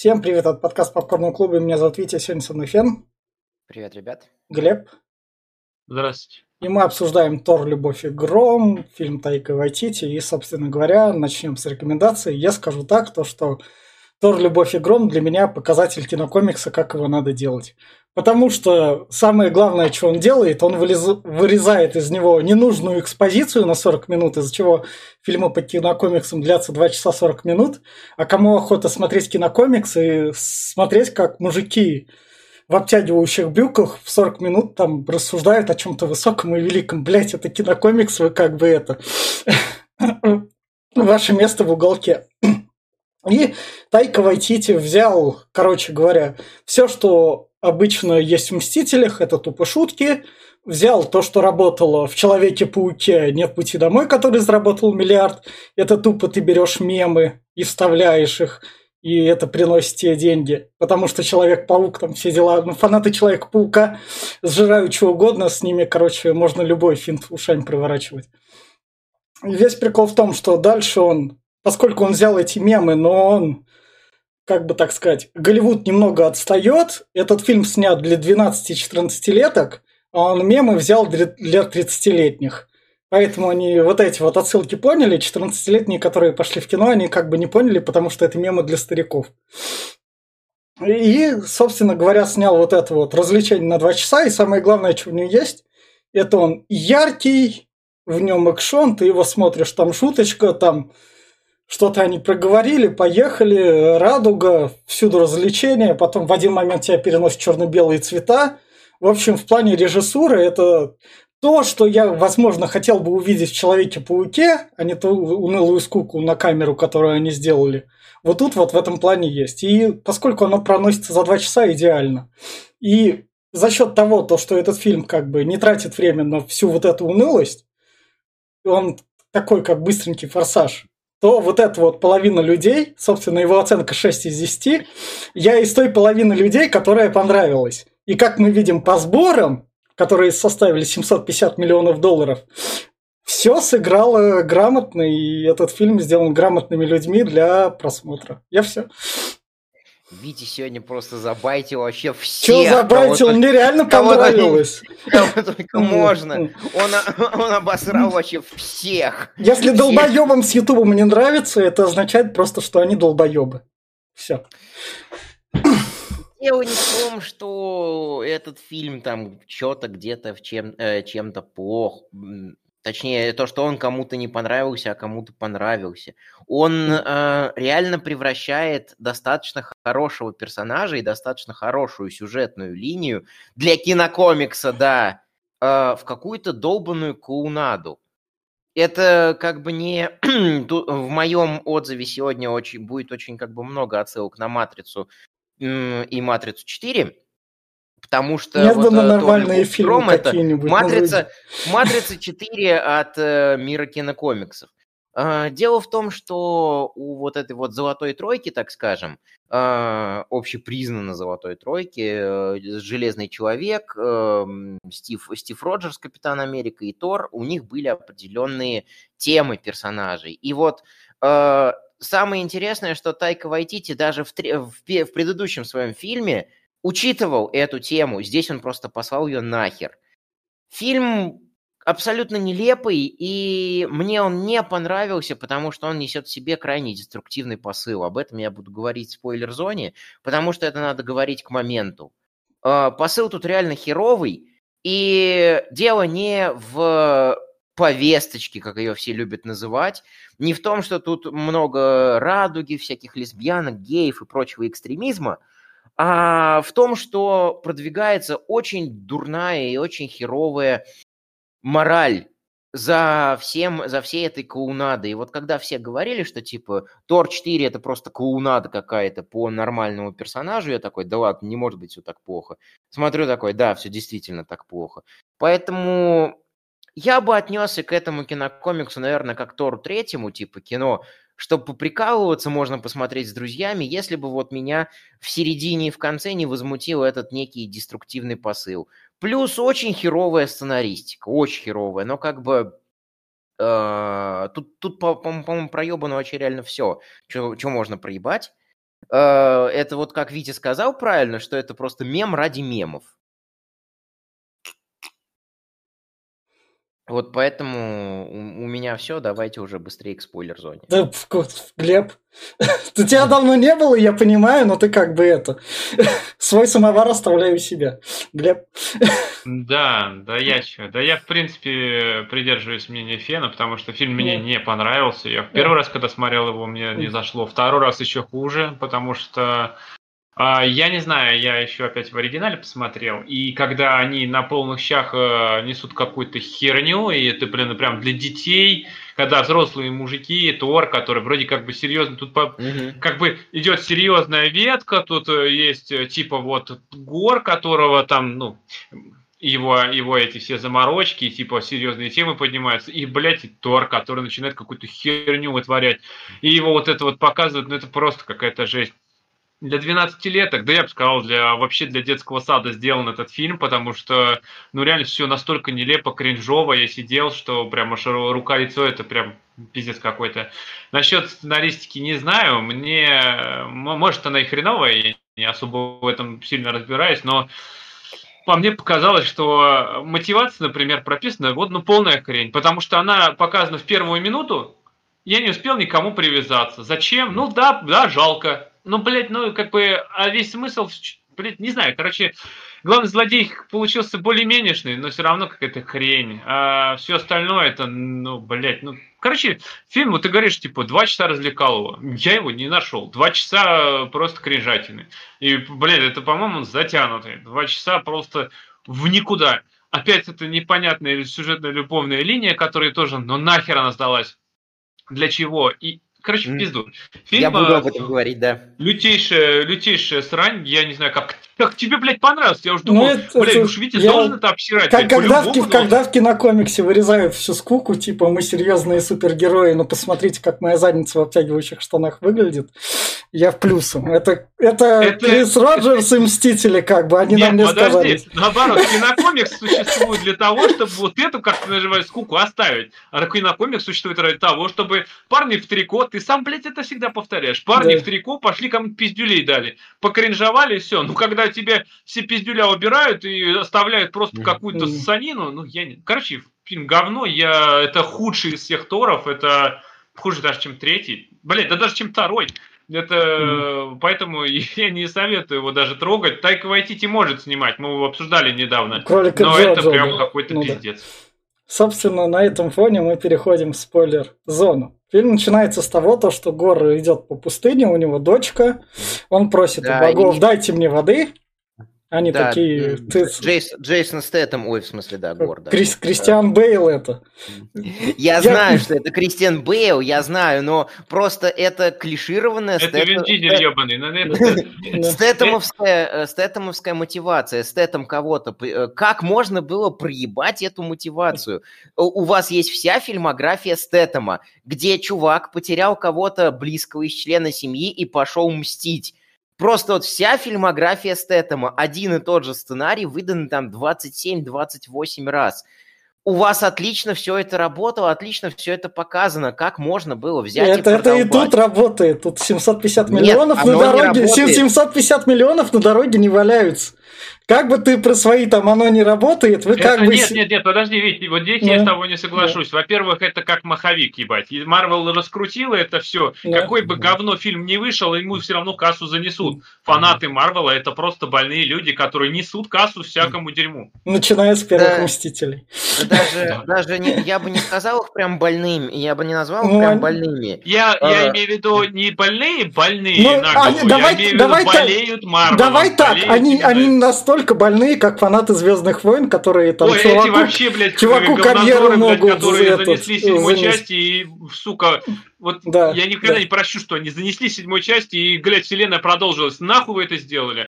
Всем привет от подкаста Попкорного клуба. Меня зовут Витя, сегодня со мной Фен. Привет, ребят. Глеб. Здравствуйте. И мы обсуждаем Тор, Любовь и Гром, фильм Тайка Вайтити. И, собственно говоря, начнем с рекомендаций. Я скажу так, то что Тор, Любовь и Гром для меня показатель кинокомикса, как его надо делать. Потому что самое главное, что он делает, он вылез, вырезает из него ненужную экспозицию на 40 минут, из-за чего фильмы по кинокомиксам длятся 2 часа 40 минут. А кому охота смотреть кинокомиксы, смотреть, как мужики в обтягивающих брюках в 40 минут там рассуждают о чем-то высоком и великом. Блять, это кинокомикс, вы как бы это... Ваше место в уголке. И Тайка Вайтити взял, короче говоря, все, что обычно есть в «Мстителях», это тупо шутки. Взял то, что работало в «Человеке-пауке. Нет пути домой», который заработал миллиард. Это тупо ты берешь мемы и вставляешь их, и это приносит тебе деньги. Потому что Человек-паук, там все дела, ну, фанаты Человека-паука сжирают что угодно, с ними, короче, можно любой финт ушами проворачивать. Весь прикол в том, что дальше он, поскольку он взял эти мемы, но он как бы так сказать, Голливуд немного отстает. Этот фильм снят для 12-14-леток, а он мемы взял для, для 30-летних. Поэтому они вот эти вот отсылки поняли, 14-летние, которые пошли в кино, они как бы не поняли, потому что это мемы для стариков. И, собственно говоря, снял вот это вот развлечение на 2 часа, и самое главное, что в нем есть, это он яркий, в нем экшон, ты его смотришь, там шуточка, там что-то они проговорили, поехали, радуга, всюду развлечения, потом в один момент тебя переносят черно-белые цвета. В общем, в плане режиссуры это то, что я, возможно, хотел бы увидеть в Человеке-пауке, а не ту унылую скуку на камеру, которую они сделали. Вот тут вот в этом плане есть. И поскольку оно проносится за два часа, идеально. И за счет того, то, что этот фильм как бы не тратит время на всю вот эту унылость, он такой как быстренький форсаж, то вот эта вот половина людей, собственно, его оценка 6 из 10, я из той половины людей, которая понравилась. И как мы видим по сборам, которые составили 750 миллионов долларов, все сыграло грамотно, и этот фильм сделан грамотными людьми для просмотра. Я все. Витя сегодня просто забайтил вообще всех. Че забайтил? Кого Мне реально понравилось. Кого только можно. Он, он обосрал вообще всех. Если долбоебам с Ютубом не нравится, это означает просто, что они долбоебы. Все. Дело не в том, что этот фильм там что-то где-то в чем, э, чем-то плох. Точнее, то, что он кому-то не понравился, а кому-то понравился. Он э, реально превращает достаточно хорошего персонажа и достаточно хорошую сюжетную линию для кинокомикса, да, э, в какую-то долбанную клоунаду. Это как бы не... в моем отзыве сегодня очень, будет очень как бы много отсылок на «Матрицу» и «Матрицу 4», Потому что Нет, вот, нормальные фильмы это Матрица, Матрица 4 от э, мира кинокомиксов. Э, дело в том, что у вот этой вот золотой тройки, так скажем, э, общепризнанно золотой тройки, э, Железный Человек, э, Стив, Стив Роджерс, Капитан Америка и Тор, у них были определенные темы персонажей. И вот э, самое интересное, что Тайка Вайтити даже в, в, в предыдущем своем фильме учитывал эту тему. Здесь он просто послал ее нахер. Фильм абсолютно нелепый, и мне он не понравился, потому что он несет в себе крайне деструктивный посыл. Об этом я буду говорить в спойлер-зоне, потому что это надо говорить к моменту. А, посыл тут реально херовый, и дело не в повесточке, как ее все любят называть, не в том, что тут много радуги, всяких лесбиянок, геев и прочего экстремизма – а в том, что продвигается очень дурная и очень херовая мораль за всем, за всей этой клоунадой. И вот когда все говорили, что типа Тор 4 это просто клоунада какая-то по нормальному персонажу, я такой, да ладно, не может быть все так плохо. Смотрю такой, да, все действительно так плохо. Поэтому я бы отнесся к этому кинокомиксу, наверное, как Тору третьему, типа кино чтобы поприкалываться, можно посмотреть с друзьями, если бы вот меня в середине и в конце не возмутил этот некий деструктивный посыл. Плюс очень херовая сценаристика, очень херовая, но как бы э, тут, тут по-моему, проебано вообще реально все, что можно проебать. Э, это вот как Витя сказал правильно, что это просто мем ради мемов. Вот поэтому у, у меня все, давайте уже быстрее к спойлер-зоне. Да, Глеб, ты тебя давно не было, я понимаю, но ты как бы это... Свой самовар оставляю у себя. Глеб. Да, да я что? Да я, в принципе, придерживаюсь мнения Фена, потому что фильм мне не понравился. Я в первый раз, когда смотрел его, мне не зашло. Второй раз еще хуже, потому что я не знаю, я еще опять в оригинале посмотрел, и когда они на полных щах э, несут какую-то херню, и это, блин, прям для детей, когда взрослые мужики, Тор, который вроде как бы серьезно, тут по, угу. как бы идет серьезная ветка, тут э, есть э, типа вот гор, которого там, ну, его, его эти все заморочки, типа серьезные темы поднимаются, и, блядь, и Тор, который начинает какую-то херню вытворять, и его вот это вот показывают, ну это просто какая-то жесть для 12-леток, да я бы сказал, для, вообще для детского сада сделан этот фильм, потому что, ну, реально все настолько нелепо, кринжово, я сидел, что прям аж рука-лицо, это прям пиздец какой-то. Насчет сценаристики не знаю, мне, может, она и хреновая, я не особо в этом сильно разбираюсь, но по мне показалось, что мотивация, например, прописана вот, ну, полная хрень, потому что она показана в первую минуту, я не успел никому привязаться. Зачем? Ну да, да, жалко ну, блядь, ну, как бы, а весь смысл, блядь, не знаю, короче, главный злодей получился более-менешный, но все равно какая-то хрень. А все остальное это, ну, блядь, ну, короче, фильм, вот ты говоришь, типа, два часа развлекал его. Я его не нашел. Два часа просто кринжатины. И, блядь, это, по-моему, затянутый. Два часа просто в никуда. Опять это непонятная сюжетная любовная линия, которая тоже, ну нахер она сдалась. Для чего? И Короче, в пизду. Фильм, я буду об этом говорить, да. Лютейшая, лютейшая срань. Я не знаю, как, как тебе, блядь, понравилось. Я уже думал, ну, это, блядь, уж Витя я... должен это обсирать. Как, когда, в, когда в кинокомиксе вырезают всю скуку, типа, мы серьезные супергерои, но посмотрите, как моя задница в обтягивающих штанах выглядит, я в плюсу. Это, это, это Крис Роджерс и Мстители, как бы, они Нет, нам не подожди. сказали. Наоборот, кинокомикс существует для того, чтобы вот эту, как ты называешь, скуку оставить. А кинокомикс существует ради того, чтобы парни в трико ты сам, блядь, это всегда повторяешь. Парни да. в трико пошли кому-то пиздюлей дали. Покринжовали, и все. Ну, когда тебе все пиздюля убирают и оставляют просто какую-то санину, ну, я не... Короче, фильм говно, я... это худший из всех Торов, это хуже даже, чем третий. Блядь, да даже чем второй. Это mm. поэтому я не советую его даже трогать. Тайка Вайтити может снимать, мы его обсуждали недавно. Кролика но Джо, это Джо, прям какой-то ну, пиздец. Да. Собственно, на этом фоне мы переходим в спойлер-зону. Фильм начинается с того, то, что Гор идет по пустыне, у него дочка, он просит да, у богов, и... дайте мне воды, они да, такие... Ты... Джейс, Джейсон Стэттем, ой, в смысле, да, гордо. Крис, Кристиан Бейл это. Я, я знаю, что это Кристиан Бейл, я знаю, но просто это клишированная... Это Стэттем... Вин Дизель ебаный. Стэттемовская, э, Стэттемовская мотивация, Стэттем кого-то. Э, как можно было проебать эту мотивацию? У вас есть вся фильмография Стэттема, где чувак потерял кого-то близкого из члена семьи и пошел мстить Просто вот вся фильмография Стэттема, один и тот же сценарий, выдан там 27-28 раз. У вас отлично все это работало, отлично все это показано. Как можно было взять это, и Это и тут работает. Тут 750 миллионов Нет, на дороге. 750 миллионов на дороге не валяются. Как бы ты про свои там оно не работает, вы это, как бы... Нет, нет, нет, подожди, ведь вот здесь ну, я с тобой не соглашусь. Да. Во-первых, это как маховик, ебать. Марвел раскрутила это все. Да. Какой бы говно фильм не вышел, ему все равно кассу занесут. Фанаты Марвела это просто больные люди, которые несут кассу всякому дерьму. Начиная с первых да. Мстителей. Даже, даже не, я бы не сказал их прям больными, я бы не назвал их ну, прям больными. Я, а, я имею в виду не больные, больные ну, на они, давай, я имею в виду давай болеют Марвелом. Давай так, они, они настолько настолько больные, как фанаты Звездных войн, которые там Ой, чуваку, эти вообще, блядь, чуваку карьеру блядь, могут которые этот, занесли седьмой занес... части и, сука, вот да, я никогда да. не прощу, что они занесли седьмой части и, блядь, вселенная продолжилась. Нахуй вы это сделали?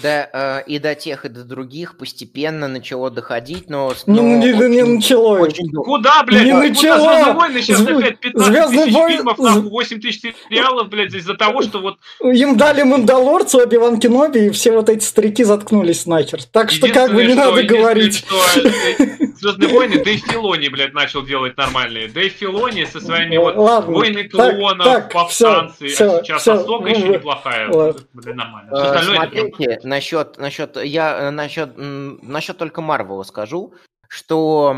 Да, э, и до тех, и до других постепенно начало доходить, но... Ну, но не, очень, не начало. Очень... Куда, блядь? Не начало! Звездные войны сейчас Зв... опять 15 Звездные тысяч войны... фильмов, нахуй, 8 тысяч сериалов, блядь, из-за того, что вот... Им дали Мандалорцу, Оби-Ван Кеноби, и все вот эти старики заткнулись нахер. Так что как бы не надо говорить. Что, Звездные войны Дэйв Филони, блядь, начал делать нормальные. Дэйв Филони со своими вот Ладно, войны клонов, так, повстанцы. а сейчас всё, Асока ну, еще неплохая. Блин, нормально. Э, остальное Смотрите, насчет, насчет, я э, насчет, м, насчет только Марвела скажу, что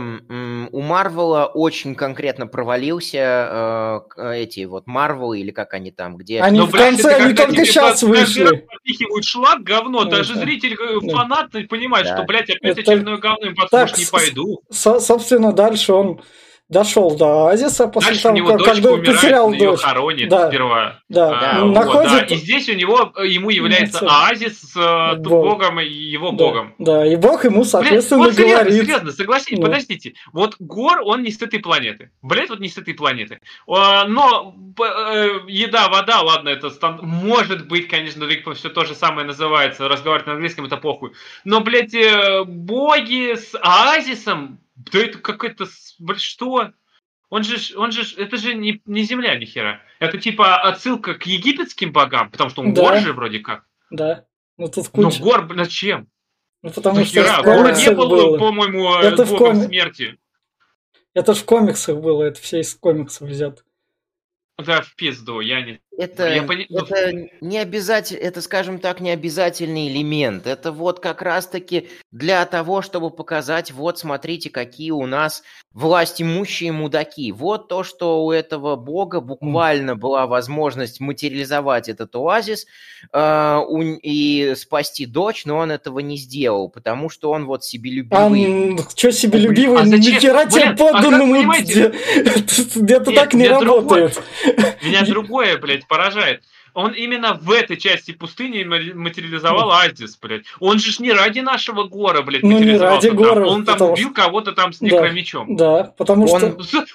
у Марвела очень конкретно провалился э, к- эти вот Марвелы или как они там, где... Они Ну, в конце, это они когда только сейчас вышли. Подпихивают шлак, говно, Ну, даже да. зритель, э, Да. фанат понимает, Да. что, блядь, опять Это- очередное говно, им Так, послушать не пойду. Со- собственно, дальше он дошел до Оазиса после Дальше у того, него как, дочка когда умирает, потерял он ее дочь. хоронит Да. сперва. Да, А, Да. вот, находит... да. И здесь у него, э, ему является оазис с э, Бог. богом и его да, богом. Да, и Бог ему, Блин, соответственно, вот серьезно, говорит. серьезно, согласитесь, Да. подождите. Вот Гор, он не с этой планеты. Блять, вот не с этой планеты. Но э, еда, вода, ладно, это стан- может быть, конечно, все то же самое называется. Разговаривать на английском это похуй. Но, блядь, боги с оазисом, да это блядь, Что? Он же, он же, это же не, не земля ни хера. Это типа отсылка к египетским богам, потому что он Да. гор же вроде как. Да. Ну тут Но куча. гор, блин, зачем? Ну, потому Ну что хера, в гор не был, было. по-моему, Это э, в богом коми- смерти. Это в комиксах было, это все из комиксов взято. Да, в пизду, я не... Это, Я пони- ну, это не обязательно, это, скажем так, не обязательный элемент. Это вот как раз-таки для того, чтобы показать, вот смотрите, какие у нас власть имущие мудаки. Вот то, что у этого бога буквально была возможность материализовать этот оазис э, у- и спасти дочь, но он этого не сделал, потому что он вот А себелюбивый. что себелюбивый, а ни зачем? хера тебе а подданному, это так не работает. Меня другое, блядь, поражает. Он именно в этой части пустыни ма- материализовал Азис, блядь. Он же ж не ради нашего гора, блядь, Ну, не материализовался ради там. гора, Он там потому убил кого-то там с Да. некромечом. Да, потому Он- что...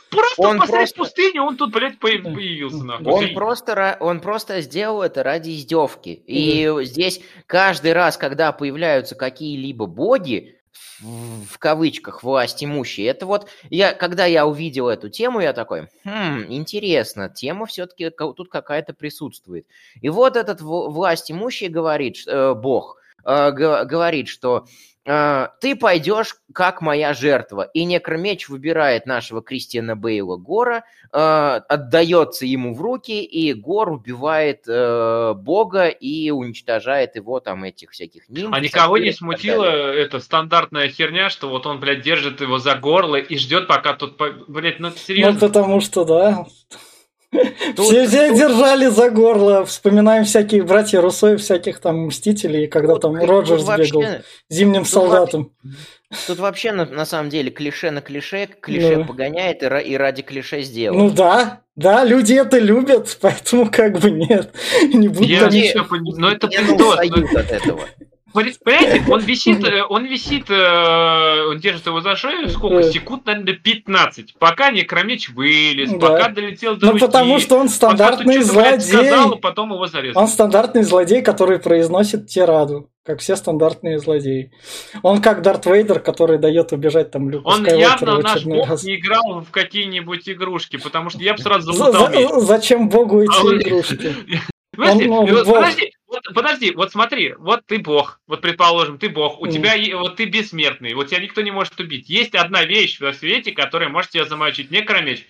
Просто Он посреди просто- пустыни он тут, блядь, по- Да. появился, нахуй. Он просто, ра- он просто сделал это ради издевки. И здесь каждый раз, когда появляются какие-либо боги, в, кавычках, власть имущие, это вот, я, когда я увидел эту тему, я такой, хм, интересно, тема все-таки тут какая-то присутствует. И вот этот власть имущий говорит, э, бог, э, говорит, что ты пойдешь как моя жертва. И Некромеч выбирает нашего Кристиана Бейла Гора, э, отдается ему в руки, и Гор убивает э, Бога и уничтожает его там этих всяких нимф. А никого не смутила эта стандартная херня, что вот он, блядь, держит его за горло и ждет, пока тот, по- блядь, ну Ну, серьезно. потому что, да. Тут- Все все тут- держали за горло. Вспоминаем всякие братья Руссо и всяких там Мстителей, когда тут- там тут Роджерс вообще- бегал зимним тут солдатом. Тут вообще на, на самом деле клише на клише, клише Ну. погоняет и, и ради клише сделал. Ну да, да, люди это любят, поэтому как бы нет. Не буду Я там не- ничего- но это пиздос. устают от этого. Понимаете, он висит, э, он висит, э, он держит его за шею, сколько? Секунд, наверное, 15. Пока Некромеч вылез, Да. пока долетел до Ну руки. потому что он он стандартный блядь, злодей. сказал, и потом его зарезал. Он стандартный злодей, который произносит тираду, как все стандартные злодеи. Он как Дарт Вейдер, который дает убежать там Люку Он явно наш бог раз. не играл в какие-нибудь игрушки, потому что я бы сразу За- замутал меч. за- Зачем Богу эти А он- игрушки? Подожди, Он- он вот бог. подожди, вот, подожди, вот смотри, вот ты бог, вот предположим, ты бог, у Мгм. тебя, вот ты бессмертный, вот тебя никто не может убить. Есть одна вещь во свете, которая может тебя замочить, некромеч.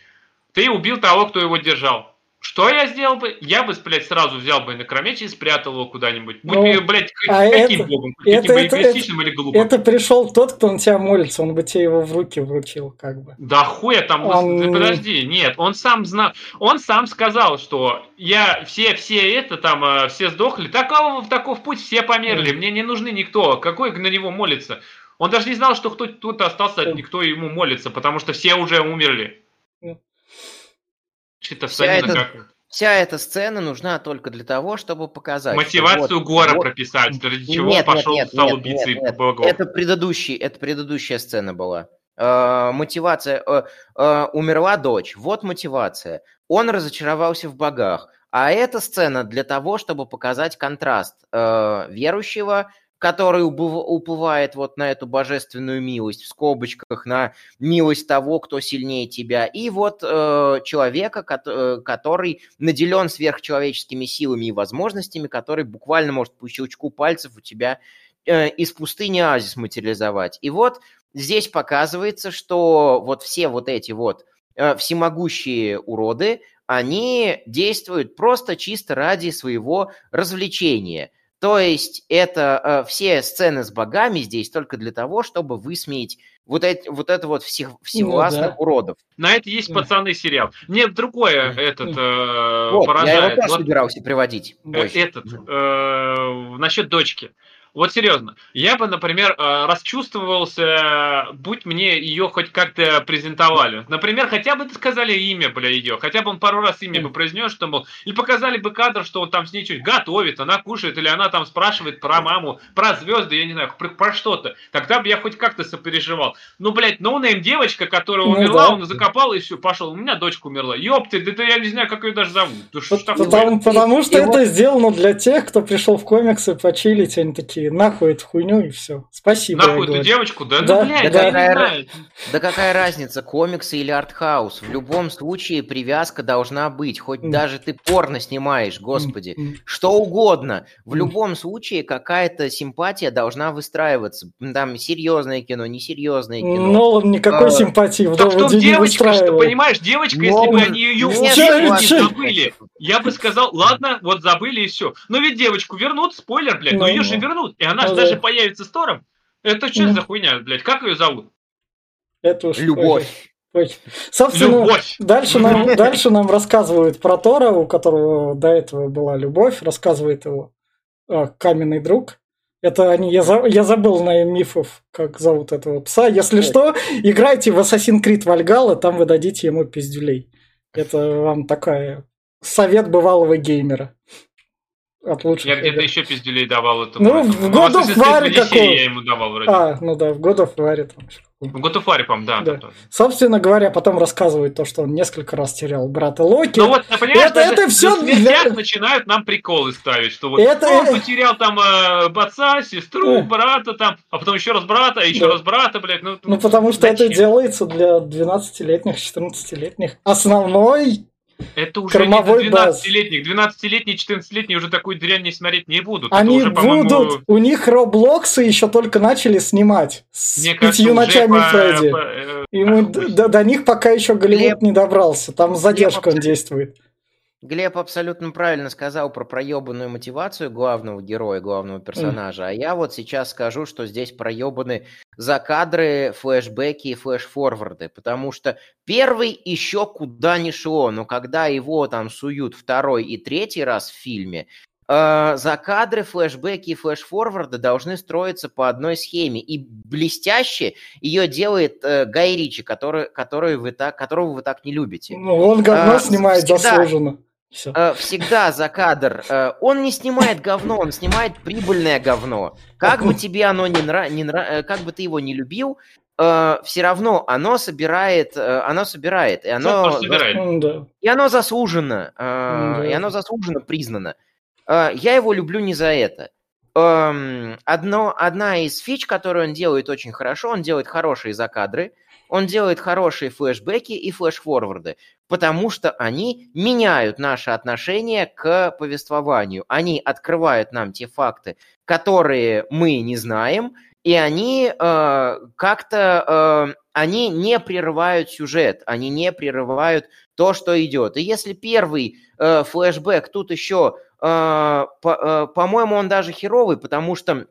Ты убил того, кто его держал. Что я сделал бы? Я бы, блядь, сразу взял бы некромеч и спрятал его куда-нибудь. Будь, Ну, блядь, а каким это- богом? это- Каким это- эгоистичным или глупым? Это пришел тот, кто на тебя молится, он бы тебе его в руки вручил, как бы. Да хуя там, Он- да подожди, нет, он сам знал, он сам сказал, что я все, все это там, э, все сдохли, такого, таков путь, все померли, Мгм. мне не нужны никто, какой на него молится? Он даже не знал, что кто тут остался, никто ему молится, потому что все уже умерли. Вся эта как Вся эта сцена нужна только для того, чтобы показать. мотивацию вот- Гора вот- прописать, ради чего нет, пошел, нет, стал нет, убийцей нет, нет. богов. Это предыдущий, это предыдущая сцена была. Э, мотивация. э, э, умерла дочь. Вот мотивация. Он разочаровался в богах. А эта сцена для того, чтобы показать контраст э, верующего, который уплывает вот на эту божественную милость, в скобочках, на милость того, кто сильнее тебя, и вот э, человека, э, который наделен сверхчеловеческими силами и возможностями, который буквально может по щелчку пальцев у тебя э, из пустыни оазис материализовать. И вот здесь показывается, что вот все вот эти вот э, всемогущие уроды, они действуют просто чисто ради своего развлечения. То есть это э, все сцены с богами здесь только для того, чтобы высмеять вот, эти, вот это вот всех, всевластных ну, да. уродов. На это есть пацаны сериал. Мне другое этот э, вот, поражает. Я его тоже вот, собирался приводить. Э, больше. Этот, э, насчет дочки. Вот серьезно, я бы, например, э, расчувствовался, будь мне ее хоть как-то презентовали. Например, хотя бы сказали имя, бля, ее. Хотя бы он пару раз имя бы произнес, что, мол, и показали бы кадр, что он там с ней что-нибудь готовит, она кушает, или она там спрашивает про маму, про звезды, я не знаю, про, про что-то. Тогда бы я хоть как-то сопереживал. Ну, блядь, no-name девочка, которая ну, умерла, да. он закопал и все, пошел. У меня дочка умерла. Ёпты, да я не знаю, как ее даже зовут. Да потому, потому что и это вот... сделано для тех, кто пришел в комиксы почилить, они такие такие, нахуй эту хуйню и все. Спасибо. Нахуй эту девочку, да? да? Ну, блядь, да, какая, да какая разница, комиксы или артхаус? В любом случае привязка должна быть. Хоть mm. даже ты порно снимаешь, господи. Mm. Что угодно. В mm. любом случае какая-то симпатия должна выстраиваться. Там серьезное кино, несерьезное кино. Нолан никакой а, симпатии в Так что девочка, что, понимаешь, девочка, Нолан... если бы они ее не забыли, я бы сказал, ладно, вот забыли и все. Но ведь девочку вернут, спойлер, блядь, но, но ее же вернут зовут, и она же даже появится с Тором. Это что за хуйня, блядь? Как ее зовут? Это уж Любовь. Собственно, любовь. Дальше, нам, дальше нам рассказывают про Тора, у которого до этого была любовь, рассказывает его э, каменный друг. Это они, я, за, я забыл на мифов, как зовут этого пса. Если что, играйте в Assassin's Creed Valhalla, там вы дадите ему пиздюлей. Это вам такая совет бывалого геймера от лучших. Я где-то еще пизделей давал этому. Ну, в God of War какой? Я ему давал вроде. А, ну да, в God of War там. В God of War, по да. да. Собственно говоря, потом рассказывает то, что он несколько раз терял брата Локи. Ну вот, понимаешь, это, это все для... начинают нам приколы ставить, что вот это... он потерял там э, отца, сестру, брата там, а потом еще раз брата, еще да. раз брата, блядь. Ну, ну потому что зачем? это делается для 12-летних, 14-летних. Основной это уже Кормовой не 12-летних. 12-летние, 14-летние уже такую дрянь не смотреть не будут. Они уже, будут. У них Роблоксы еще только начали снимать. С Мне пятью ночами по, Фредди. По, э, Ему до, до них пока еще Голливуд Глеб... не добрался. Там задержка он действует. Глеб абсолютно правильно сказал про проебанную мотивацию главного героя, главного персонажа. А я вот сейчас скажу, что здесь проебаны закадры, флешбеки и флешфорварды. Потому что первый еще куда не шло, но когда его там суют второй и третий раз в фильме, э, закадры, флешбеки и флешфорварды должны строиться по одной схеме. И блестяще ее делает э, Гай Ричи, который, который вы так, которого вы так не любите. Ну, он говно а, снимает всегда, заслуженно. Все. Э, всегда за кадр. Э, он не снимает говно, он снимает прибыльное говно. Как бы тебе оно не нравилось, не нрав... Э, как бы ты его не любил, все равно оно собирает, оно собирает, и оно, собирает. и оно заслуженно, да. и оно заслуженно признано. Я его люблю не за это. Эм, одно, одна из фич, которую он делает очень хорошо, он делает хорошие закадры, он делает хорошие флешбеки и флешфорварды, потому что они меняют наше отношение к повествованию. Они открывают нам те факты, которые мы не знаем, и они э, как-то э, они не прерывают сюжет, они не прерывают то, что идет. И если первый э, флешбэк тут еще, э, по, э, по-моему, он даже херовый, потому что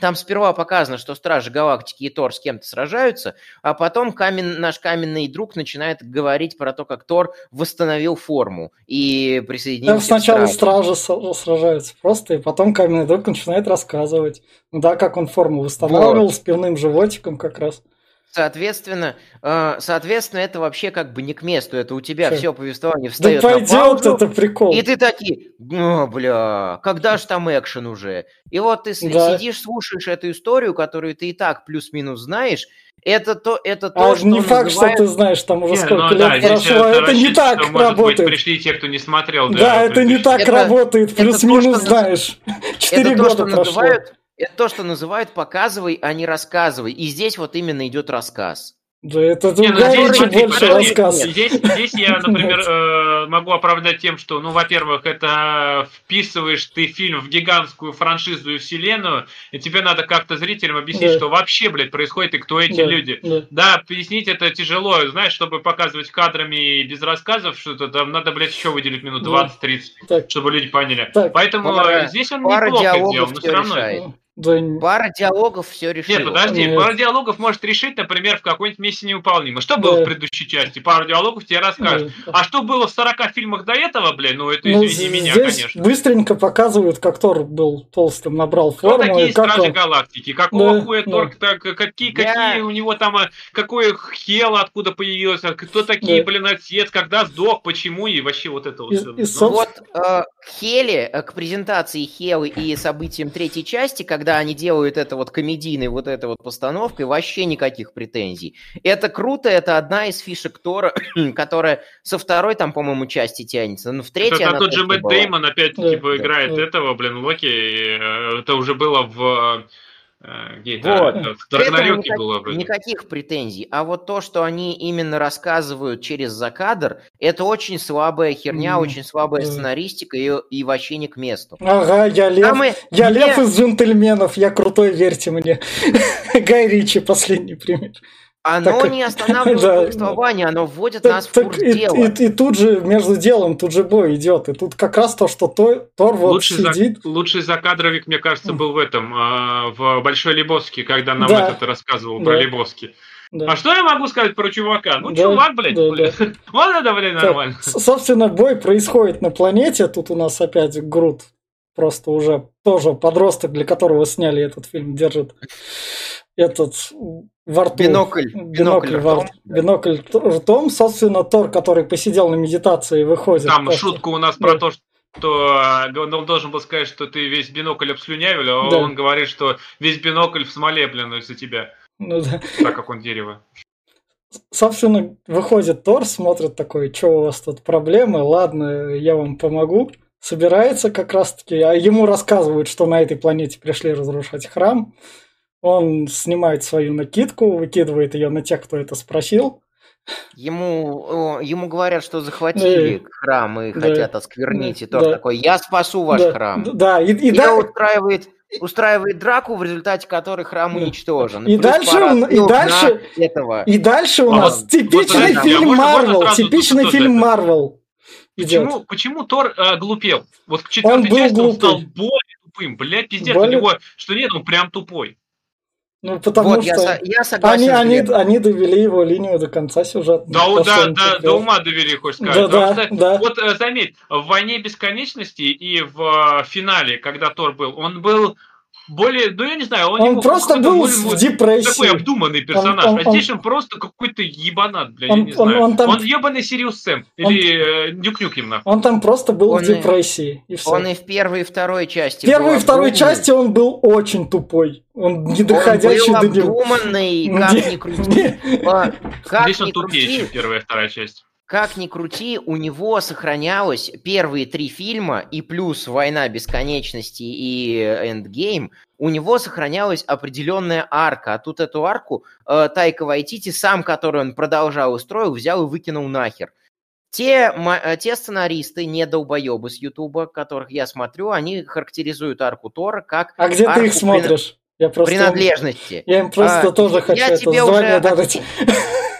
там сперва показано, что Стражи Галактики и Тор с кем-то сражаются, а потом камен, наш каменный друг начинает говорить про то, как Тор восстановил форму и присоединился Там сначала Стражи сражаются просто, и потом каменный друг начинает рассказывать, да, как он форму восстанавливал вот. с пивным животиком как раз. Соответственно, э, соответственно, это вообще как бы не к месту. Это у тебя все повествование встает да пойдет на паузу, это прикол. И ты такие, бля, когда же там экшен уже? И вот ты да. сидишь, слушаешь эту историю, которую ты и так плюс-минус знаешь, это то, это то, а что не факт, называют... что ты знаешь, там уже не, сколько ну, лет да, прошло. Это, это не так что, работает. Быть, пришли те, кто не смотрел. Да, да это не так это, работает. Плюс-минус знаешь. Четыре года то, прошло. Называют это то, что называют «показывай, а не рассказывай». И здесь вот именно идет рассказ. Да это Не, ну здесь, смотри, больше подожди, рассказ. Здесь, здесь я, например, э, могу оправдать тем, что, ну, во-первых, это вписываешь ты фильм в гигантскую франшизу и вселенную, и тебе надо как-то зрителям объяснить, Да. что вообще, блядь, происходит и кто эти Да, люди. да. Да, объяснить это тяжело, знаешь, чтобы показывать кадрами и без рассказов что-то, там надо, блядь, еще выделить минут Да. 20-30, Так, чтобы люди поняли. Так. Поэтому Пара- здесь он неплохо сделал, но все равно... решает. Да, Пара диалогов все решила. Нет, подожди, Нет. пару диалогов может решить, например, в какой-нибудь миссии невыполнима. Что было Да. в предыдущей части? Пару диалогов тебе расскажут. да. А что было в 40 фильмах до этого, блин, ну это Ну, извини меня, здесь конечно. быстренько показывают, как Тор был толстым, набрал Кто форму, такие и как стражи он... галактики? Какого Да, хуя да. Торг, так, какие, Я- какие у него там, а, какой хел откуда появился, кто такие, Да. блин, отец, когда сдох, почему и вообще вот это вот. И- Ну, соб- Вот э, к Хеле, э, к презентации Хелы и событиям третьей части, когда они делают это вот комедийной вот этой вот постановкой, вообще никаких претензий. Это круто, это одна из фишек Тора, которая со второй там, по-моему, части тянется, но в третьей Это она тот же Мэтт. Деймон опять Да, типа да, играет да. этого, блин, Локи. и, э, Это уже было в э, где это? Вот. Это В было вроде. Никаких претензий. А вот то, что они именно рассказывают через закадр, это очень слабая херня, Мгм. очень слабая Да. сценаристика и, и вообще не к месту. Ага, я лев. Там и- Я лев из джентльменов, я крутой, верьте мне. Гай Ричи, последний пример. Оно Так, не останавливает да, повествование, оно вводит Так- нас в курс и, дела. и- и тут же между делом, тут же бой идет. И тут как раз то, что Тор, Тор вот Лучший, за- сидит. лучший закадровик, мне кажется, был в этом, э, в Большой Лебовске, когда нам Да. этот рассказывал Да. про Лебовский. Да. А что я могу сказать про чувака? Ну, Да, чувак, блядь, да, блядь. Вот это, блядь, Так, нормально. собственно, бой происходит на планете. Тут у нас опять Грут, просто уже тоже подросток, для которого сняли этот фильм, держит этот во рту. Бинокль. Бинокль, Бинокль во рту. ртом. Бинокль ртом. Собственно, Тор, который посидел на медитации, выходит. Там просто- шутка у нас Да. про то, что э, он должен был сказать, что ты весь бинокль обслюнявил, а Да. он говорит, что весь бинокль в смоле, блин, из-за тебя, Ну да. так как он дерево. Собственно, выходит Тор, смотрит такой, что у вас тут проблемы, ладно, я вам помогу. Собирается как раз-таки, а ему рассказывают, что на этой планете пришли разрушать храм. Он снимает свою накидку, выкидывает ее на тех, кто это спросил. Ему, ему говорят, что захватили храм и Да. хотят осквернить, и Да. Тор такой, я спасу ваш да, храм. Да, и, и И да- устраивает, устраивает драку, в результате которой храм Да. уничтожен. И Плюс дальше он- и дальше- этого. и дальше у А нас вот- типичный вот а фильм можно- можно Марвел, типичный тут фильм? Марвел. Почему, почему Тор э, глупел? Вот к четвертой был части он стал глупый. более тупым. Блядь, пиздец, Более- у него, что нет, он прям тупой. Ну, потому вот, что я, я они, согласен. они, Глебом. они довели его линию до конца сюжета. Да, да, да, до ума довели, хочешь сказать. Да, да, что, да. Вот э, заметь, в «Войне бесконечности» и в э, финале, когда Тор был, он был более, ну я не знаю, он, Он просто был в депрессии. такой обдуманный персонаж, он- а здесь он просто какой-то ебанат, бля, Он- я не он- знаю. он там- Он ебаный Serious Sam, Он- или э, Duke Nukem нахуй. Он там просто был Он в и- депрессии. И все. Он и в первой и второй части В первой и второй обдуманный. части он был очень тупой. Он не доходящий он до был него. обдуманный, как ни крути. а, Здесь он тупее, чем первая и вторая часть. Как ни крути, у него сохранялось первые три фильма и плюс «Война бесконечности» и «Эндгейм», у него сохранялась определенная арка. А тут эту арку э, Тайка Вайтити, сам, который он продолжал и строил, взял и выкинул нахер. Те, э, те сценаристы, не долбоебы с Ютуба, которых я смотрю, они характеризуют арку Тора как А где ты их смотришь? Я просто... принадлежности. Я им просто А, тоже я хочу это тебе звание уже дать.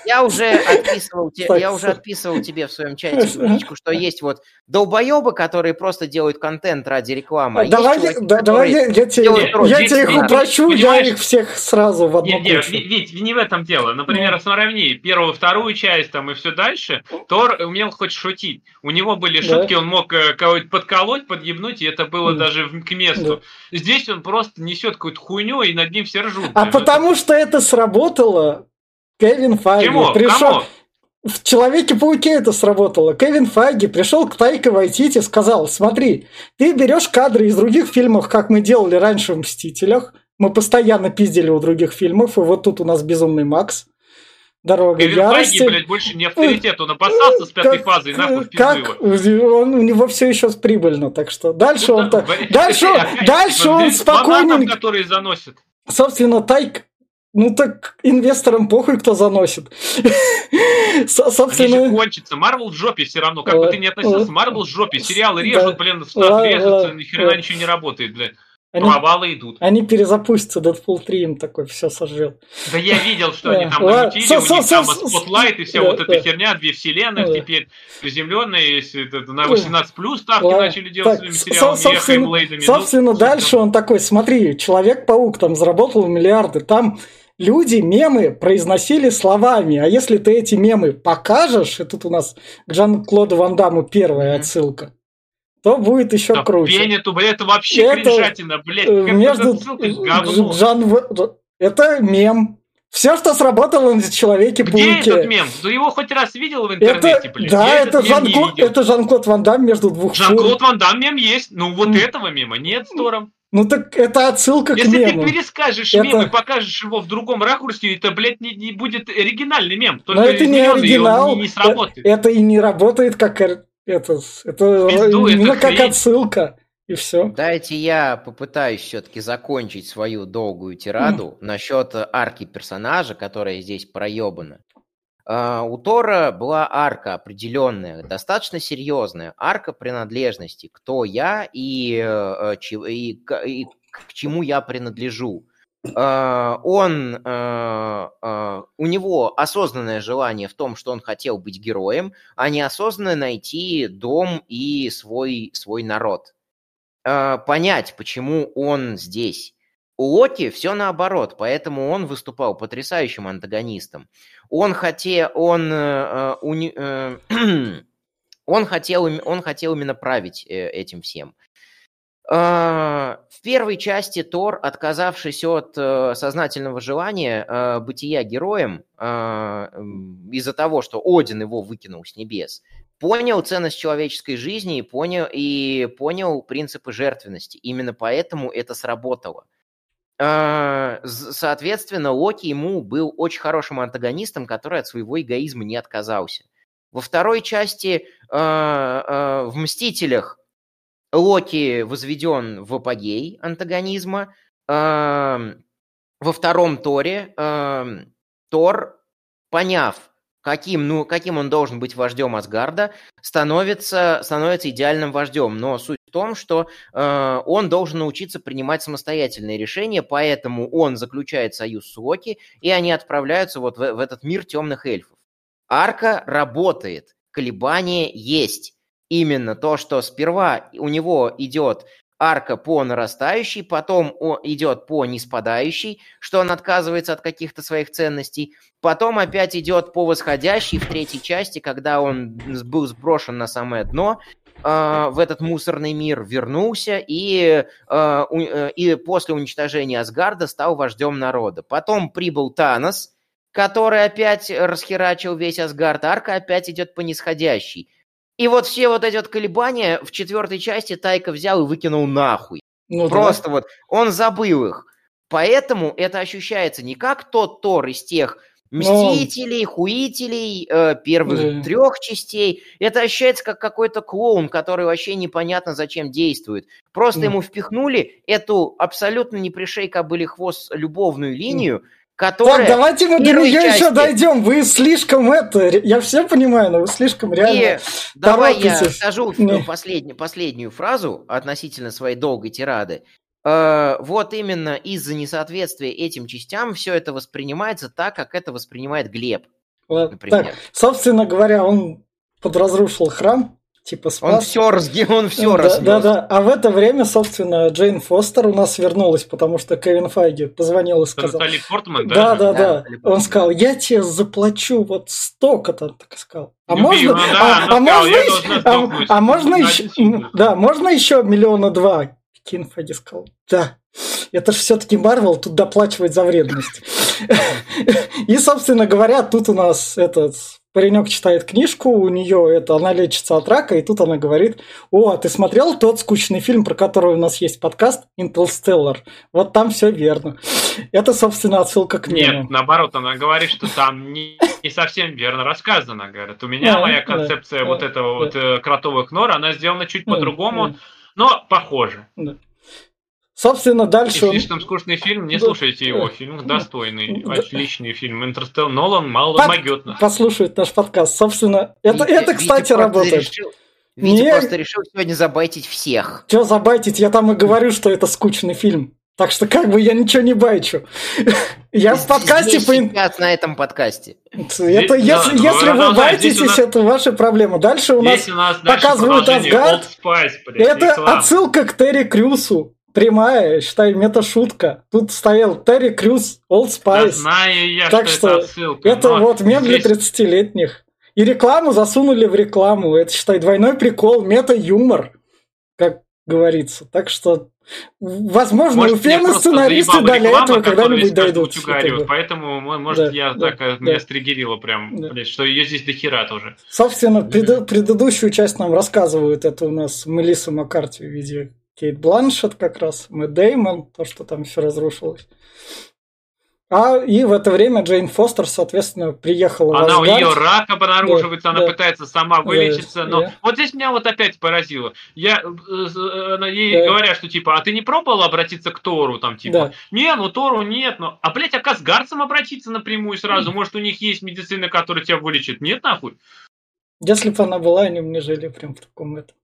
Я уже отписывал, те- я уже отписывал тебе в своем чате табличку, что есть вот долбоебы, которые просто делают контент ради рекламы. а Давай, чуваки, да- давай я, я тебе, я тебе их упрощу, я их всех сразу в одну Нет, ведь, не в этом дело. Например, сравни первую, вторую часть там и все дальше. Тор умел хоть шутить. У него были шутки, он мог э, кого-нибудь подколоть, подъебнуть, и это было Да. даже к месту. Здесь он просто несет какую-то хуйню, и над ним все ржут. А потому что это сработало, Кевин Файги Кому? пришел... Кому? В Человеке-пауке это сработало. Кевин Файги пришел к Тайке Вайтити и сказал, смотри, ты берешь кадры из других фильмов, как мы делали раньше в «Мстителях», мы постоянно пиздили у других фильмов, и вот тут у нас «Безумный Макс», «Дорога Кевин ярости». Файги, блядь, больше не авторитет. Он опасался с пятой Как- фазы, и нахуй в как его. он, у него все еще прибыльно, так что дальше Ну он да, то блядь, дальше, дальше он здесь фанатам, спокойненько, которые заносят. собственно, Тайк Ну так инвесторам похуй, кто заносит. Собственно... Они же кончатся. Марвел в жопе все равно. Как бы ты ни относился, Марвел в жопе. Сериалы режут, блин, в режутся, ни хрена ничего не работает, блин. Они, Провалы идут. Они перезапустятся, Deadpool 3 им такой все сожрел. Да я видел, что они там намутили, у них там Spotlight и вся вот эта херня, две вселенных теперь приземленные, на 18 плюс ставки начали делать своими сериалами. Собственно, дальше он такой, смотри, Человек-паук там заработал миллиарды, там люди мемы произносили словами, а если ты эти мемы покажешь, и тут у нас к Жан-Клоду Ван Дамму первая отсылка, то будет еще да круче. Беннету, блядь, это вообще это, кринжатина, блядь. Между... Жан... Это мем. Все, что сработало на Человеке-пауке. Где этот мем? Ты его хоть раз видел в интернете, это, блядь? Да, Я это Жан-Клод это Жан Ван Дам между двух Жан-Клод Ван Дам мем есть. Ну, вот mm. этого мема нет с Тором. Ну так это отсылка Если к мему. Если ты перескажешь это... мем и покажешь его в другом ракурсе, это, блядь, не, не будет оригинальный мем. Только Но это не оригинал. Не, не сработает. Это, это и не работает как это, это Пизду, именно это как хрень. отсылка. И все. Дайте я попытаюсь все-таки закончить свою долгую тираду mm. насчет арки персонажа, которая здесь проебана. Uh, у Тора была арка определенная, достаточно серьезная, арка принадлежности, кто я и, uh, и, и, к чему я принадлежу. А, он, а, а, у него осознанное желание в том, что он хотел быть героем, а неосознанно найти дом и свой, свой народ. Понять, почему он здесь. У Локи все наоборот, поэтому он выступал потрясающим антагонистом. Он хотел, он, э, э, он хотел, он хотел именно править э, этим всем. А, в первой части Тор, отказавшись от э, сознательного желания э, бытия героем из-за того, что Один его выкинул с небес, понял ценность человеческой жизни и понял, и понял принципы жертвенности. Именно поэтому это сработало. А, соответственно, Локи ему был очень хорошим антагонистом, который от своего эгоизма не отказался. Во второй части в «Мстителях» Локи возведен в апогей антагонизма. Во втором Торе Тор, поняв, каким, ну, каким он должен быть вождем Асгарда, становится, становится идеальным вождем. Но суть в том, что э, он должен научиться принимать самостоятельные решения, поэтому он заключает союз с Локи, и они отправляются вот в, в этот мир темных эльфов. Арка работает, колебания есть именно то, что сперва у него идет арка по нарастающей, потом идет по неспадающей, что он отказывается от каких-то своих ценностей, потом опять идет по восходящей в третьей части, когда он был сброшен на самое дно, э, в этот мусорный мир вернулся и, э, у, э, и после уничтожения Асгарда стал вождем народа. Потом прибыл Танос, который опять расхерачил весь Асгард, арка опять идет по нисходящей. И вот все вот эти вот колебания в четвертой части Тайка взял и выкинул нахуй. Ну, Просто да. вот он забыл их. Поэтому это ощущается не как тот Тор из тех Мстителей, Но... Хуителей, э, первых да. трех частей. Это ощущается как какой-то клоун, который вообще непонятно зачем действует. Просто да. ему впихнули эту абсолютно не пришей кобыли хвост любовную линию, которая... Так, давайте мы до нее части... еще дойдем. Вы слишком это... Я все понимаю, но вы слишком реально И давай я скажу Не. последнюю, последнюю фразу относительно своей долгой тирады. Э, вот именно из-за несоответствия этим частям все это воспринимается так, как это воспринимает Глеб. Например. Так, собственно говоря, он подразрушил храм, типа спас. Он все, разги... он все да, разнес. Да, да. А в это время, собственно, Джейн Фостер у нас вернулась, потому что Кевин Файги позвонил и сказал... Натали Портман, да? Да, да, да. да. Он сказал, я тебе заплачу вот столько-то, так сказал. А можно, да, а, а, можно, еще, а, а можно еще, да, можно еще миллиона два? Кевин Файги сказал, да. Это же все-таки Марвел, тут доплачивать за вредность. И, собственно говоря, тут у нас этот паренек читает книжку, у нее это, она лечится от рака, и тут она говорит, о, а ты смотрел тот скучный фильм, про который у нас есть подкаст, Interstellar? Вот там все верно. Это, собственно, отсылка к мему. Нет, наоборот, она говорит, что там не, не совсем верно рассказано, говорит. У меня да, моя концепция да, вот этого да. вот э, кротовых нор, она сделана чуть по-другому, да. но похоже. Да. Собственно, дальше... И слишком скучный фильм, не слушайте его. Фильм достойный, отличный фильм. Интерстелл Нолан мало Под... могетно. Послушает наш подкаст. Собственно, это, Витя, это кстати, Витя работает. Решил, Витя не... просто решил сегодня забайтить всех. Что забайтить? Я там и говорю, что это скучный фильм. Так что как бы я ничего не байчу. Я в подкасте... по... на этом подкасте. Это если, да, если вы байтитесь, нас... это ваша проблема. Дальше у нас, у нас показывают Асгард. Это отсылка к Терри Крюсу. Прямая, считай, мета-шутка. Тут стоял Терри Крюс, Old Spice. Да, знаю я, так что, это отсылка. Это вот мем здесь... для 30-летних. И рекламу засунули в рекламу. Это, считай, двойной прикол, мета-юмор, как говорится. Так что Возможно, может, у Фена сценаристы до этого когда-нибудь дойдут. Поэтому, может, да, я да, так да, меня стригерило прям, да. блядь, что ее здесь дохера тоже. Собственно, пред, предыдущую часть нам рассказывают. Это у нас Мелисса Маккарти в виде Кейт Бланшет как раз, Мэтт Деймон, то, что там все разрушилось. А и в это время Джейн Фостер, соответственно, приехала она, в Асгард. у нее рак обнаруживается, да, она да. пытается сама вылечиться, но да. вот здесь меня вот опять поразило. Я, э, ей да. говорят, что типа, а ты не пробовал обратиться к Тору, там типа, да. не, ну Тору нет, ну, а блять, а к Асгардцам обратиться напрямую сразу, может у них есть медицина, которая тебя вылечит, нет нахуй? Если бы она была, они бы не жили прям в таком этом.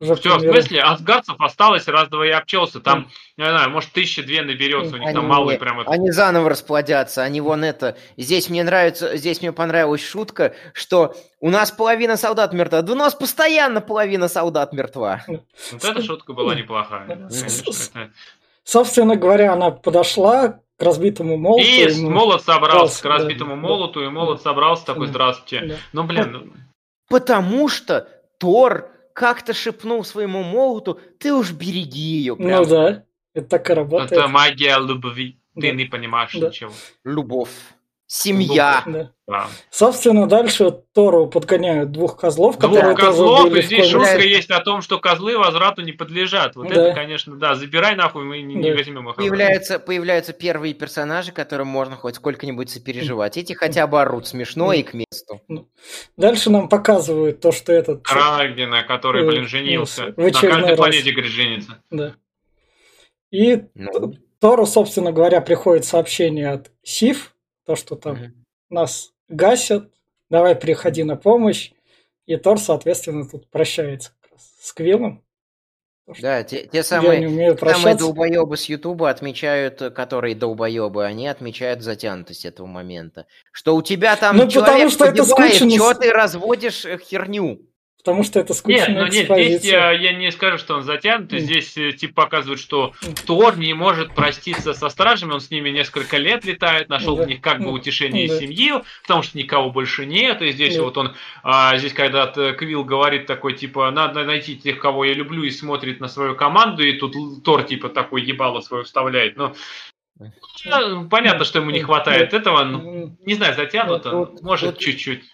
Уже Все, в смысле, асгардцев осталось раз-два и обчелся. Там, не знаю, может, тысячи две наберется, у них они, там малый прям... Это... Они заново расплодятся, они вон это... Здесь мне нравится, здесь мне понравилась шутка, что у нас половина солдат мертва. Да у нас постоянно половина солдат мертва. Вот эта шутка была неплохая. Собственно говоря, она подошла к разбитому молоту. И ему... молот собрался к разбитому да, молоту, и молот собрался такой, здравствуйте. Да. Ну, блин... Потому что Тор как-то шепнул своему молоту, ты уж береги ее. Прям. Ну да, это так и работает. Это магия любви. Ты да. не понимаешь да. ничего. Любовь. Семья. Да. Да. Собственно, дальше Тору подгоняют двух козлов, двух которые козлов, тоже и здесь шутка есть о том, что козлы возврату не подлежат. Вот да. это, конечно, да, забирай нахуй, мы не, да. не возьмем их. Появляются, появляются первые персонажи, которым можно хоть сколько-нибудь сопереживать. Эти хотя бы орут смешно и к месту. Дальше нам показывают то, что этот... Крагена, который, блин, женился. На каждой раз. планете, говорит, женится. Да. И ну. Тору, собственно говоря, приходит сообщение от Сив, то, что там угу. нас гасят, давай приходи на помощь. И Тор, соответственно, тут прощается с Квиллом. Да, те, те самые, самые долбоебы с Ютуба отмечают, которые долбоебы, они отмечают затянутость этого момента. Что у тебя там ну, человек потому что это скучно. что ты разводишь э, херню потому что это скучная нет, ну, нет, здесь я, я не скажу, что он затянут, mm. здесь э, типа показывают, что Тор не может проститься со стражами, он с ними несколько лет летает, нашел mm. в них как бы утешение mm. семьи, потому что никого больше нет, и здесь mm. вот он, а, здесь когда Квилл говорит такой, типа, надо найти тех, кого я люблю, и смотрит на свою команду, и тут Тор типа такой ебало свое вставляет, но ну, понятно, что ему не хватает этого, ну, не знаю, затянуто, может чуть-чуть.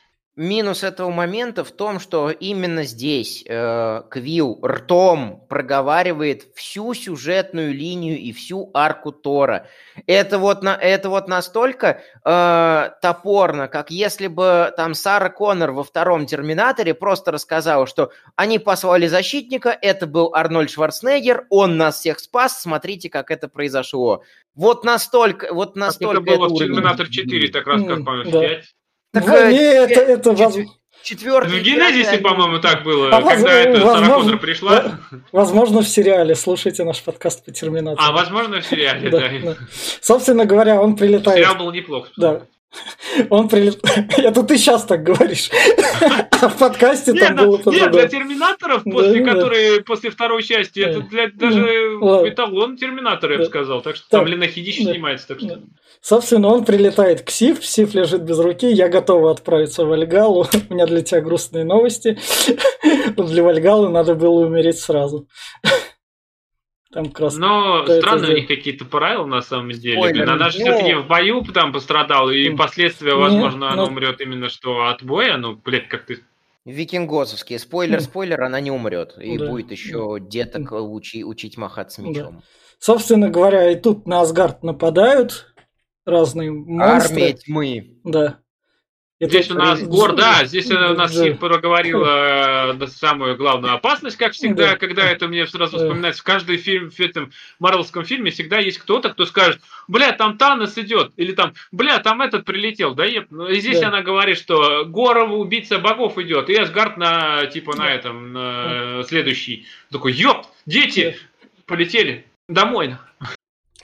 Минус этого момента в том, что именно здесь э, Квилл ртом проговаривает всю сюжетную линию и всю арку Тора. Это вот, на, это вот настолько э, топорно, как если бы там Сара Коннор во втором Терминаторе просто рассказала, что они послали защитника, это был Арнольд Шварценеггер, он нас всех спас, смотрите, как это произошло. Вот настолько, вот настолько. это было это в Терминатор 4, так раз как помнишь, да. 5. Так, ну, не, это, это чет, четвертый. В Генезисе, по-моему, так было, а когда воз... это возможно, пришла. Возможно, в сериале. Слушайте наш подкаст по Терминатору. А, возможно, в сериале, да. Собственно говоря, он прилетает... Сериал был неплох. Да. Он прилетает... Это ты сейчас так говоришь. А в подкасте там было Нет, для терминаторов, после которой, после второй части, это даже эталон терминатора, я бы сказал. Так что там Лена Хидич снимается. Так что... Собственно, он прилетает к Сив, Сив лежит без руки, я готова отправиться в Альгалу, у меня для тебя грустные новости. Для Вальгалы надо было умереть сразу. Там как раз Но странные у них какие-то правила на самом деле. Ой, Она даже все-таки в бою там пострадала, и последствия, возможно, она умрет именно что от боя. Ну, блядь, как ты Викингосовские. Спойлер, спойлер, она не умрет. И да. будет еще деток учи, учить махать мечом. Да. Собственно говоря, и тут на Асгард нападают разные монстры. Армия тьмы. Да. Здесь у нас Гор, да, здесь у нас Сик проговорила э, самую главную опасность, как всегда, когда это мне сразу вспоминается. В каждом фильме, в этом марвелском фильме всегда есть кто-то, кто скажет, бля, там Танос идет, или там, бля, там этот прилетел, да, и здесь она говорит, что Горов убийца богов идет, и Асгард на, типа, на этом, на следующий. Такой, ёп, дети, полетели домой.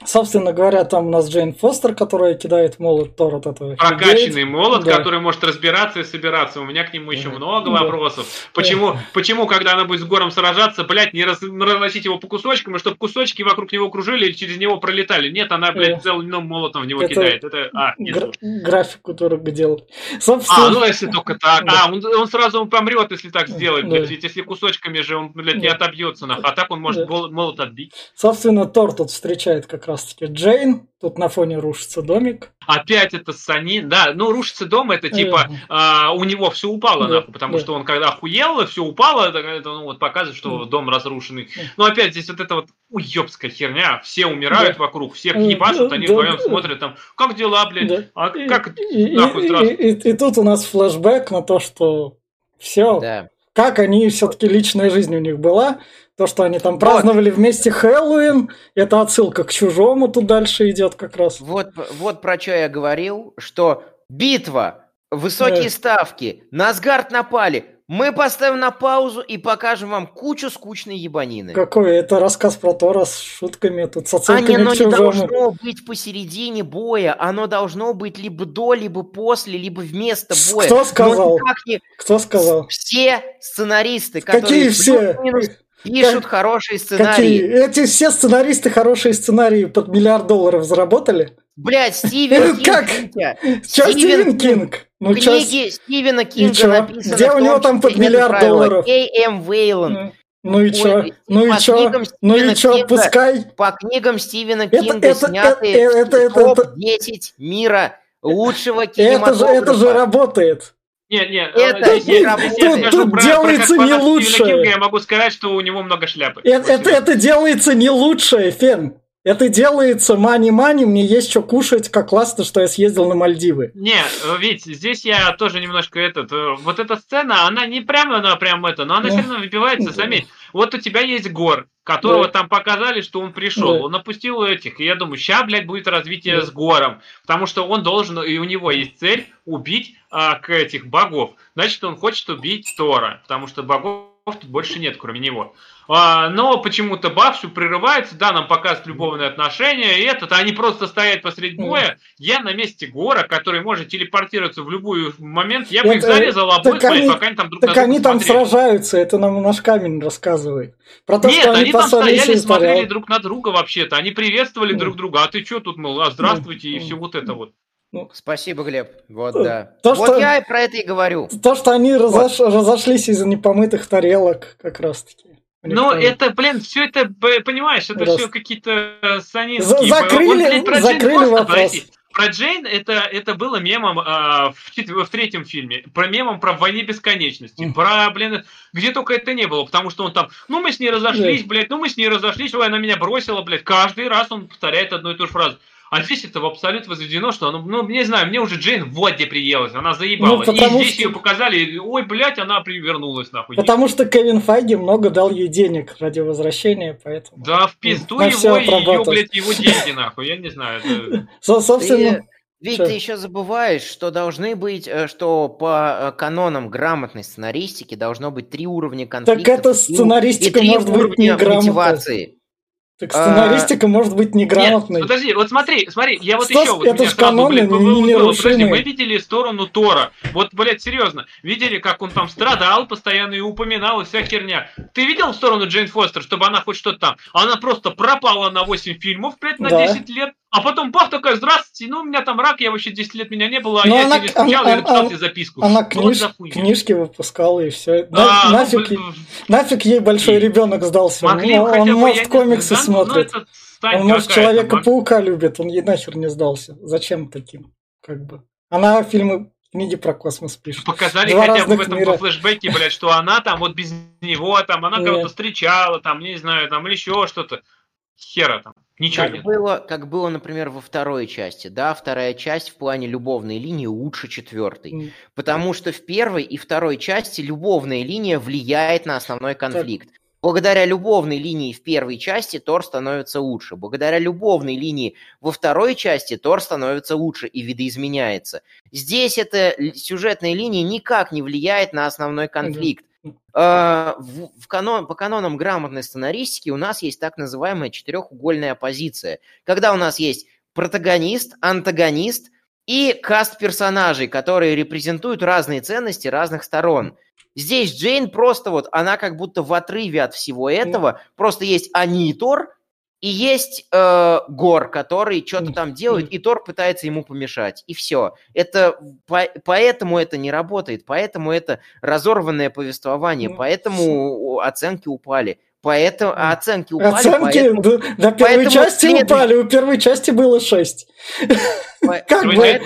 Собственно говоря, там у нас Джейн Фостер, которая кидает молот Тор от этого. Прокачанный молот, да. который может разбираться и собираться. У меня к нему еще много да. вопросов. Почему, да. почему, когда она будет с Гором сражаться, блядь, не раз, разносить его по кусочкам, и чтобы кусочки вокруг него кружили или через него пролетали? Нет, она, блядь, целым молотом в него это кидает. Это, а. Гра- графику дорого делал. Собственно... А, ну если только так. А, он, он сразу помрет, если так сделает, да. Ведь если кусочками же он, блядь, не отобьется, нахуй. А так он может молот отбить. Собственно, Тор тут встречает как раз-таки Джейн, тут на фоне рушится домик. Опять это Санин, да, ну рушится дом, это типа а, у него все упало, да, нахуй, потому да. что он когда охуел, все упало, это, это ну, вот показывает, что да. дом разрушенный. Да. Но опять здесь вот это вот уебская херня, все умирают да. вокруг, всех ебашут, они да, вдвоем да. смотрят там, как дела, блядь, да. а как, и, нахуй. И, и, и, и тут у нас флешбэк на то, что все, да. Как они все-таки личная жизнь у них была, то, что они там праздновали вот. вместе Хэллоуин, это отсылка к чужому тут дальше идет как раз. Вот, вот про что я говорил, что битва, высокие да. ставки, на Асгард напали. Мы поставим на паузу и покажем вам кучу скучной ебанины. Какой? Это рассказ про Тора с шутками, тут с отсылками Оно к чужому. не должно быть посередине боя, оно должно быть либо до, либо после, либо вместо боя. Кто сказал? Не... Кто сказал? Все сценаристы, которые... Какие все? Пишут как, хорошие сценарии. Какие? Эти все сценаристы хорошие сценарии под миллиард долларов заработали? Блять, Стивен Кинг. Как? Стивен Кинг? Ну, в книге Стивена Кинга написано Где у него там под миллиард долларов? Кей М. Вейлон. Ну и чё? Ну и чё? Ну и чё? Пускай. По книгам Стивена Кинга снятые топ-10 мира лучшего кинематографа. Это же, это же работает. Нет, нет, это здесь, не работает. Здесь тут, тут про, делается про, не лучше. Кинга, я могу сказать, что у него много шляпы. Это, это, это делается не лучше, Фен. Это делается мани-мани, мне есть что кушать, как классно, что я съездил на Мальдивы. Не, ведь здесь я тоже немножко этот... Э, вот эта сцена, она не прямо, она прям это, но она все равно выпивается, заметь. Вот у тебя есть Гор, которого да. там показали, что он пришел. Да. Он опустил этих. И я думаю, ща, блядь, будет развитие да. с Гором. Потому что он должен, и у него есть цель убить а, к этих богов. Значит, он хочет убить Тора. Потому что богов тут больше нет, кроме него. А, но почему-то все прерывается, да, нам показывают любовные отношения, и этот, они просто стоят посреди боя. Я на месте Гора, который может телепортироваться в любой момент, я бы их зарезал обоих, они, пока они там друг Так они там сражаются, это нам наш камень рассказывает. Про то, Нет, что они, они там стояли, смотрели друг на друга вообще-то, они приветствовали друг друга, а ты что тут, мол, а здравствуйте, и все вот это вот. Ну, Спасибо, Глеб. Вот, да. То, вот что, я и про это и говорю. То, что они вот. разош, разошлись из-за непомытых тарелок, как раз-таки. Ну, это, блин, все это, понимаешь, это Раз. все какие-то э, санинские... Закрыли, вот, закрыли вопрос. Подожди. Про Джейн это, это было мемом а, в, в третьем фильме. Про мемом про войне бесконечности. Mm. Про, блин, где только это не было. Потому что он там, ну мы с ней разошлись, yeah. блядь, ну мы с ней разошлись, ой, она меня бросила, блядь. Каждый раз он повторяет одну и ту же фразу. А здесь это в абсолют возведено, что, ну, ну, не знаю, мне уже Джейн в воде приелась, она заебала. Ну, и здесь что... ее показали, ой, блядь, она привернулась, нахуй. Потому что Кевин Файги много дал ей денег ради возвращения, поэтому... Да, в пизду его и ее, блядь, его деньги, нахуй, я не знаю. Это... Собственно... Ведь что? ты еще забываешь, что должны быть, э, что по э, канонам грамотной сценаристики должно быть три уровня конфликта. Так это сценаристика и, может быть неграмотной. Так сценаристика а, может быть неграмотной. Нет, подожди, вот смотри, смотри, я вот Стас, еще... Вот это же каноны, не, не, Подожди, мы видели сторону Тора. Вот, блядь, серьезно. Видели, как он там страдал постоянно и упоминал, и вся херня. Ты видел сторону Джейн Фостер, чтобы она хоть что-то там? Она просто пропала на 8 фильмов, блядь, на да. 10 лет. А потом бах такая, здравствуйте, ну у меня там рак, я вообще 10 лет меня не было, а Но я она, тебе скучал, она, я написал она, тебе записку. Она книж, книжки выпускала и все. А, На, ну, нафиг, ну, нафиг ей большой и, ребенок сдался. Могли, он, он может комиксы ну, смотрит. Ну, он может Человека-паука любит, он ей нахер не сдался. Зачем таким? Как бы. Она фильмы книги про космос пишет. Показали Два хотя бы в этом мира. флешбеке, блядь, что она там вот без него, там, она кого-то встречала, там, не знаю, там, или еще что-то. хера там. Ничего как нет. Было, как было, например, во второй части. Да, вторая часть в плане любовной линии лучше четвертой. М. Потому что в первой и второй части любовная линия влияет на основной конфликт. Благодаря любовной линии в первой части Тор становится лучше. Благодаря любовной линии во второй части Тор становится лучше и видоизменяется. Здесь эта сюжетная линия никак не влияет на основной конфликт. Э, В, в канон, по канонам грамотной сценаристики у нас есть так называемая четырехугольная позиция, когда у нас есть протагонист, антагонист и каст персонажей, которые репрезентуют разные ценности разных сторон. Здесь Джейн просто вот, она как будто в отрыве от всего этого, просто есть они и Тор, и есть э, Гор, который что-то там делает, и Тор пытается ему помешать. И все. Это по- поэтому это не работает, поэтому это разорванное повествование, Ну, поэтому оценки упали. Поэтому а оценки упали, Оценки поэтому- до, до первой поэтому части следующий- упали, у первой части было 6. по- Как бы-.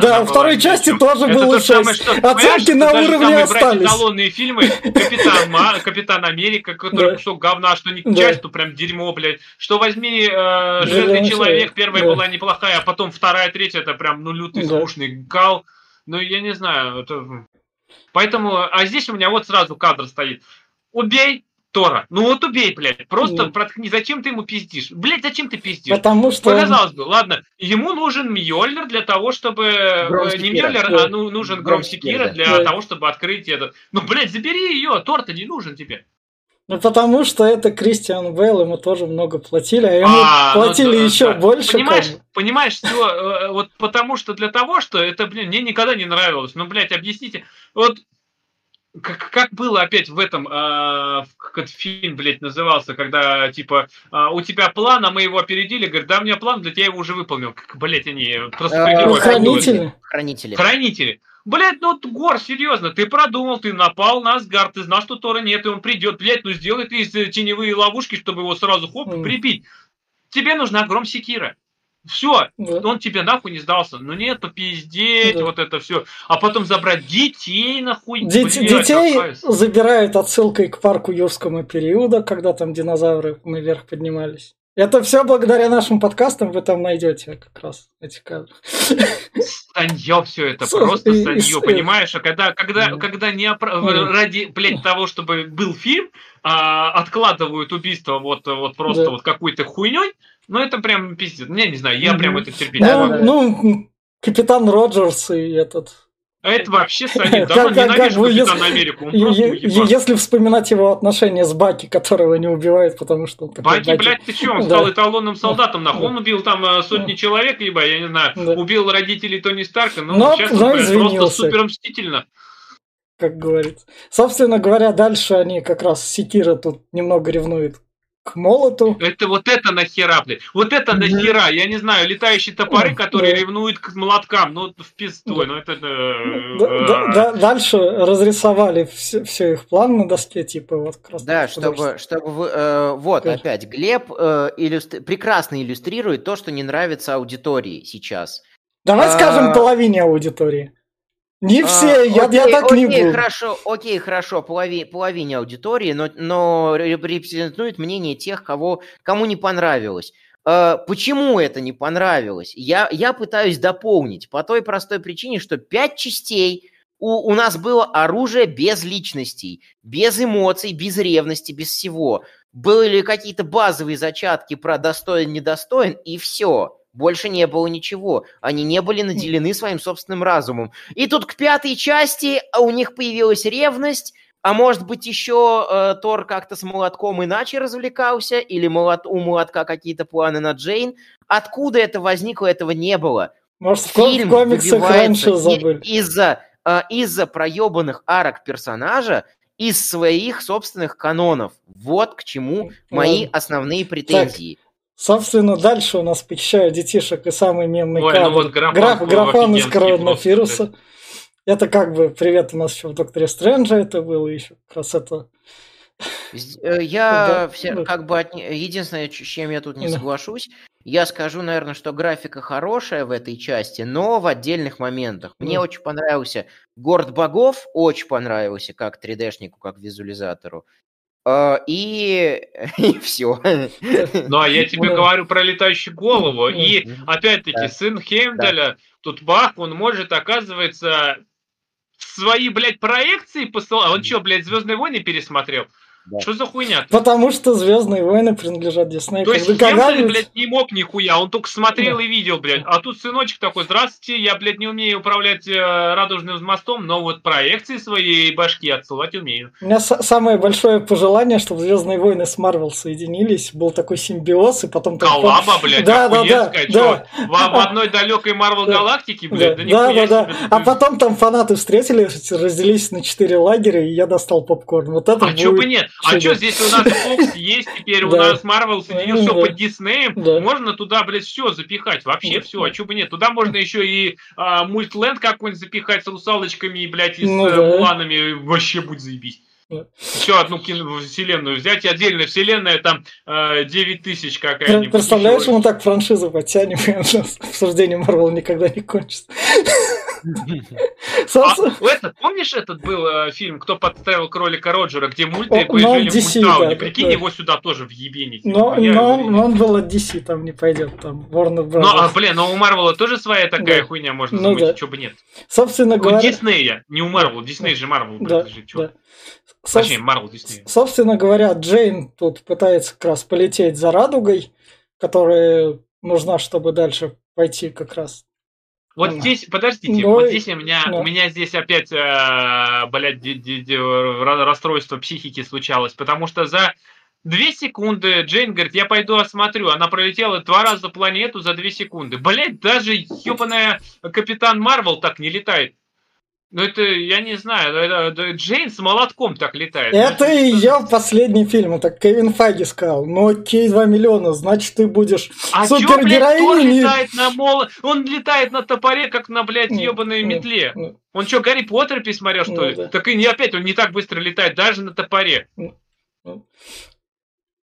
Да, второй части тоже Это было то же самое, 6. что, понимаешь, Оценки что на уровне остались. эталонные фильмы, Капитан, Америка, который кусок говна, что не часть, что прям дерьмо, блядь. Что возьми э, Железный человек, первая была неплохая, а потом вторая, третья, это прям, ну, лютый, скучный гал. Ну, я не знаю, это... Поэтому, а здесь у меня вот сразу кадр стоит. Убей Тора. Ну вот убей, блядь. Просто Ну. проткни. Зачем ты ему пиздишь? Блядь, зачем ты пиздишь? Потому что... он- Показалось бы, ладно, ему нужен Мьёльнир для того, чтобы... э, Гром Не. Мьёльнир, а ну, нужен Гром Секира для Да. того, чтобы открыть этот... Ну, блядь, забери ее, торт не нужен тебе. Ну, потому что это Кристиан Бейл, ему тоже много платили, а ему А, ну платили да, еще да. больше. Понимаешь, как понимаешь, все, вот потому что для того, что это, блин, мне никогда не нравилось. Ну, блядь, объясните. Вот как, как было опять в этом, а, в- как этот фильм, блядь, назывался, когда, типа, а, у тебя план, а мы его опередили, говорит, да, у меня план, для тебя его уже выполнил. Как, блядь, они просто Э, про героев Хранители. Хранители. Хранители. Блять, ну Гор, серьезно, ты продумал, ты напал на Асгард, ты знал, что Тора нет, и он придет, блять, ну сделай ты из э, теневые ловушки, чтобы его сразу хоп, прибить. Тебе нужна гром секира. Все, Да. он тебе нахуй не сдался. Ну нет, попиздеть, Да. вот это все. А потом забрать детей нахуй. Дети- блядь, детей забирают отсылкой к парку юрского периода, когда там динозавры наверх поднимались. Это все благодаря нашим подкастам вы там найдете как раз эти кадры. Санье все это, просто санье, понимаешь? А когда, когда, когда не опра- ради, блядь, того, чтобы был фильм, а, откладывают убийство вот, вот просто Да. вот какой-то хуйней, ну это прям пиздец. Не, не знаю, я прям это терпеть Ну, не могу. ну, Капитан Роджерс и этот... А это вообще. Как- Давно как- как ненавижу бы, Капитана если- Америку, он Е- просто е- уебан. Если вспоминать его отношения с Баки, которого не убивают, потому что он такой Баки, Баки. блядь, ты чё, он Да. стал эталонным солдатом, нахуй. Да. Он убил там э, сотни человек, либо, я не знаю, Да. убил родителей Тони Старка, ну, Но- сейчас но он, блядь, просто супер мстительно. как говорится. Собственно говоря, дальше они как раз Секира тут немного ревнует к молоту. Это вот это нахера, блядь. Вот это нахера. Я не знаю, летающие топоры, которые ревнуют к молоткам. Ну, в пизду. Ну, это... Да- э, да- да- дальше разрисовали все, их план на доске, типа вот как раз Да, чтобы, чтобы вы... э, вот, опять, Глеб э, прекрасно иллюстрирует то, что не нравится аудитории сейчас. Давай А- скажем половине аудитории. Не А, все, я, я окей, так не окей, буду. хорошо, окей, хорошо, полови- половине аудитории, но, но реп- репрезентует мнение тех, кого, кому не понравилось. Э, почему это не понравилось? Я, я пытаюсь дополнить по той простой причине, что пять частей у, у нас было оружие без личностей, без эмоций, без ревности, без всего. Были какие-то базовые зачатки про достоин, недостоин, и все. Больше не было ничего. Они не были наделены своим собственным разумом. И тут к пятой части а у них появилась ревность, а может быть еще э, Тор как-то с молотком иначе развлекался, или молот, у молотка какие-то планы на Джейн. Откуда это возникло, этого не было. Может, ко- в Фильм комиксах раньше забыли. из-за э, из-за проебанных арок персонажа из своих собственных канонов. Вот к чему мои Ладно. основные претензии. Собственно, дальше у нас похищают детишек и самый мемный Ой, кадр. ну вот графон Граф- графон из коронавируса. Это как бы привет у нас еще в Докторе Стрэнджа это было еще как раз это. Э, Я Да, все, да. как бы от единственное, с чем я тут не Да. соглашусь, я скажу, наверное, что графика хорошая в этой части, но в отдельных моментах. Мне Да. очень понравился Город богов, очень понравился как 3D-шнику, как визуализатору. Э, и, и все. Ну, а я тебе говорю про летающую голову. И, опять-таки, сын Хемделя, тут бах, он может, оказывается, свои, блядь, проекции посылать. Он что, блядь, Звездные войны пересмотрел? Да. Что за хуйня? Потому что Звездные войны принадлежат Диснею. То есть Хемсели, блядь, не мог нихуя, он только смотрел да. и видел, блядь. А тут сыночек такой, здравствуйте, я, блядь, не умею управлять э, радужным мостом, но вот проекции своей башки отсылать умею. У меня самое большое пожелание, чтобы Звездные войны с Марвел соединились, был такой симбиоз, и потом... Коллаба, блядь, да, да, да, да. В, в одной далекой Марвел галактике, блядь, да, да, да, да. А потом там фанаты встретились, разделились на четыре лагеря, и я достал попкорн. Вот это а будет... чё бы нет? А что, здесь у нас Fox есть, теперь у нас Marvel соединил все под Диснеем, можно туда, блядь, все запихать, вообще все, а что бы нет. Туда можно еще и а, мультленд какой-нибудь запихать с русалочками и, блядь, и с ну э, вообще будет заебись. Еще одну кино, вселенную взять, и отдельная вселенная, там э, 9 тысяч какая-нибудь. Представляешь, мы так франшизу подтянем, и обсуждение Марвел никогда не кончится. А, этот, помнишь, этот был э, фильм «Кто подставил кролика Роджера», где мульты О, жили в мультауне? Прикинь, его сюда тоже въебенить. Но, но, но он был от DC, там не пойдет, там Warner Bros. Ну, а, блин, но у Марвела тоже своя такая да. хуйня можно ну, замутить, да. что бы нет. Собственно говоря... У Диснея, не у Марвел, Дисней же Марвел да, да. Точнее, Марвел Дисней. Собственно говоря, Джейн тут пытается как раз полететь за радугой, которая нужна, чтобы дальше пойти как раз вот здесь, подождите, Но... вот здесь у меня, yeah. у меня здесь опять, э, блядь, расстройство психики случалось, потому что за две секунды Джейн говорит, я пойду осмотрю. Она пролетела два раза планету за две секунды. Блядь, даже ебаная Капитан Марвел так не летает. Ну это, я не знаю, это, это Джейн с молотком так летает. Это ну, ее последний фильм, это Кевин Фаги сказал. Ну окей, 2 миллиона, значит ты будешь а супергероиней. летает на мол... Он летает на топоре, как на, блядь, ебаной метле. Ну, он что, Гарри Поттер пересмотрел, что ну, ли? Да. Так и не опять, он не так быстро летает, даже на топоре.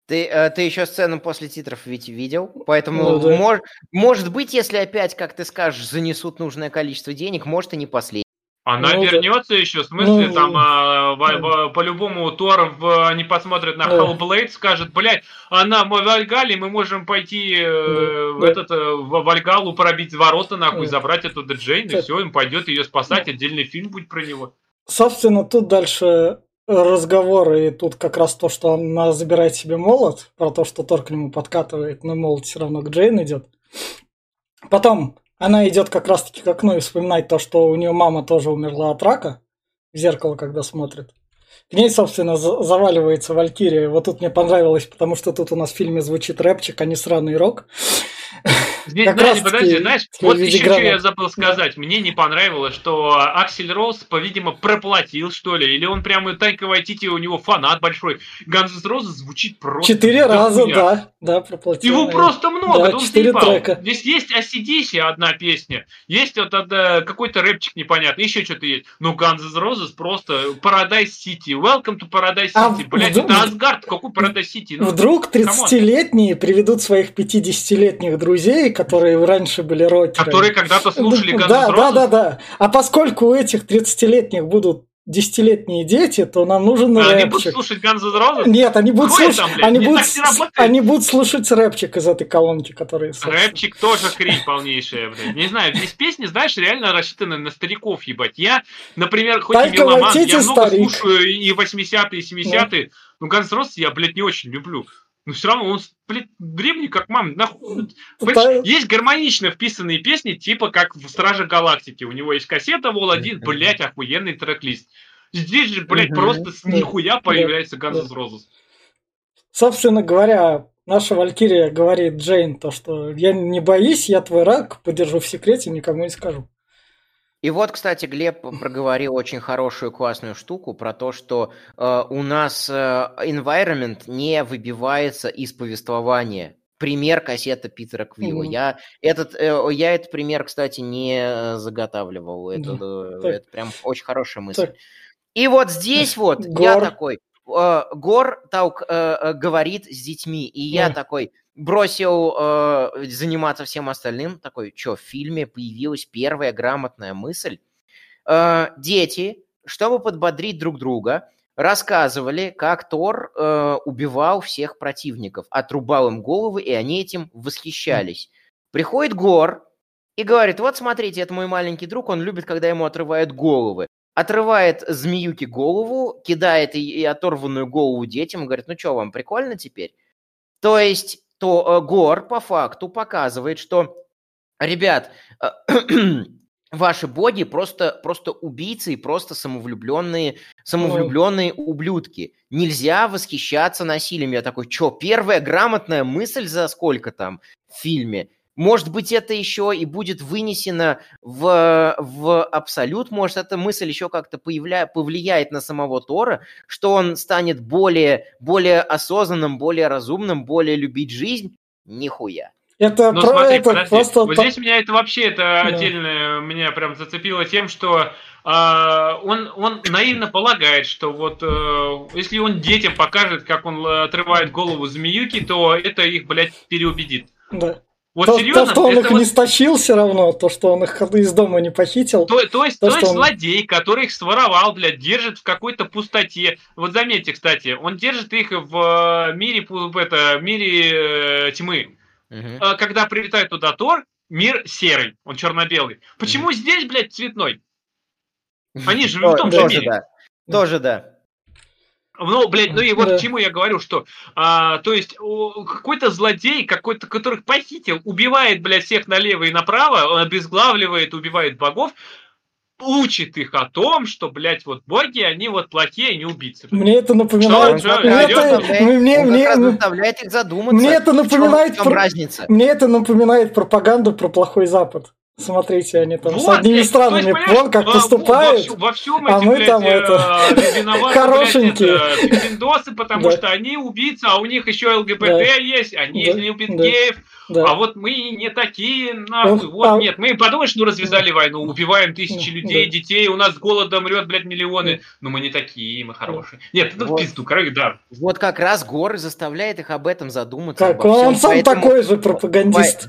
Ты, э, ты еще сцену после титров ведь видел, поэтому ну, да. мож, может быть, если опять, как ты скажешь, занесут нужное количество денег, может и не последний. Она ну, вернется да. еще, в смысле, ну, там а, в, по-любому Тор в, они посмотрят на да. Hellblade, скажет, блядь, она в Вальгале, мы можем пойти э, да. в этот, э, в Вальгалу пробить ворота, нахуй, да. забрать оттуда Джейн, и все, им пойдет ее спасать, да. отдельный фильм будет про него. Собственно, тут дальше разговоры, и тут как раз то, что она забирает себе молот, про то, что Тор к нему подкатывает, но молот все равно к Джейн идет. Потом она идет как раз-таки к окну и вспоминает то, что у нее мама тоже умерла от рака. В зеркало, когда смотрит. К ней, собственно, заваливается Валькирия. Вот тут мне понравилось, потому что тут у нас в фильме звучит рэпчик, а не сраный рок. Здесь, как подожди, подожди, знаешь, вот еще что я забыл сказать. Мне не понравилось, что Аксель Роуз, по-видимому, проплатил, что ли, или он прямо Тайка Вайтити, у него фанат большой. Ганзес Роза звучит просто... Четыре раза, да, да, проплатил. Его просто много, да, четыре трека. Здесь есть ACDC одна песня, есть вот это, какой-то рэпчик непонятный, еще что-то есть. Но Ганзес Розес просто Paradise City, Welcome to Paradise а City. А Блять, вдруг... это Асгард, какой Paradise City? Ну, вдруг 30-летние приведут своих 50-летних друзей, которые раньше были рокерами. Которые когда-то слушали Guns Да, да, да, да. А поскольку у этих 30-летних будут десятилетние дети, то нам нужен а рэпчик. Они будут слушать Guns N' Roses? Нет, они будут, слушать, они, будут, они будут слушать рэпчик из этой колонки, который... Рэпчик тоже хрень полнейшая, блядь. Не знаю, здесь песни, знаешь, реально рассчитаны на стариков, ебать. Я, например, хоть Только и меломан, я много старик. слушаю и 80-е, и 70-е, но Guns N' Roses я, блядь, не очень люблю но все равно он, древний, как мам. Нахуй. Да. Есть гармонично вписанные песни, типа как в Страже Галактики. У него есть кассета Вол-1, блядь, охуенный трек-лист. Здесь же, блядь, просто с нихуя появляется Guns N' Roses. Собственно говоря, наша Валькирия говорит Джейн то, что я не боюсь, я твой рак, подержу в секрете, никому не скажу. И вот, кстати, Глеб проговорил очень хорошую классную штуку про то, что э, у нас э, environment не выбивается из повествования. Пример кассета Питера Квилла. Mm-hmm. Я, этот, э, я этот пример, кстати, не заготавливал. Это, mm-hmm. это прям очень хорошая мысль. Так. И вот здесь вот Гор. я такой, э, Гор Таук э, э, говорит с детьми, и я mm. такой, бросил э, заниматься всем остальным. Такой, что, в фильме появилась первая грамотная мысль. Э, дети, чтобы подбодрить друг друга, рассказывали, как Тор э, убивал всех противников, отрубал им головы, и они этим восхищались. Приходит Гор и говорит, вот смотрите, это мой маленький друг, он любит, когда ему отрывают головы. Отрывает змеюке голову, кидает и, и оторванную голову детям, и говорит, ну что, вам прикольно теперь? То есть, то э, Гор по факту показывает, что, ребят, э, ваши боги просто, просто убийцы и просто самовлюбленные, самовлюбленные ублюдки. Нельзя восхищаться насилием. Я такой, что, первая грамотная мысль за сколько там в фильме? Может быть, это еще и будет вынесено в, в абсолют. Может, эта мысль еще как-то появля, повлияет на самого Тора, что он станет более, более осознанным, более разумным, более любить жизнь. Нихуя. Это, ну, про, смотри, это подожди. просто... Вот здесь меня это вообще это да. отдельно меня прям зацепило тем, что э, он, он наивно полагает, что вот э, если он детям покажет, как он отрывает голову змеюки, то это их, блядь, переубедит. Да. Вот то, серьезно, то, что он их вот... не стащил все равно, то, что он их из дома не похитил. То, то есть, то, то есть он... злодей, который их своровал, блядь, держит в какой-то пустоте. Вот заметьте, кстати, он держит их в мире, в это, мире э, тьмы. Угу. Когда прилетает туда Тор, мир серый, он черно-белый. Почему угу. здесь, блядь, цветной? Они же в том же мире. Тоже да. Ну, блядь, ну и вот да. к чему я говорю, что, а, то есть, какой-то злодей, какой-то, которых похитил, убивает, блядь, всех налево и направо, он обезглавливает, убивает богов, учит их о том, что, блядь, вот боги, они вот плохие, не убийцы. Мне это напоминает... Что, мне это, мне, мне, заставляет их задуматься. Мне это напоминает... Про, разница. Мне это напоминает пропаганду про плохой Запад. Смотрите, они там вот, с одними странами вон как поступают, во, во всем а мы там э, это хорошенькие. Блядь, потому что они убийцы, а у них еще ЛГБТ есть, они да. любят да. геев, да. а вот мы не такие, нахуй, вот а... нет, мы подумаешь, ну развязали войну, убиваем тысячи людей, да. детей, у нас голодом мрет, блядь, миллионы, но мы не такие, мы хорошие. Нет, ну вот. в пизду, короче, да. Вот как раз Гор заставляет их об этом задуматься. Как он сам поэтому... такой же пропагандист.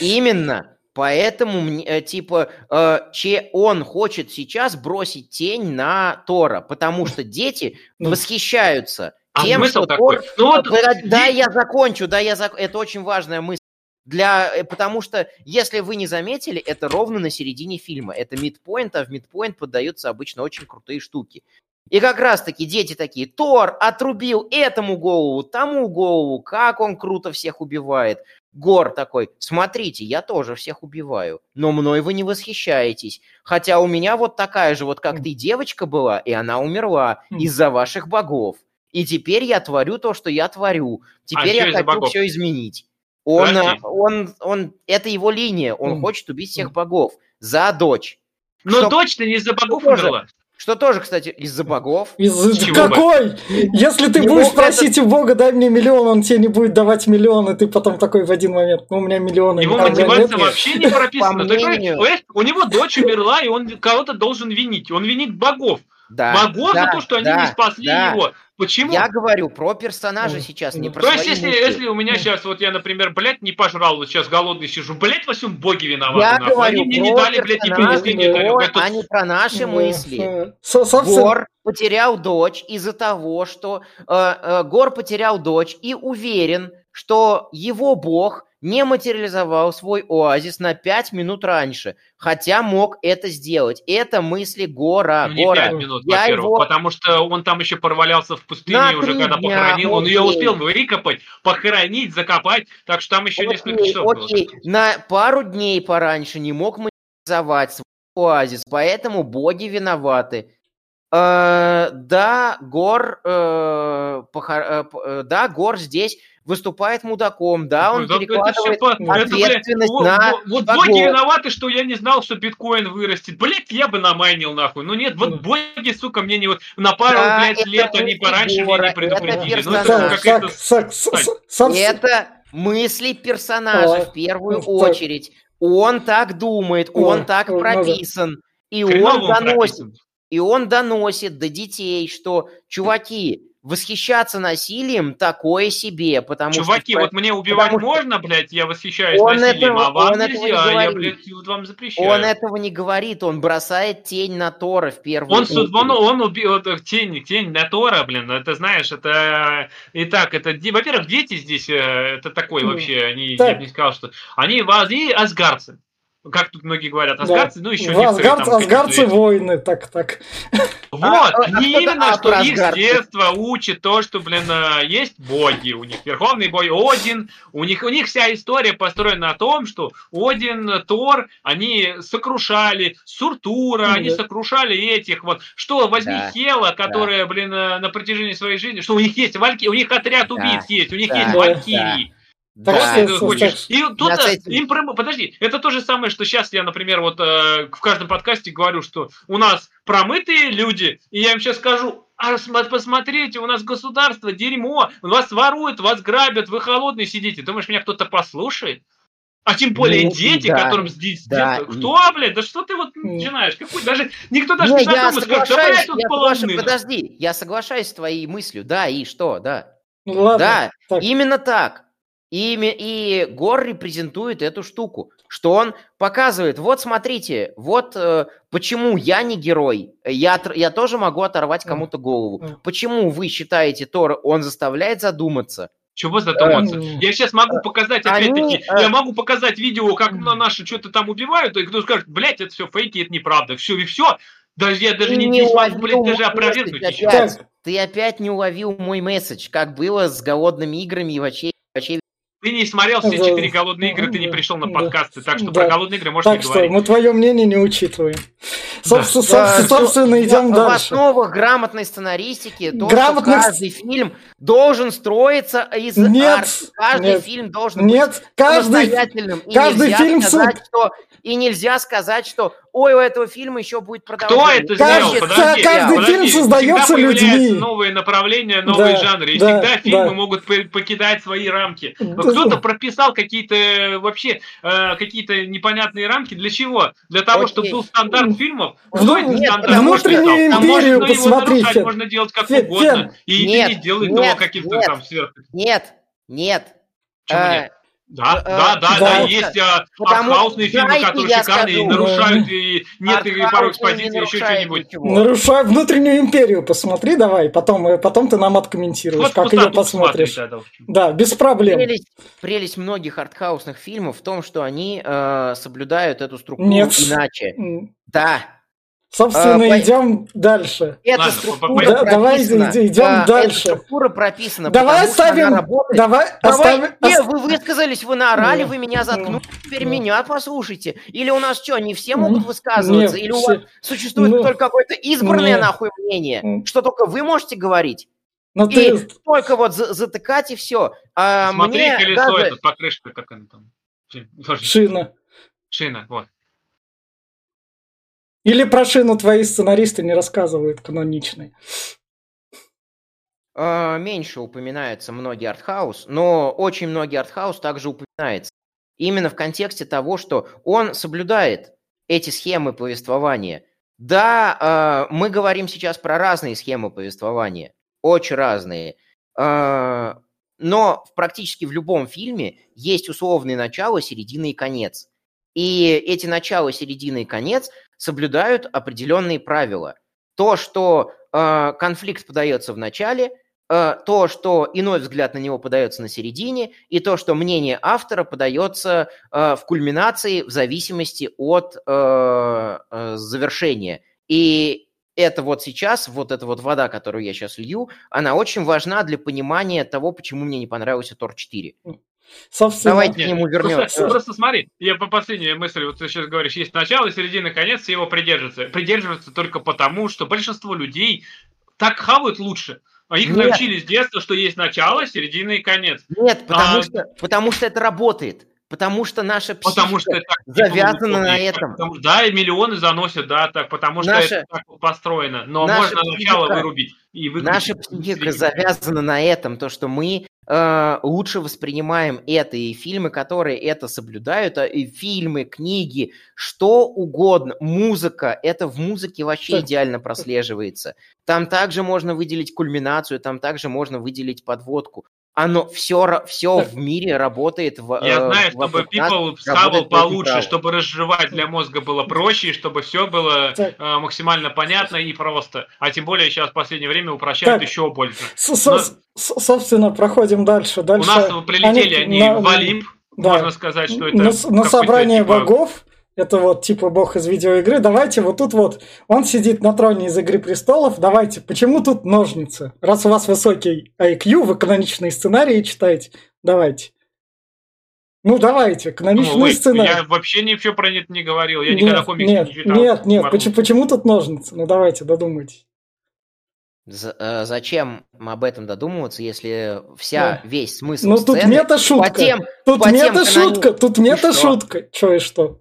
Именно. Поэтому, э, типа, э, че он хочет сейчас бросить тень на Тора, потому что дети ну. восхищаются а тем, что Тор... Ну, вот... Да, я закончу, да, я зак... Это очень важная мысль. Для... Э, потому что, если вы не заметили, это ровно на середине фильма. Это мидпоинт, а в мидпоинт поддаются обычно очень крутые штуки. И как раз-таки дети такие, Тор отрубил этому голову, тому голову, как он круто всех убивает. Гор такой, смотрите, я тоже всех убиваю, но мной вы не восхищаетесь. Хотя у меня вот такая же, вот как ты, девочка была, и она умерла из-за ваших богов. И теперь я творю то, что я творю. Теперь а я хочу богов? все изменить. Он, он, он, он, это его линия, он mm. хочет убить всех богов за дочь. Но что... дочь-то не из-за богов умерла. Что тоже, кстати, из-за богов. Из какой? Бы? Если ты не будешь просить это... у Бога, дай мне миллион, он тебе не будет давать миллион, и ты потом такой в один момент, ну у меня миллионы. Его мотивация нет. вообще не прописана. Мнению... У него дочь умерла, и он кого-то должен винить. Он винит богов. Да, Богов да, за то, что они да, не спасли да. его. Почему? Я говорю про персонажа mm. сейчас, не про То есть, если, если у меня сейчас, вот я, например, блядь, не пожрал, вот сейчас голодный сижу, блядь, во всем боги виноваты. Я нахуй. говорю они мне не дали, блядь, не принесли, не дали. Вот, а не про наши мысли. Гор потерял дочь из-за того, что... Э, э, Гор потерял дочь и уверен, что его бог не материализовал свой оазис на 5 минут раньше, хотя мог это сделать. Это мысли Гора. Ну, не Гора. 5 минут, Я его... потому что он там еще провалялся в пустыне на уже, когда дня, похоронил. Он ее успел выкопать, похоронить, закопать, так что там еще окей, несколько часов окей. было. На пару дней пораньше не мог материализовать свой оазис, поэтому боги виноваты. Э, да, Гор, э, похор... э, э да, Гор здесь выступает мудаком, да, он да, перекладывает по... ответственность это, на... Вот, вот боги виноваты, что я не знал, что биткоин вырастет. Блять, я бы намайнил нахуй. Ну нет, вот боги, сука, мне не вот на пару, да, блядь, лет они пораньше меня не предупредили. Ну это Это мысли персонажа в первую очередь. Он так думает, он так прописан. И он доносит, и он доносит до детей, что, чуваки, восхищаться насилием такое себе, потому Чуваки, что... вот мне убивать потому что можно, блядь, я восхищаюсь он насилием, этого- а вам он этого не нельзя, я, блядь, вот вам запрещаю. Он этого не говорит, он бросает тень на Тора в первую Он, очередь. суд- он, он убил э, тень, тень на Тора, блин, это знаешь, это и так, это, во-первых, дети здесь, э, это такой Ну, вообще, они, так. я бы не сказал, что, они, они асгарцы, как тут многие говорят, Да. асгарцы, ну еще некоторые Асгард- там какие-то- воины, так, так. Вот, А, а не кто-то именно, что автор их с детства учат то, что, блин, э, есть боги, у них верховный бой Один, у них, у них вся история построена на том, что Один, Тор, они сокрушали Суртура, Ну они да. сокрушали этих, вот, что возьми Да, Хела, которая, блин, э, на протяжении своей жизни, что у них есть вальки, у них отряд Да, убийц есть, у них да, есть да. валькирии. Да. что- ты хочешь. И тут этим- им прям- подожди, это то же самое, что сейчас я, например, вот э, в каждом подкасте говорю, что у нас промытые люди, и я им сейчас скажу, а см- посмотрите, у нас государство дерьмо, вас воруют, вас грабят, вы холодные сидите. Думаешь, меня кто-то послушает? А тем более Ну, дети, да, которым здесь да, детства- и- Кто, блядь? Да что ты вот начинаешь? Какой даже никто даже Не, не я задумается, как да, блядь, тут половина. подожди, я соглашаюсь с твоей мыслью, да, и что, да. Ну ладно. Да, так. именно так. И, и Гор репрезентует эту штуку, что он показывает, вот смотрите, вот э, почему я не герой, я, я тоже могу оторвать кому-то голову. Почему вы считаете Тора, он заставляет задуматься? Чего задуматься? Я сейчас могу показать, Они, опять-таки, э, я могу показать видео, как на наши что-то там убивают, и кто скажет, блядь, это все фейки, это неправда, все и все. Даже я даже Ты не, не смогу, блядь, даже опровергнуть еще. опять. Ты опять не уловил мой месседж, как было с голодными играми и вообще Ты не смотрел все четыре голодные игры, ты не пришел на подкасты, так что Да. про голодные игры можешь Так не что говорить. мы твое мнение не учитываем. Собственно, Да, соб- собственно, в- идем в, дальше. основах грамотной сценаристики то, Грамотных что каждый фильм должен строиться из Нет, арк. Каждый нет, фильм должен Нет, быть каждый... самостоятельным. И каждый фильм сказать, суд. что и нельзя сказать, что ой, у этого фильма еще будет Кто продолжение. это Каждый- сделал? ка- Подожди, каждый подожди. фильм создается людьми. новые направления, новые Да, жанры, и да, всегда фильмы да. могут по- покидать свои рамки. Но Да. кто-то прописал какие-то э, вообще э, какие-то непонятные рамки. Для чего? Для того, Окей. чтобы был стандарт фильмов. Вну- Кто этот нет, стандарт внутреннюю прописал? Там империю можно его посмотри, нарушать, можно делать как Фен, угодно. И Нет, ты не делай нет, его каким-то нет. там сверх. Нет, нет. Почему Э, нет? Да, э, да, да, да. да, есть а, артхаусные фильмы, которые шикарные, и нарушают, и нет и пару экспозиций, еще что-нибудь. Нарушай внутреннюю империю, посмотри давай, потом, э, потом ты нам откомментируешь, Вот как ее посмотришь. Да, без проблем. Прелесть, прелесть многих артхаусных фильмов в том, что они э, соблюдают эту структуру Нет. иначе. Да, Собственно, А, по- идем дальше. эта Ладно, структура по- Да, давай идем Да, дальше. Эта структура прописана. Давай оставим, давай, Давай, оставим, не, вы высказались, вы наорали, Не, вы меня заткнули, теперь не. меня послушайте. Или у нас что, не все могут Не, высказываться? не, Или у все. вас существует Ну, только какое-то избранное не. нахуй мнение, что только вы можете говорить? Ну И ты, только вот за- затыкать и все. А Смотри, мне колесо даже- это, покрышка, как она там. Шина. Шина, вот. Или про шину твои сценаристы не рассказывают каноничные. А, меньше упоминается многие артхаус, но очень многие артхаус также упоминается. Именно в контексте того, что он соблюдает эти схемы повествования. Да, а, мы говорим сейчас про разные схемы повествования, очень разные. А, но практически в любом фильме есть условные начало, середина и конец. И эти начало, середина и конец соблюдают определенные правила. То, что э, конфликт подается в начале, э, то, что иной взгляд на него подается на середине, и то, что мнение автора подается э, в кульминации в зависимости от э, э, завершения. И это вот сейчас, вот эта вот вода, которую я сейчас лью, она очень важна для понимания того, почему мне не понравился Тор 4. Собственно, Давайте к нему Просто, вернемся. просто смотри, я по последней мысли, вот ты сейчас говоришь, есть начало, середина, конец, все его придерживаются. Придерживаются только потому, что большинство людей так хавают лучше. А их Нет. научили с детства, что есть начало, середина и конец. Нет, потому, А- что, потому что это работает. Потому что наша психика Потому что это завязана на этом. Потому, да, и миллионы заносят, да, так, потому что Наша- это так вот построено. Но наша можно начало психика- вырубить и выключить. Наша психика завязана на этом, то, что мы э, лучше воспринимаем это, и фильмы, которые это соблюдают, а, и фильмы, книги, что угодно, музыка, это в музыке вообще идеально прослеживается. Там также можно выделить кульминацию, там также можно выделить подводку. Оно все, все в мире работает в Я э, знаю, чтобы people очень получше, чтобы разжевать для мозга было проще, и чтобы все было э, максимально понятно и просто. А тем более сейчас в последнее время упрощают Так. еще больше. С- собственно, проходим дальше. У дальше нас прилетели они на- в Олимп, да. можно сказать, что это... на, на собрание типа, богов, это вот типа бог из видеоигры, давайте вот тут вот, он сидит на троне из Игры Престолов, давайте, почему тут ножницы? Раз у вас высокий IQ, вы каноничные сценарии читаете, давайте. Ну давайте, ну, каноничные ой, сценарии. Я вообще ничего про это не говорил, я никогда нет, комиксы нет, не читал. нет, нет, Марвел. почему, почему тут ножницы? Ну давайте, додумайтесь. З- э, зачем об этом додумываться, если вся, весь смысл Ну тут сцены мета-шутка. по тем, Тут по мета-шутка, канони- тут мета-шутка. Чё и что?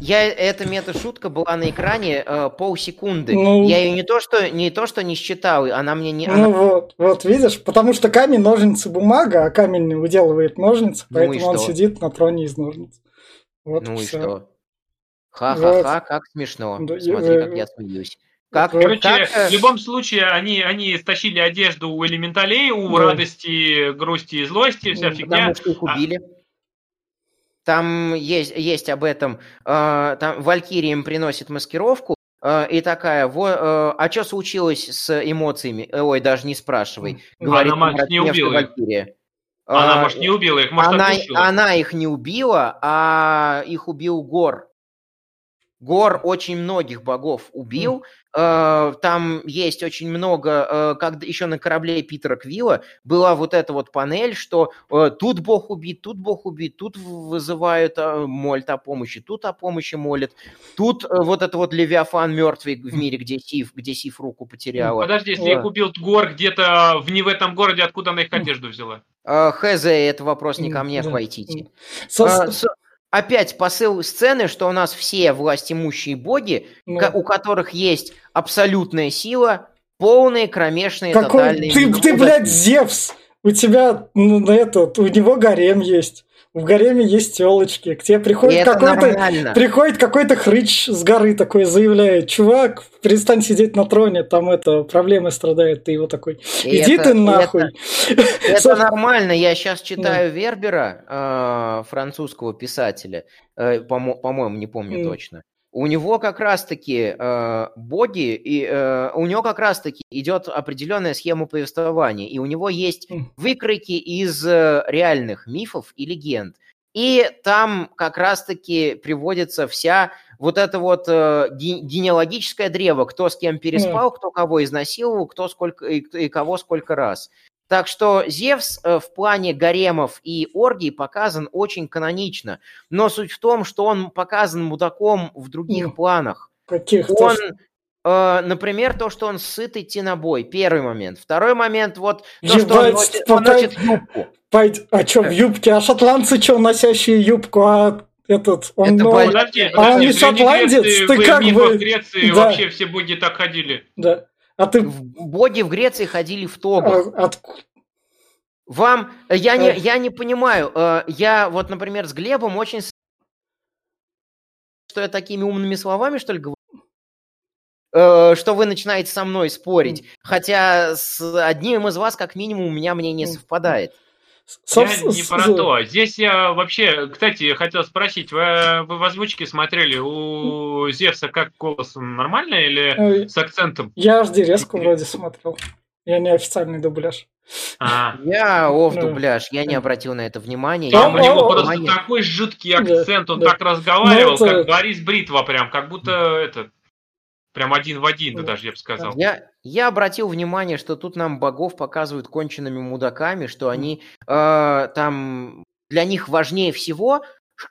Я, эта мета-шутка была на экране э, полсекунды. Ну- Я ее не то, что не то, что не считал, она мне не. Ну она- вот, вот видишь, потому что камень, ножницы, бумага, а камень не выделывает ножницы, Ну поэтому он что? сидит на троне из ножниц. Вот ну и что? Ха-ха-ха, как смешно. Да, Смотри, я- как я смеюсь. Как, Вот. Короче, как, э, в любом случае, они, они стащили одежду у элементалей, у Да. радости, грусти и злости, вся Ну, фигня. Потому что их А- убили. Там есть, есть об этом. э, там Валькирия им приносит маскировку. э, и такая, во, э, а что случилось с эмоциями? Ой, даже не спрашивай. Говорит Она, может, не убила их? Валькирия. Она, А, может, не убила их, может, она, она их не убила, а их убил Гор. Гор очень многих богов убил. Э, Там есть очень много, э, как еще на корабле Питера Квилла была вот эта вот панель, что э, тут бог убит, тут бог убит, тут вызывают, э, молят о помощи, тут о помощи молят, тут э, вот это вот Левиафан мертвый в мире, где Сив, где Сив руку потеряла. Подожди, если их убил Гор где-то в, не в этом городе, откуда она их одежду взяла? Э, Хз, это вопрос не ко мне, хватите. Со- А, с- Опять посыл сцены, что у нас все властимущие боги, ну, ка- у которых есть абсолютная сила, полные, кромешные, какой тотальные... ты, ты, блядь, Зевс! У тебя, ну, на этот, у него гарем есть. В гареме есть телочки. К тебе приходит это какой-то. Приходит какой-то хрыч с горы такой, заявляет, чувак, перестань сидеть на троне, там это, проблемы страдают, ты его такой, иди это- ты нахуй. Это Саш, нормально. Я сейчас читаю Вербера, э, французского писателя, э, помо- по-моему, не помню М. точно. У него как раз-таки э, боги, и э, у него как раз-таки идет определенная схема повествования, и у него есть М. выкройки из э, реальных мифов и легенд. И там как раз-таки приводится вся вот это вот э, ге- генеалогическое древо, кто с кем переспал, кто кого изнасиловал, кто сколько и, и кого сколько раз. Так что Зевс э, в плане гаремов и оргий показан очень канонично. Но суть в том, что он показан мудаком в других Мгм. планах. Каких Он, э, например, то, что он сыт идти на бой. Первый момент. Второй момент, вот то, что он Ебать, носит, он носит юбку. Пойд- А чё, в юбке? А шотландцы чё, носящие юбку? А этот, он, Это ну, болезнь. Подожди, А он подожди, не в шотландец? Греции, Ты в как бы- Греции Да. вообще все боги так ходили. да. А ты... В- Боги в Греции ходили в тогах. а, от- Вам, э, я не, Э. я не понимаю, э, я вот, например, с Глебом очень... Что я такими умными словами, что ли, говорю? Что вы начинаете со мной спорить. Хотя с одним из вас, как минимум, у меня мнение М. совпадает. Я не про то. Здесь я вообще, кстати, хотел спросить, вы, вы в озвучке смотрели, у Зевса как голос он нормальный или э, с акцентом? Я HD резко вроде смотрел. Я не официальный дубляж. А, Я оф Ну. дубляж, я не обратил на это внимания. там у него просто такой жуткий акцент, он да. так разговаривал, Ну, это- как Борис Бритва прям, как будто это, прям один в один, Да. даже я бы сказал. Я, я обратил внимание, что тут нам богов показывают конченными мудаками, что они э, там для них важнее всего,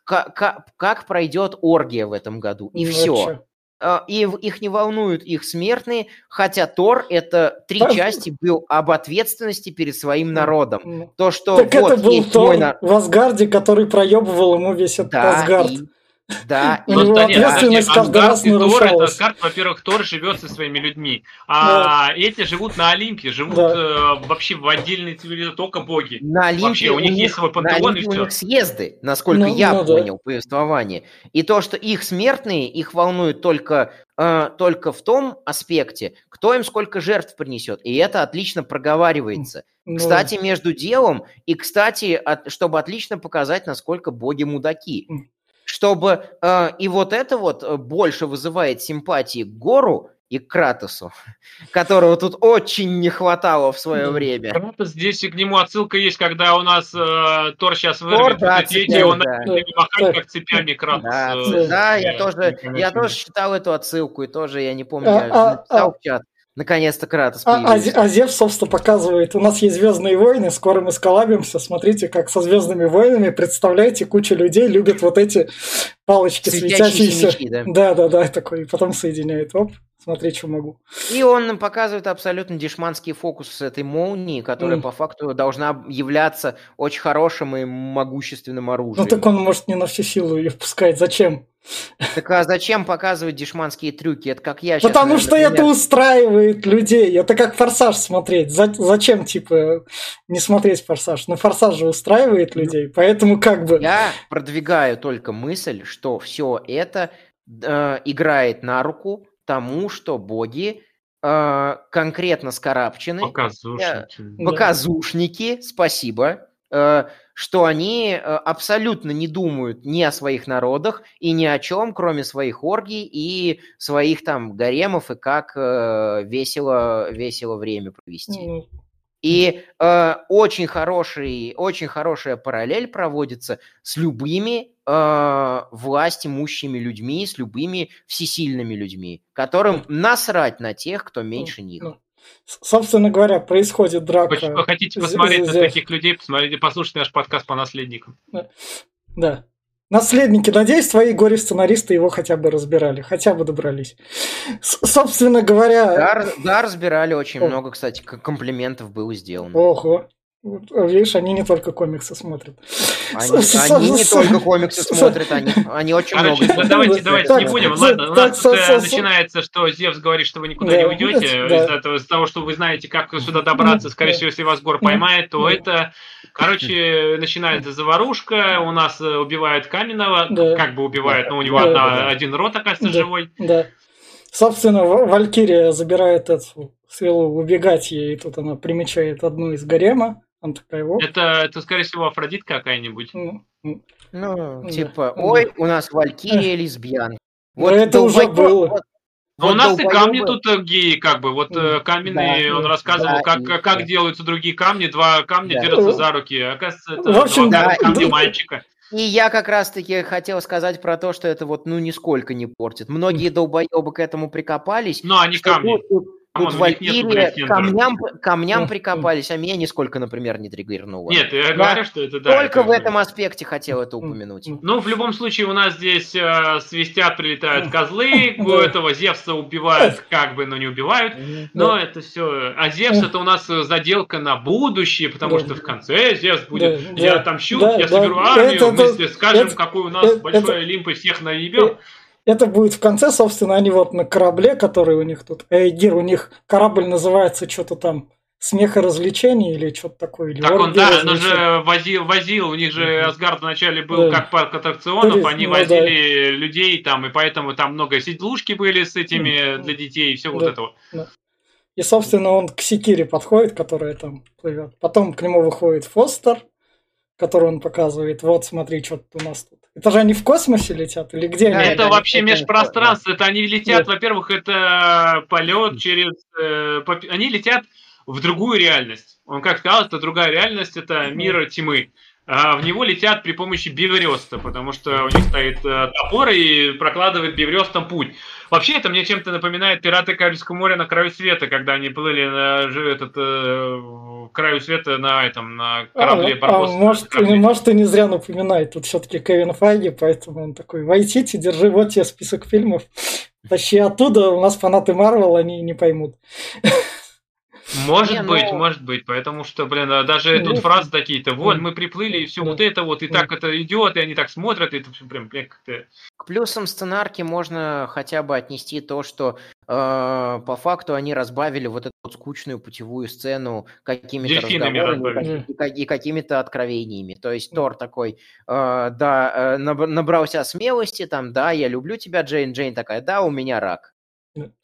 ка- ка- как пройдет оргия в этом году. И Ну, все. э, и их не волнуют их смертные, хотя Тор это три части был об ответственности перед своим народом. Ну, То, что Так вот это был Тор на- в Асгарде, который проебывал ему весь этот Да, Асгард. и- да, У него ответственность каждый раз Тор, это. Асгард, во-первых, Тор живет со своими людьми, а эти живут на Олимпе, живут э, вообще в отдельной цивилизации, только боги. На Олимпе у них есть свой пантеон, и Олимпе у них съезды, насколько Ну, я ну понял повествование. И то, что их смертные, их волнует только, э, только в том аспекте, кто им сколько жертв принесет. И это отлично проговаривается. Ну, Кстати, между делом, и, кстати, от- чтобы отлично показать, насколько боги мудаки. Чтобы э, и вот это вот э, больше вызывает симпатии к Гору и к Кратосу, которого тут очень не хватало в свое Да. время. Кратос, здесь и к нему отсылка есть, когда у нас э, Тор сейчас вырвет да, вот эти эти, цепями, он да. махать, Да. как цепями Кратос. Да, э, ц- да, я тоже, я тоже читал эту отсылку, и тоже, я не помню, А, я а, написал а. в чат. Наконец-то Кратос А, а, а Зевс, собственно, показывает, у нас есть Звездные войны, скоро мы сколабимся, смотрите, как со Звездными войнами, представляете, куча людей любят вот эти палочки Светящиеся светящиеся. мечи, да. Да, да, да, такой, и потом соединяет. Оп, смотри, что могу. И он нам показывает абсолютно дешманский фокус с этой молнией, которая Мгм. по факту должна являться очень хорошим и могущественным Ну оружием. так он может не на всю силу ее впускать. Зачем? Так а зачем показывать дешманские трюки? Это как я сейчас... Потому что это устраивает людей. Это как форсаж смотреть. За- зачем, типа, не смотреть форсаж? Ну, форсаж же устраивает людей, поэтому как бы. Я продвигаю только мысль, что все это э, играет на руку тому, что боги э, конкретно скарабчены, Показушники. Да. показушники, спасибо, э, что они э, абсолютно не думают ни о своих народах и ни о чем, кроме своих оргий и своих там гаремов и как э, весело, весело время провести. Ну, И э, очень, хороший, очень хорошая параллель проводится с любыми э, власть имущими людьми, с любыми всесильными людьми, которым насрать на тех, кто меньше них. ну, Собственно говоря, происходит драка. Если вы хотите посмотреть на таких людей, посмотрите, послушайте наш подкаст по наследникам. Да. Наследники, надеюсь, твои горе-сценаристы его хотя бы разбирали, хотя бы добрались. С- собственно говоря, Да, да, разбирали очень О. много, кстати, комплиментов было сделано. ого. Вот, Видишь, они не только комиксы смотрят. Они, с- они не с- только комиксы смотрят, они, они очень Короче, много. да, давайте, давайте так, не будем. так, Ладно, у нас тут, начинается, что Зевс говорит, что вы никуда Да, не уйдете да. из-за того, что вы знаете, как сюда добраться. Скорее всего, если вас гор поймает, то Да. это, короче, начинается заварушка. У нас убивают Каменного, Да. как бы убивают, но у него Да, одна- да, да. один рот, оказывается, Да. живой. Да. Собственно, Валькирия забирает эту силу убегать ей, и тут она примечает одну из гарема. Она такая, вот. Это, это, скорее всего, Афродит какая-нибудь. Ну, ну, Ну, Да, типа, да. ой, у нас Валькирия лесбиян. Ну, это уже долбоёб- было. вот- Но вот у нас и камни тут э, геи, как бы. Вот э, каменный, Да, он рассказывал, да, как, и- как да. делаются другие камни. Два камня Да. держатся за руки. Оказывается, это В общем, два да, камня и- мальчика. И я как раз-таки хотел сказать про то, что это вот, ну, нисколько не портит. Многие долбоебы к этому прикопались. Но они камни. Тут, тут- нету, Валькирия центра. камням, камням прикопались, а меня нисколько, например, не триггернуло. Нет, я Да. говорю, что это да. Только это- в этом аспекте хотел это упомянуть. Ну, в любом случае, у нас здесь э, свистят, прилетают козлы, у этого Зевса убивают, как бы, но не убивают. Но это все. А Зевс это у нас э, заделка на будущее, потому что в конце Зевс будет. Я отомщу, я соберу армию, мы скажем, какой у нас большой Олимп и всех наебем. Это будет в конце, собственно, они вот на корабле, который у них тут. Эйгир, у них корабль называется что-то там смеха развлечений или что-то такое. Или Так он, да, он же возил, возил, у них же. Асгард вначале был Да. как парк аттракционов, Турист, они ну да. возили людей там, и поэтому там много сидлушки были с этими Мгм. для детей и все вот Да. этого. И, собственно, он к Секире подходит, которая там плывет. Потом к нему выходит Фостер, который он показывает. Вот, смотри, что у нас тут. Это же они в космосе летят? Или где они? это вообще это- межпространство, это они летят, во-первых, это полет через... э, они летят в другую реальность. Он как сказал, это другая реальность, это мир тьмы. А в него летят при помощи бивреста, потому что у них стоит э, топор и прокладывает биврестом путь. Вообще это мне чем-то напоминает «Пираты Карибского моря на краю света», когда они плыли на этот, э, краю света на этом на корабле. А, а может, корабле. может, и не зря напоминает. Тут все-таки Кевин Файги, поэтому он такой, войдите, держи, вот тебе список фильмов. Тащи оттуда, у нас фанаты Марвел, они не поймут. Может не, быть, но... может быть, потому что, блин, а даже ну, тут фразы такие-то, вот, мы приплыли, и все да. вот это вот, и да. так это идет, и они так смотрят, и это все прям как-то... К плюсам сценарки можно хотя бы отнести то, что э, по факту они разбавили вот эту вот скучную путевую сцену какими-то разговорами и, и какими-то откровениями. То есть Тор такой, э, да, э, набрался смелости, там, да, я люблю тебя, Джейн, Джейн такая, да, у меня рак.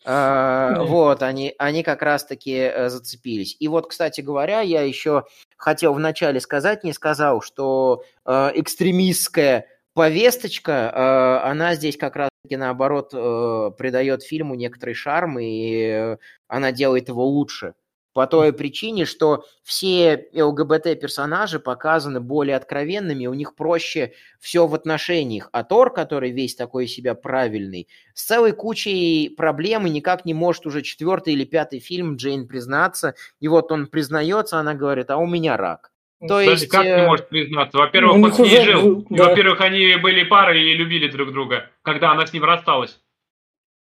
А, вот, они, они как раз-таки э, зацепились. И вот, кстати говоря, я еще хотел вначале сказать, не сказал, что э, экстремистская повесточка, э, она здесь как раз-таки наоборот э, придает фильму некоторый шарм, и э, она делает его лучше по той причине, что все ЛГБТ-персонажи показаны более откровенными, у них проще все в отношениях. А Тор, который весь такой себя правильный, с целой кучей проблем и никак не может уже четвертый или пятый фильм Джейн признаться. И вот он признается, она говорит, а у меня рак. То Кстати, есть, как не э, может признаться? Во-первых, он с ней жил. Да. Во-первых, они были парой и любили друг друга, когда она с ним рассталась.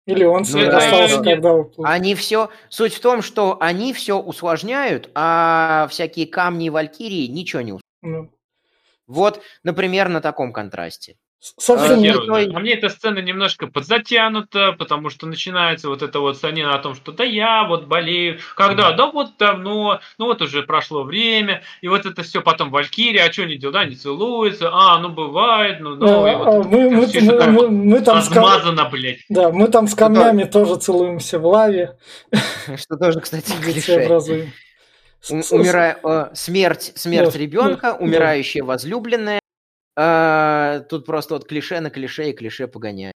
Или он ну, остался, когда Они все... Суть в том, что они все усложняют, а всякие камни и валькирии ничего не усложняют. Ну. Вот, например, на таком контрасте. Совсем не той... А мне эта сцена немножко подзатянута, потому что начинается вот это вот санина о том, что да я вот болею. Когда? Да вот давно, ну вот уже прошло время, и вот это все потом Валькирия, а что они делают? Да, они целуются, а, ну бывает, ну, ну, а, вот мы, мы, мы, мы, мы там размазано, с... блядь. Да, мы там с камнями да. тоже целуемся в лаве. Что тоже, кстати, клише. Умирая, э, смерть, смерть ребенка, умирающая возлюбленная, а, тут просто вот клише на клише и клише погоняет.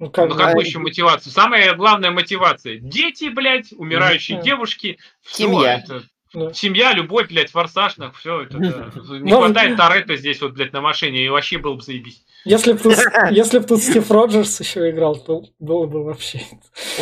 Ну, как... ну какую еще мотивацию? Самая главная мотивация. Дети, блядь, умирающие девушки. Семья. Это... Да. Семья, любовь, блядь, форсаж, все это. Да. Не хватает Торетто здесь вот, блядь, на машине, и вообще было бы заебись. Если бы тут, если бы тут Стив Роджерс еще играл, то было бы вообще.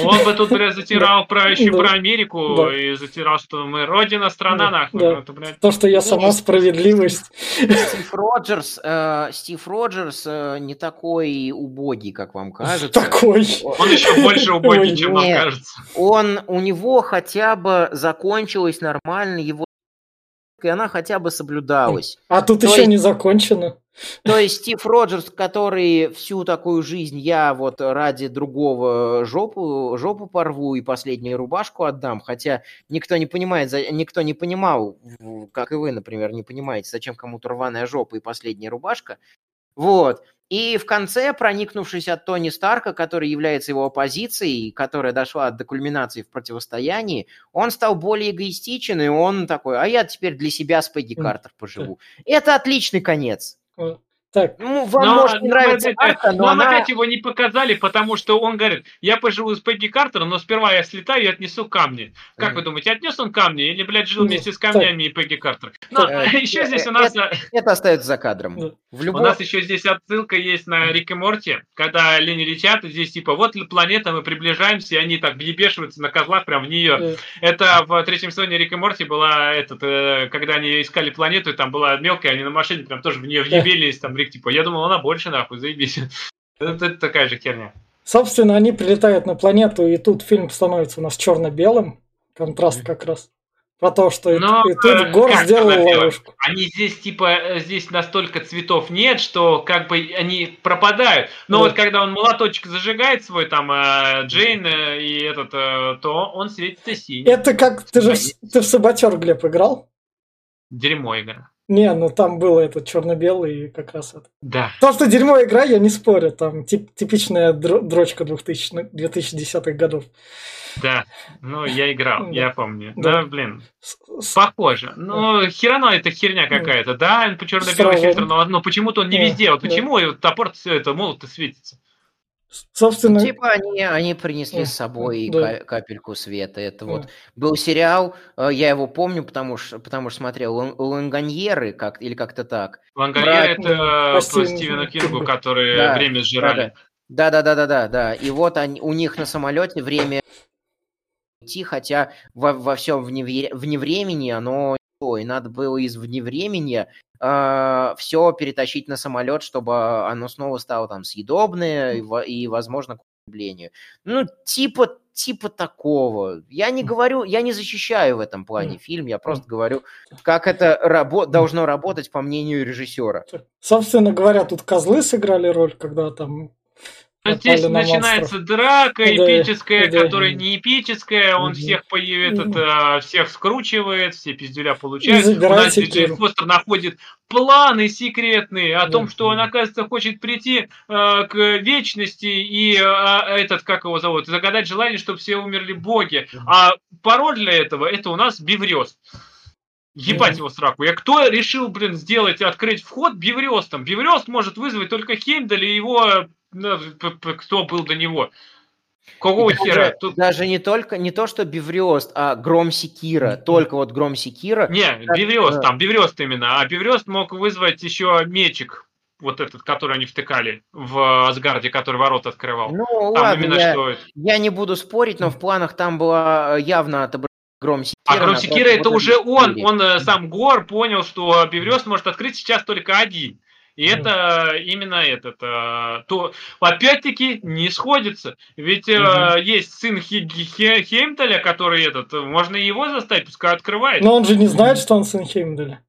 Он бы тут, блядь, затирал про, еще да. про Америку да. и затирал, что мы родина, страна, да. нахуй. Да. Это, блядь... То, что я сама справедливость. Стив Роджерс, э, Стив Роджерс э, не такой убогий, как вам кажется. Такой. Он еще больше убогий, чем вам кажется. Он, у него хотя бы закончилось нормально его и она хотя бы соблюдалась. А тут То еще есть... не закончено. То есть Стив Роджерс, который всю такую жизнь я вот ради другого жопу, жопу порву и последнюю рубашку отдам, хотя никто не понимает, никто не понимал, как и вы, например, не понимаете, зачем кому-то рваная жопа и последняя рубашка. Вот. И в конце, проникнувшись от Тони Старка, который является его оппозицией, которая дошла до кульминации в противостоянии, он стал более эгоистичен, и он такой, а я теперь для себя с Пегги Картер поживу. Это отличный конец. quote Так. Ну, вам но, может не нравится карта, но, но она... опять его не показали, потому что он говорит, я поживу с Пегги Картером, но сперва я слетаю и отнесу камни. Как mm. вы думаете, отнес он камни или, блядь, жил вместе с камнями так. и Пегги Картер? Но так. еще здесь у нас... Это, это остается за кадром. В любом... У нас еще здесь отсылка есть на Рик и Морти, когда они летят, и здесь типа, вот планета, мы приближаемся, и они так ебешиваются на козлах прям в нее. Mm. Это в третьем сезоне Рик и Морти была, этот, э, когда они искали планету, и там была мелкая, они на машине прям тоже в нее въебелись, там Рик типа, я думал, она больше, нахуй, заебись. Это, это такая же херня. Собственно, они прилетают на планету, и тут фильм становится у нас черно-белым. Контраст как раз. Про то, что Но, и, и тут э, Гор сделал ловушку. Они здесь, типа, э, здесь настолько цветов нет, что как бы они пропадают. Но да. вот когда он молоточек зажигает свой, там, э, Джейн и этот, то он светится синий. Это как, ты же ты в Саботер, Глеб, играл? Дерьмо игра. Не, ну там было этот черно-белый как раз это. Да. То, что дерьмо игра, я не спорю. Там тип, типичная дрочка 2000, 2010-х годов. Да, ну я играл, я помню. Да, да блин, похоже. Ну, херано это херня какая-то, да, по черно-белый фильтр, но, но почему-то он не везде. Вот почему да. топор все это молот светится? Собственно... Типа они, они принесли с собой да. капельку света. Это да. вот был сериал, э, я его помню, потому что, потому что смотрел Ланганьеры, как, или как-то так. Ланганьеры Про... это по Стивену Кингу, которые да, время сжирали. Да, да, да, да, да, да. И вот они, у них на самолете время идти, хотя во, во всем вне, вне времени оно и надо было из вневремени э, а, все перетащить на самолет, чтобы оно снова стало там съедобное и, и возможно, к употреблению. Ну, типа, типа такого. Я не говорю, я не защищаю в этом плане фильм, я просто говорю, как это рабо- должно работать по мнению режиссера. Собственно говоря, тут козлы сыграли роль, когда там Здесь на начинается монстров. драка эпическая, да, которая да. не эпическая, он угу. всех появится, это, всех скручивает, все пиздюля получают. У нас Джейн Фостер находит планы секретные о да. том, что он, оказывается, хочет прийти э, к вечности и э, этот, как его зовут, загадать желание, чтобы все умерли боги. А пароль для этого, это у нас Биврёс. Ебать его сраку. Я кто решил, блин, сделать, открыть вход Биврёстом? Биврёст может вызвать только Хеймдаль и его ну, кто был до него? Какого даже, хера? Тут... Даже не только, не то, что Бивриост, а Гром Секира. Только вот Гром Секира. Не, как... Бивриост там, Бивриост именно. А Бивриост мог вызвать еще мечик, вот этот, который они втыкали в Асгарде, который ворот открывал. Ну, там ладно, именно я, что... я не буду спорить, но в планах там было э, явно отображено Гром Секира. А Гром Секира это уже он, он э, сам Гор понял, что Бивриост может открыть сейчас только один. И это именно этот, а, то опять-таки не сходится. Ведь угу. есть сын Хеймдаля, который этот, можно его заставить, пускай открывает. Но он же не знает, что он сын Хеймдаля.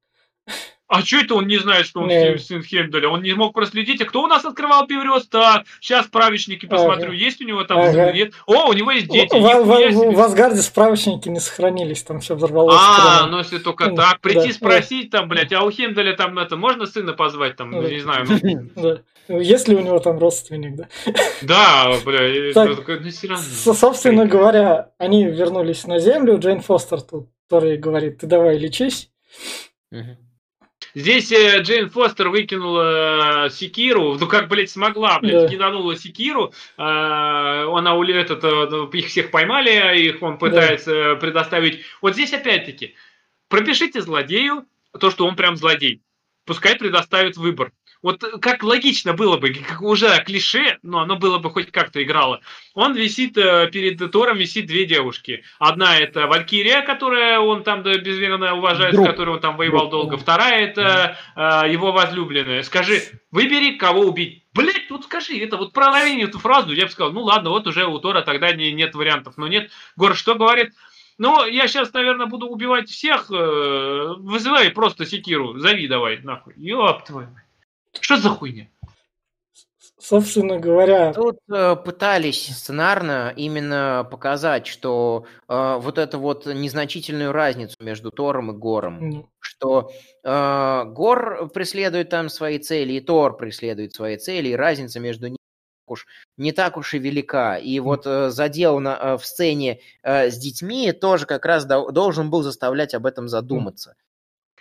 А что это он не знает, что он не. сын Хельмдаля? Он не мог проследить. А кто у нас открывал пиврёс? Так, сейчас справочники посмотрю, ага. есть у него там ага. нет. О, у него есть дети. В, в, в Асгарде справочники не сохранились, там все взорвалось. А, ну если только так. Прийти да, спросить там, блядь, а у Хельмдаля там это, можно сына позвать там, да. не знаю. Ну... Да. Есть ли у него там родственник, да? Да, бля, так, ну, собственно говоря, они вернулись на Землю, Джейн Фостер тут, который говорит, ты давай лечись. Угу. Здесь э, Джейн Фостер выкинула э, секиру, ну как, блядь, смогла, блядь, да. киданула секиру, э, она этот, ну, их всех поймали, их он пытается да. предоставить. Вот здесь опять-таки, пропишите злодею то, что он прям злодей. Пускай предоставит выбор. Вот как логично было бы, как уже клише, но оно было бы хоть как-то играло. Он висит, э, перед Тором висит две девушки. Одна это Валькирия, которая он там безмерно уважает, Друг. с которой он там воевал Друг. долго. Вторая это э, его возлюбленная. Скажи, выбери, кого убить. Блять, тут скажи, это вот проновение эту фразу, я бы сказал, ну ладно, вот уже у Тора тогда не, нет вариантов. Но нет, Гор, что говорит? Ну, я сейчас, наверное, буду убивать всех. Э, вызывай просто секиру, зови давай, нахуй. Ёб твою мать. Что за хуйня? Собственно говоря... Тут э, пытались сценарно именно показать, что э, вот эту вот незначительную разницу между Тором и Гором. Mm. Что э, Гор преследует там свои цели, и Тор преследует свои цели, и разница между ними уж не так уж и велика. И вот э, задел на, э, в сцене э, с детьми тоже как раз до, должен был заставлять об этом задуматься.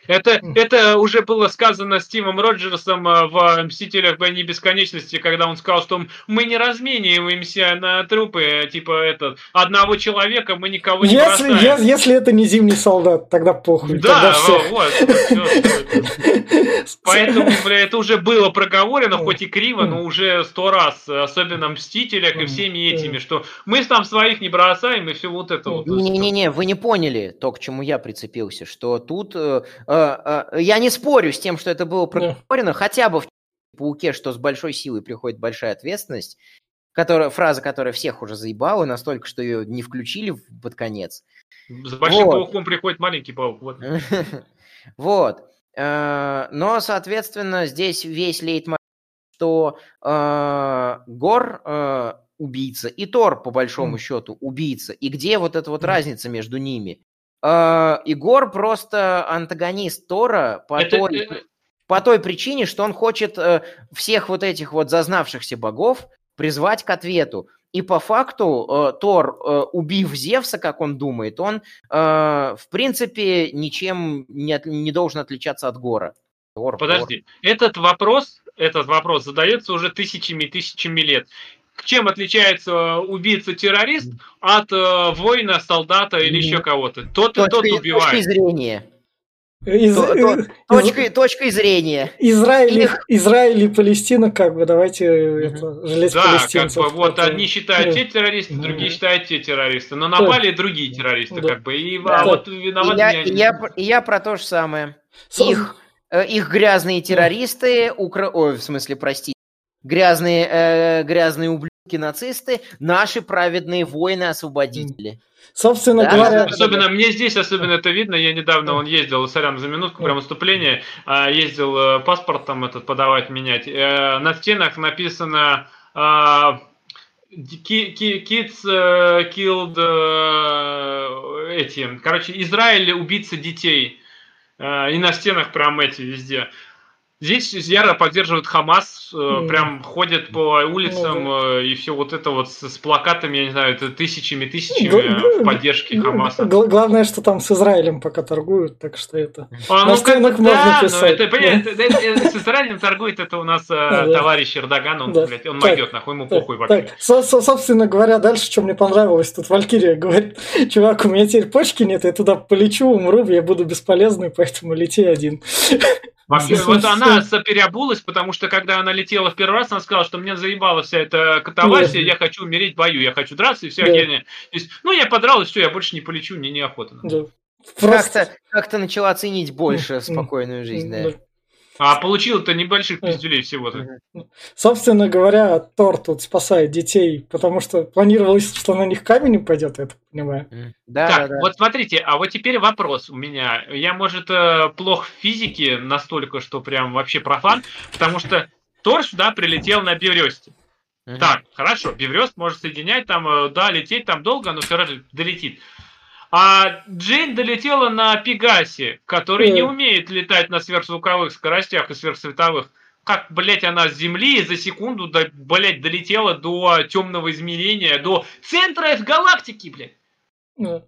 Это, это уже было сказано Стивом Роджерсом э, в «Мстителях войны бесконечности», когда он сказал, что мы не размениваемся на трупы, типа, этот, одного человека, мы никого не если, бросаем. Если, если это не зимний солдат, тогда похуй. Да, тогда все. вот. Поэтому, бля, это уже было проговорено, хоть и криво, но уже сто раз, особенно в «Мстителях» и всеми этими, что мы там своих не бросаем и все вот это вот. Не-не-не, вы не поняли то, к чему я прицепился, что тут э, я не спорю с тем, что это было проговорено, хотя бы в пауке, что с большой силой приходит большая ответственность, которая, фраза, которая всех уже заебала настолько, что ее не включили под конец. С большим вот. пауком приходит маленький паук. Вот. вот. Э, но, соответственно, здесь весь лейтмотив, что Гор убийца и Тор, по большому счету, убийца. И где вот эта вот разница между ними? Егор просто антагонист Тора по, это, той, это... по той причине, что он хочет uh, всех вот этих вот зазнавшихся богов призвать к ответу. И по факту uh, Тор, uh, убив Зевса, как он думает, он, uh, в принципе, ничем не, от, не должен отличаться от Гора. Тор, Подожди, Тор. этот вопрос, этот вопрос задается уже тысячами и тысячами лет чем отличается убийца-террорист от э, воина, солдата или еще кого-то. Тот и тот убивает. Точкой зрения. Из, то, то, точкой, из, точкой зрения. Израиль, Их... Израиль и Палестина, как бы, давайте mm-hmm. это, жалеть да, палестинцев. как бы, вот одни считают те террористы, mm-hmm. другие считают те террористы. Но напали да. другие террористы, да. как бы, и да. а вот виноваты и я, я, и я про то же самое. Со... Их, э, их грязные террористы, укра... ой, в смысле, простите, грязные, э, грязные ублюдки нацисты, наши праведные воины-освободители. Собственно да, говоря... Особенно, мне здесь особенно это видно, я недавно он ездил, сорян за минутку, прям выступление, а, ездил э, паспорт там этот подавать, менять. Э, на стенах написано а, Kids э, killed эти, короче, Израиль убийца детей. И на стенах прям эти везде. Здесь яро поддерживают Хамас, mm. прям ходят по улицам mm. и все вот это вот с, с плакатами, я не знаю, это тысячами, тысячами Г- в поддержке Хамаса. Главное, что там с Израилем пока торгуют, так что это... А, ну, как, можно да, писать. Ну, это, да. это, это, с Израилем торгует, это у нас да. товарищ Эрдоган, он, да. блядь, он так, могет, нахуй ему так, похуй вообще. Так, со- со- собственно говоря, дальше, что мне понравилось, тут Валькирия говорит, чувак, у меня теперь почки нет, я туда полечу, умру, я буду бесполезный, поэтому лети один. Вообще, вот она переобулась, потому что когда она летела в первый раз, она сказала, что мне заебала вся эта катавасия, я хочу умереть в бою, я хочу драться и все да. То есть, ну, я подралась, все, я больше не полечу, мне неохота. Да. Просто... Как-то, как начала ценить больше спокойную жизнь, да. А получил-то небольших пиздюлей всего-то. Собственно говоря, Тор тут спасает детей, потому что планировалось, что на них камень упадет, я так понимаю. Да, так, да, да. вот смотрите, а вот теперь вопрос у меня. Я, может, э, плох в физике настолько, что прям вообще профан, потому что Тор сюда прилетел на Бевресте. Угу. Так, хорошо, Беврест может соединять там, э, да, лететь там долго, но все равно долетит. А Джейн долетела на Пегасе, который mm. не умеет летать на сверхзвуковых скоростях и сверхсветовых. Как, блядь, она с Земли за секунду, до, блядь, долетела до темного измерения, до центра галактики, блядь. Mm.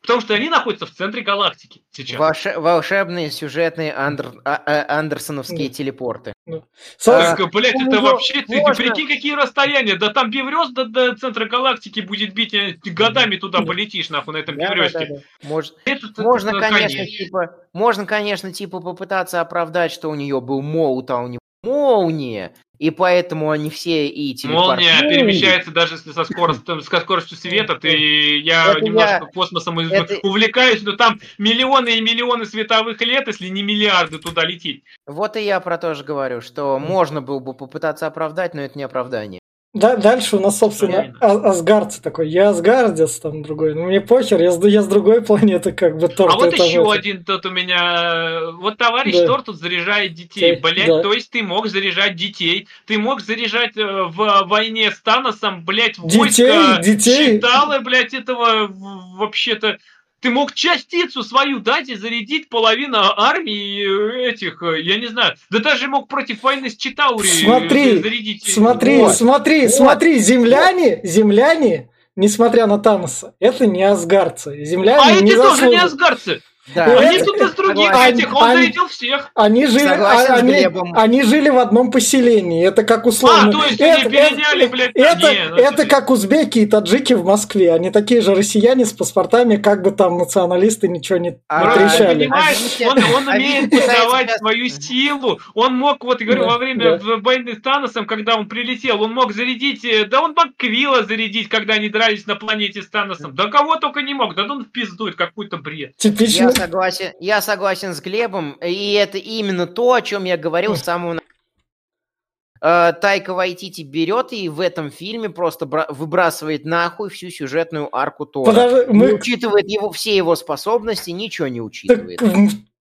Потому что они находятся в центре галактики сейчас. Волше- волшебные сюжетные андер- а- а- андерсоновские да. телепорты. Да. Так, а, блядь, это ну, вообще, ты, ты прикинь, какие расстояния, да там Беврёст до, до центра галактики будет бить, э, годами туда полетишь, нахуй, на этом да, Беврёсте. Да, да, да. Может, это, можно, это, конечно, конечно, типа, можно, конечно, типа попытаться оправдать, что у нее был молот, а у него молния, и поэтому они все и Молния перемещается даже со скоростью, со скоростью света. Ты, я это немножко я... космосом это... увлекаюсь, но там миллионы и миллионы световых лет, если не миллиарды туда лететь. Вот и я про то же говорю, что можно было бы попытаться оправдать, но это не оправдание. Да, дальше у нас, собственно, а- Асгардцы такой. Я Асгардец, там другой. Ну, мне похер, я, я с другой планеты, как бы Тор. А вот еще это. один тут у меня... Вот товарищ да. Тор тут заряжает детей. Блять, да. то есть ты мог заряжать детей. Ты мог заряжать э, в войне с Таносом, блять, войско детей, детей. считало, блять, этого вообще-то ты мог частицу свою дать и зарядить половину армии этих, э, я не знаю, да даже мог против войны с Читаури смотри, зарядить. Смотри, вот. смотри, вот. смотри, земляне, земляне, несмотря на Таноса, это не асгарцы. Земляне а не эти тоже не асгарцы. Да. Они это, тут из других они, этих, он они, всех. Они жили, а, они, они жили в одном поселении. Это как условно. А, то есть это, они переняли, это, блядь, это, не, ну, это как узбеки и таджики в Москве. Они такие же россияне с паспортами, как бы там националисты ничего не а, трещали. Понимаешь, он, он умеет подавать свою силу. Он мог, вот, говорю, да, во время да. войны с Таносом, когда он прилетел, он мог зарядить, э, да он мог Квилла зарядить, когда они дрались на планете с Таносом. Да кого только не мог, да он впиздует какой-то бред. Типично, согласен, я согласен с Глебом, и это именно то, о чем я говорил с самого начала. Э, Тайка Вайтити берет и в этом фильме просто выбрасывает нахуй всю сюжетную арку Тора. Подожди, мы... Не учитывает его, все его способности, ничего не учитывает. Так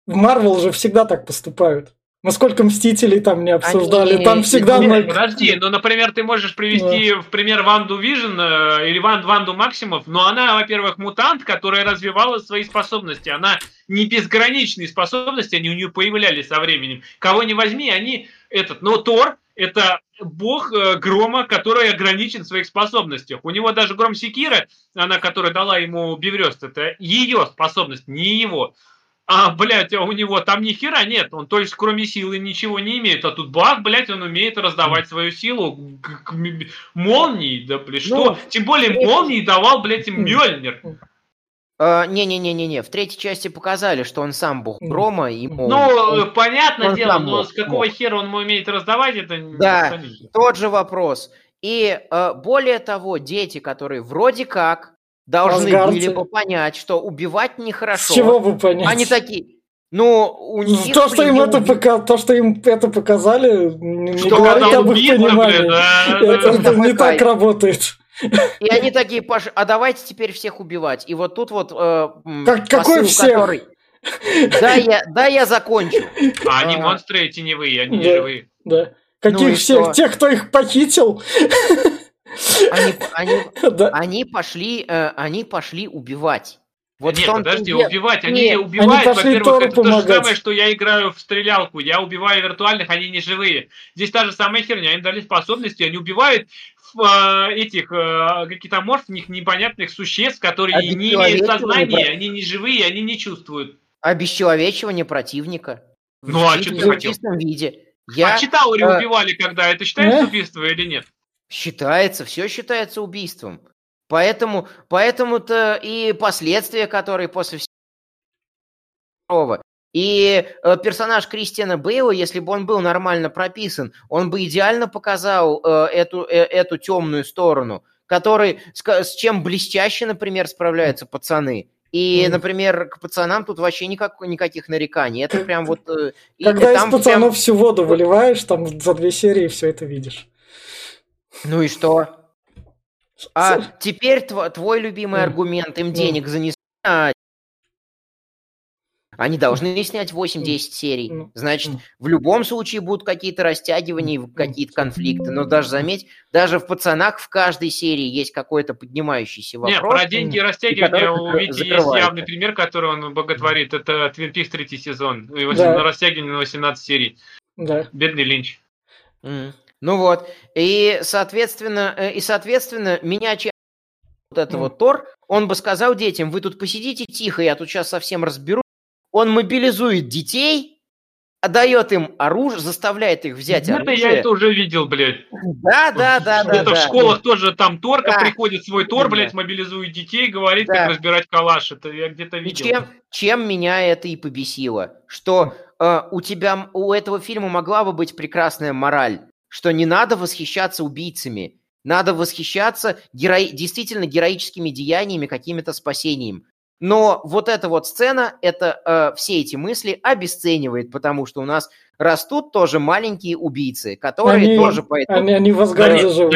в Марвел же всегда так поступают. Насколько Мстителей там не обсуждали, Они... там всегда... Не, подожди, ну, например, ты можешь привести да. в пример WandaVision э, или Ван, Ванду Максимов, но она, во-первых, мутант, которая развивала свои способности. Она не безграничные способности, они у нее появлялись со временем. Кого не возьми, они этот... Но Тор — это бог э, грома, который ограничен в своих способностях. У него даже Громсекира, она, которая дала ему Беврест, это ее способность, не его. А, блядь, а у него там ни хера нет, он то есть кроме силы ничего не имеет, а тут бах, блядь, он умеет раздавать свою силу к, к, к молнии, да, блядь, что? Ну, Тем более молнии давал, блядь, им Мёльнир. А, не-не-не-не-не, в третьей части показали, что он сам бог грома и молнии. Ну, он, понятное он дело, но с какого мог. хера он умеет раздавать, это Да, тот же вопрос. И э, более того, дети, которые вроде как должны Асгарцы. были бы понять, что убивать нехорошо. С чего бы понять? Они такие, ну, у них... То, что им это, пока... то, что им это показали, не что говорит об их понимании. Да, это, да. это не так работает. И они такие, Паш, а давайте теперь всех убивать. И вот тут вот... Э, как, какой всех? Который... Да, я, да, я закончу. А они монстры теневые, они не живые. Да. Каких ну всех? Что? Тех, кто их похитил? Они, они, да. они, пошли, э, они пошли убивать. Вот Нет, подожди, деле... убивать. Они Нет, убивают, во-первых, это помогать. то же самое, что я играю в стрелялку. Я убиваю виртуальных, они не живые. Здесь та же самая херня. Им дали способности, они убивают э, этих э, каких-то морфных непонятных существ, которые не имеют сознания, они не живые, они не чувствуют. Обесчеловечивание противника. Ну, а что ты хотел? В виде. Я, а Читаури э... убивали когда? Это считается э? убийство или нет? Считается, все считается убийством. Поэтому, поэтому-то и последствия, которые после всего и э, персонаж Кристиана Бейла, если бы он был нормально прописан, он бы идеально показал э, эту, э, эту темную сторону, который, с, с чем блестяще, например, справляются пацаны. И, например, к пацанам тут вообще никак, никаких нареканий. Это прям вот... Э, Когда из пацанов прям... всю воду выливаешь, там за две серии все это видишь. Ну и что? А теперь тв- твой любимый аргумент, им денег занесли, а они должны снять 8-10 серий. Значит, в любом случае будут какие-то растягивания, какие-то конфликты. Но даже заметь, даже в «Пацанах» в каждой серии есть какой-то поднимающийся вопрос. Нет, про деньги и растягивания у Вити есть явный пример, который он боготворит. Это «Твин Пикс» третий сезон. И да. на растягивание на 18 серий. Да. Бедный Линч. Mm. Ну вот, и соответственно, э, и соответственно, меня вот это mm. Тор, он бы сказал детям, вы тут посидите тихо, я тут сейчас совсем разберу. Он мобилизует детей, отдает им оружие, заставляет их взять это оружие. я это уже видел, блядь. Да, да, да, да. Это в школах тоже там Торка да. приходит, свой Тор, блядь, мобилизует детей, говорит, да. как разбирать калаш. Это я где-то видел. чем, чем меня это и побесило, что э, у тебя, у этого фильма могла бы быть прекрасная мораль что не надо восхищаться убийцами, надо восхищаться геро... действительно героическими деяниями, какими-то спасением. Но вот эта вот сцена, это э, все эти мысли обесценивает, потому что у нас растут тоже маленькие убийцы, которые они, тоже поэтому... Они, они в Асгарде живут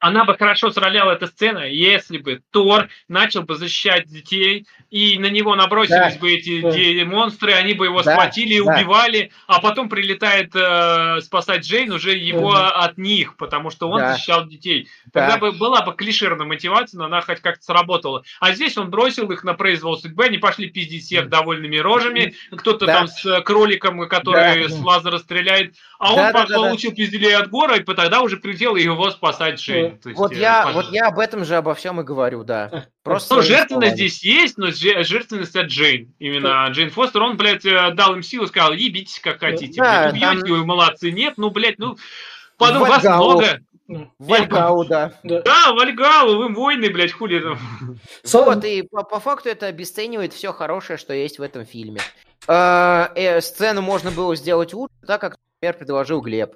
она бы хорошо сраляла эта сцена, если бы Тор начал бы защищать детей, и на него набросились да, бы эти да. монстры, они бы его да, схватили да. убивали, а потом прилетает э, спасать Джейн уже его да. от них, потому что он да. защищал детей. Тогда да. бы была бы клишированная мотивация, но она хоть как-то сработала. А здесь он бросил их на произвол судьбы, они пошли пиздить всех довольными рожами, кто-то да. там с кроликом, который да. с лазера стреляет, а да, он да, получил да, да. пизделей от гора, и тогда уже прилетел его спасать Джейн. То есть, вот, э, я, вот я об этом же обо всем и говорю, да. Просто ну, жертвенность здесь есть, но жертвенность от Джейн. Именно да. Джейн Фостер, он, блядь, э, дал им силу, сказал, ебитесь как хотите. Да, блядь, убьете, там... вы молодцы. Нет, ну, блядь, ну, потом вас много. Вальгау, да. да. Да, Вальгау, вы воины, блядь, хули там. Вот, и по, по факту это обесценивает все хорошее, что есть в этом фильме. Э, э, сцену можно было сделать лучше, так как, например, предложил Глеб.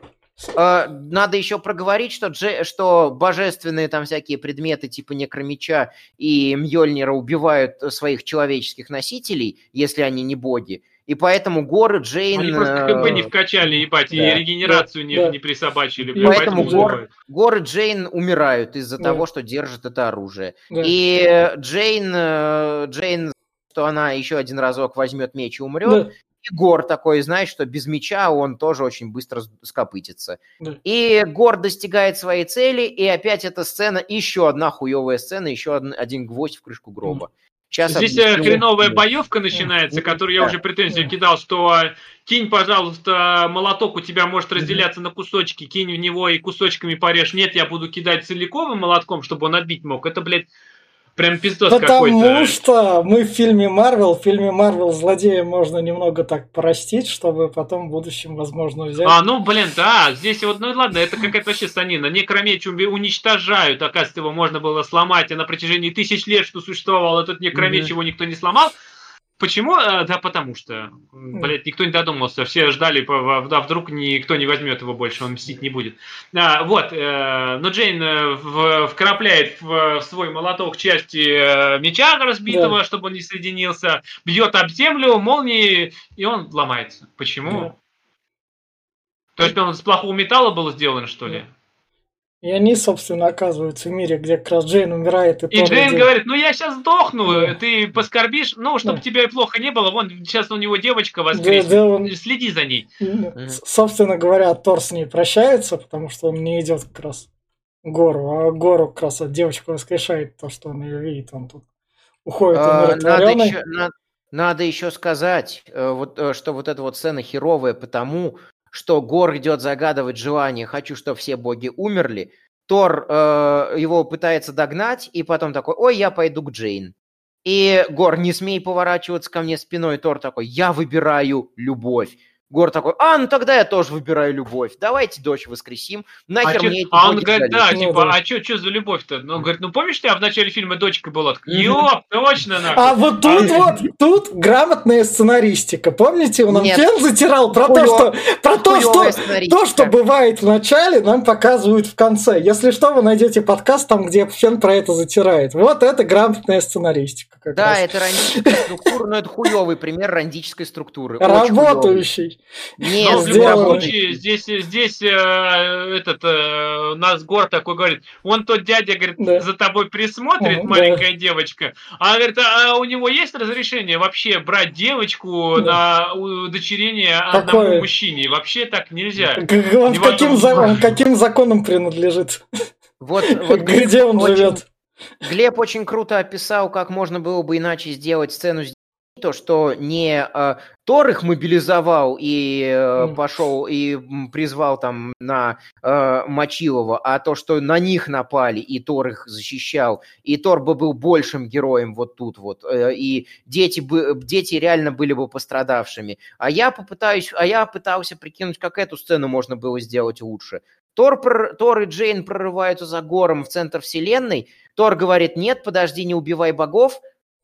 Э, надо еще проговорить, что, Дже, что божественные там всякие предметы типа Некромеча и Мьёльнира убивают своих человеческих носителей, если они не боги. И поэтому горы Джейн... Они просто КП не вкачали, ебать, да, и регенерацию да, не, да. не присобачили. Блин, поэтому, поэтому гор, горы Джейн умирают из-за да. того, что держит это оружие. Да. И Джейн, э, Джейн, что она еще один разок возьмет меч и умрет, да. И Гор такой, знаешь, что без меча он тоже очень быстро скопытится. Да. И Гор достигает своей цели, и опять эта сцена, еще одна хуевая сцена, еще один, один гвоздь в крышку гроба. Сейчас Здесь э, объясню. хреновая боевка начинается, которую я уже претензию кидал, что а, кинь, пожалуйста, молоток у тебя может разделяться на кусочки, кинь в него и кусочками порежь. Нет, я буду кидать целиковым молотком, чтобы он отбить мог. Это, блядь, Прям пиздос Потому какой-то. что мы в фильме Марвел, в фильме Марвел злодея можно немного так простить, чтобы потом в будущем, возможно, взять. А, ну, блин, да, здесь вот, ну ладно, это какая-то вообще санина. Некромеч уничтожают, оказывается, его можно было сломать, а на протяжении тысяч лет, что существовал этот некромеч, Мгм. его никто не сломал. Почему? Э, Да потому что, блядь, никто не додумался. Все ждали, да, вдруг никто не возьмет его больше, он мстить не будет. А, вот, э, но Джейн э, в- вкрапляет в, в свой молоток части меча разбитого, чтобы он не соединился, бьет об землю, молнии, и он ломается. Почему? Да. То есть он из плохого металла был сделан, что ли? И они, собственно, оказываются в мире, где как раз Джейн умирает. И, И Джейн идет. говорит, ну я сейчас сдохну, Да. ты поскорбишь, ну, чтобы Да. тебе плохо не было, вон, сейчас у него девочка Да, воскреснет, да, он- следи за ней. Собственно говоря, Тор с ней прощается, потому что он не идет как раз к Гору, а Гору как раз от девочку воскрешает то, что он ее видит, он тут уходит А, Надо еще, на- надо еще сказать, э, вот, э, что вот эта вот сцена херовая, потому что Гор идет загадывать желание, хочу, чтобы все боги умерли. Тор э, его пытается догнать, и потом такой, ой, я пойду к Джейн. И Гор, не смей поворачиваться ко мне спиной. Тор такой, я выбираю любовь. Гор такой, а, ну тогда я тоже выбираю любовь. Давайте дочь воскресим. А, Нахер чё- мне эти а он говорит, сдались?» да, Ну, типа, да. а что что за любовь-то? Ну, он говорит, ну помнишь, тебя в начале фильма дочка была? Ёп, точно, нахуй. А вот тут вот, тут грамотная сценаристика. Помните, он нам фен затирал про то, что про то, что то, что бывает в начале, нам показывают в конце. Если что, вы найдете подкаст там, где фен про это затирает. Вот это грамотная сценаристика. Да, раз. это рандическая структура, но это хуёвый пример рандической структуры. Работающий. Нет, Ну, в любом случае, здесь, здесь э, этот э, нас Гор такой говорит, он тот дядя, говорит, Да. за тобой присмотрит, Мгм, маленькая девочка. А говорит, а у него есть разрешение вообще брать девочку на удочерение одному Какое? мужчине? Вообще так нельзя. К- Он каким, за- он каким законом принадлежит? Вот, вот Где он очень- живет? Глеб очень круто описал, как можно было бы иначе сделать сцену с то, что не э, Тор их мобилизовал и э, пошел и призвал там на э, Мочилова, а то, что на них напали, и Тор их защищал, и Тор бы был большим героем вот тут вот, э, и дети, бы, дети реально были бы пострадавшими. А я попытаюсь, а я пытался прикинуть, как эту сцену можно было сделать лучше. Тор, прор- Тор и Джейн прорываются за гором в центр вселенной. Тор говорит, нет, подожди, не убивай богов.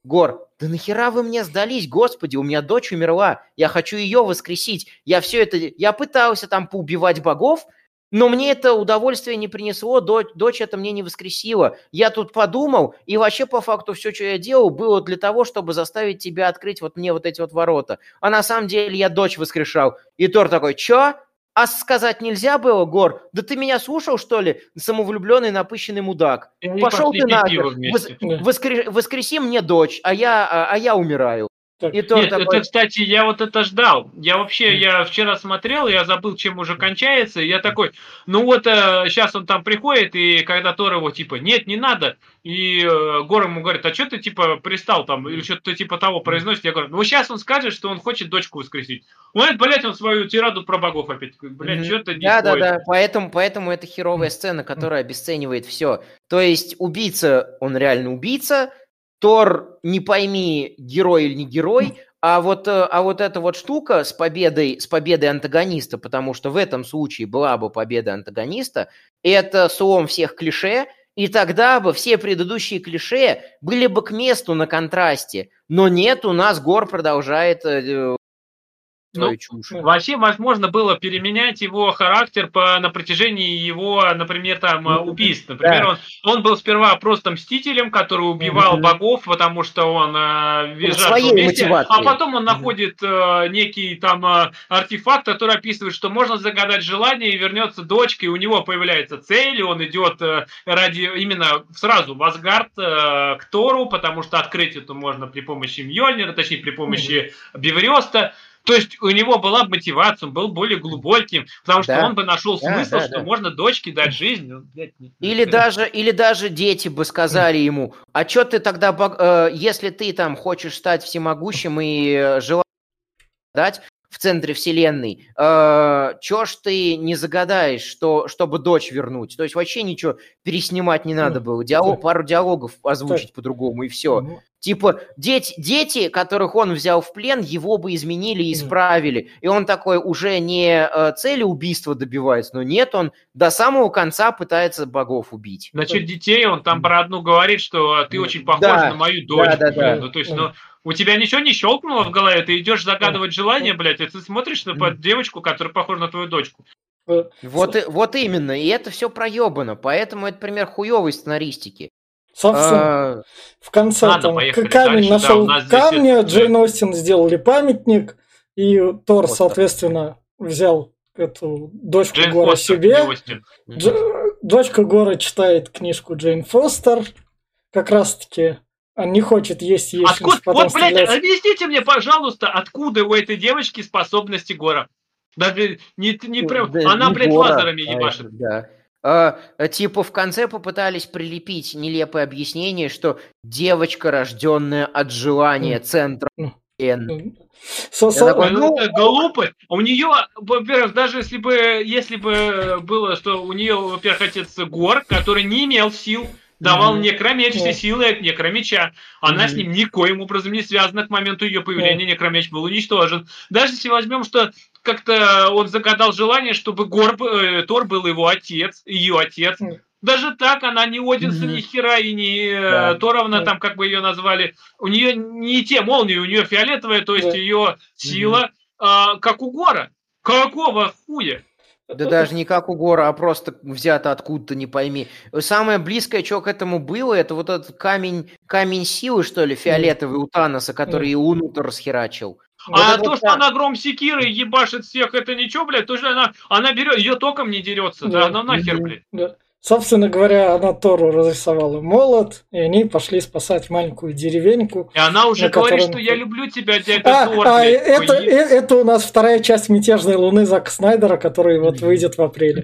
Гор, да нахера вы мне сдались, господи, у меня дочь умерла, я хочу ее воскресить. Я все это, я пытался там поубивать богов, но мне это удовольствие не принесло, дочь, дочь это мне не воскресила. Я тут подумал, и вообще по факту все, что я делал, было для того, чтобы заставить тебя открыть вот мне вот эти вот ворота. А на самом деле я дочь воскрешал. И Тор такой, чё? А сказать нельзя было, Гор? Да ты меня слушал, что ли? Самовлюбленный напыщенный мудак. И Пошел ты нахер. пиво Вос- вместе. Да. воскре- Воскреси мне дочь, а я, а, а я умираю. Так. И Нет, такой, это, кстати, я вот это ждал. Я вообще, я вчера смотрел, я забыл, чем уже кончается. и Я такой, ну вот сейчас он там приходит, и когда Тор его типа, нет, не надо. И э, Гор ему говорит, а что ты типа пристал там, или что-то типа того произносит. Я говорю, ну сейчас он скажет, что он хочет дочку воскресить. Он, говорит, блядь, он свою тираду про богов опять. Блядь, Мгм. что-то не Да, да, сходит. да. Поэтому, поэтому это херовая сцена, которая обесценивает все. То есть убийца, он реально убийца. Тор, не пойми, герой или не герой. А вот, э, а вот эта вот штука с победой, с победой антагониста, потому что в этом случае была бы победа антагониста, это слом всех клише, и тогда бы все предыдущие клише были бы к месту на контрасте. Но нет, у нас Гор продолжает э, свою Ну, чушь. Вообще, возможно, было переменять его характер по, на протяжении его, например, там, э, убийств. Например, Да. он, он был сперва просто мстителем, который убивал Мгм. богов, потому что он э, визжал своей вместе, мотивацией. а потом он находит э, некий там э, артефакт, который описывает, что можно загадать желание, и вернется дочка, и у него появляется цель, и он идет э, ради именно сразу в Асгард э, к Тору, потому что открыть это можно при помощи Мьёльнира, точнее, при помощи Биврёста. То есть у него была бы мотивация, он был более глубоким, потому что Да. он бы нашел Да, смысл, да, что да. можно дочке дать жизнь. Ну, Или даже, или даже дети бы сказали ему, а что ты тогда, э, если ты там хочешь стать всемогущим и э, желаешь дать, в центре вселенной, э, чё ж ты не загадаешь, что, чтобы дочь вернуть? То есть вообще ничего переснимать не надо было, диалог, пару диалогов озвучить по-другому и все. Типа, дети, дети, которых он взял в плен, его бы изменили и исправили. И он такой уже не э, цели убийства добивается, но нет, он до самого конца пытается богов убить. Значит, детей он там про одну говорит, что ты очень похож да, на мою дочь. Да, да, да. Ну, то есть, ну, у тебя ничего не щелкнуло в голове, ты идешь загадывать желание, блядь, и ты смотришь на девочку, которая похожа на твою дочку. Вот, вот именно, и это все проебано, поэтому это пример хуевой сценаристики. Собственно, а, в конце ладно, там камень дальше, нашел да, камни, здесь... Джейн Остин сделали памятник, и Тор, вот соответственно, так. взял эту дочку Джейн Гора Фостер, себе. Дж... Дочка Гора читает книжку Джейн Фостер, как раз-таки он не хочет есть яичницу, Откуда? Вот, блядь, стрелять. объясните мне, пожалуйста, откуда у этой девочки способности Гора? Даже не, не прям... Да, Она, не блядь, гора, лазерами а ебашит. А, да. А, типа в конце попытались прилепить нелепое объяснение, что девочка, рожденная от желания центра N. So, so, такой, ну, это глупость. У нее, во-первых, даже если бы, если бы было, что у нее, во-первых, отец Гор, который не имел сил, давал mm-hmm. некромеч все силы от некромеча. Она mm-hmm. с ним никоим образом не связана к моменту ее появления. Mm-hmm. Некромеч был уничтожен. Даже если возьмем, что как-то он загадал желание, чтобы Гор, э, Тор был его отец, ее отец. Mm-hmm. Даже так она не Одинса, mm-hmm. ни хера и не э, да. Торовна, там как бы ее назвали. У нее не те молнии, у нее фиолетовая, то есть ее сила, mm-hmm. э, как у Гора. Какого хуя? Да даже не как у Гора, а просто взято откуда-то, не пойми. Самое близкое, что к этому было, это вот этот камень, камень силы, что ли, фиолетовый у Таноса, который и Унутер расхерачил. А вот то, вот что так. она гром секиры ебашит всех, это ничего, блядь, то, что она, она берет, ее током не дерется, да, да она нахер, блядь. Да. Собственно говоря, она Тору разрисовала молот, и они пошли спасать маленькую деревеньку. И она уже говорит, которой... что я люблю тебя, дядя а, Тор. А, это, э, это у нас вторая часть «Мятежной луны» Зака Снайдера, который вот выйдет в апреле.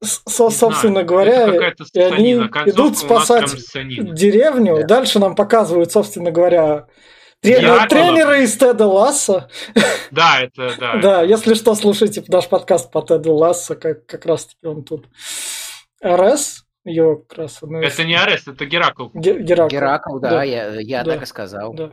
Собственно говоря, они идут спасать деревню. Дальше нам показывают, собственно говоря, Тренер, тренеры из Теда Ласса. Да, это да. Да, если что, слушайте наш подкаст по Теду Ласса, как, как раз таки он тут. РС, его как раз... Это не РС, это Геракл. Геракл, Геракл да, да, я, я да. так и сказал. Да.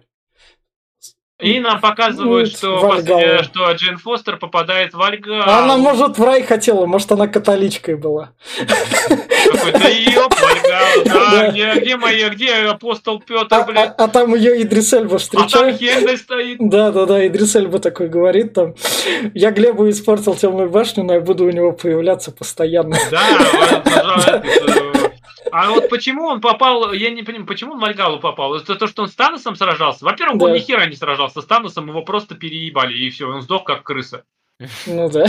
И нам показывают, ну, что, после, что Джейн Фостер попадает в Альгал. Она, может, в рай хотела, может, она католичкой была. Какой-то Вальгал, да, где, где моя, где апостол Петр, а, блядь? А, а там ее Идрис Эльба встречает. А там Хендель стоит. Да, да, да, Идрис Эльба такой говорит там, я Глебу испортил темную башню, но я буду у него появляться постоянно. Да, а вот почему он попал, я не понимаю, почему он Мальгалу попал? Это то, что он с Таносом сражался? Во-первых, да. он ни хера не сражался с Таносом, его просто переебали, и все, он сдох как крыса. Ну да.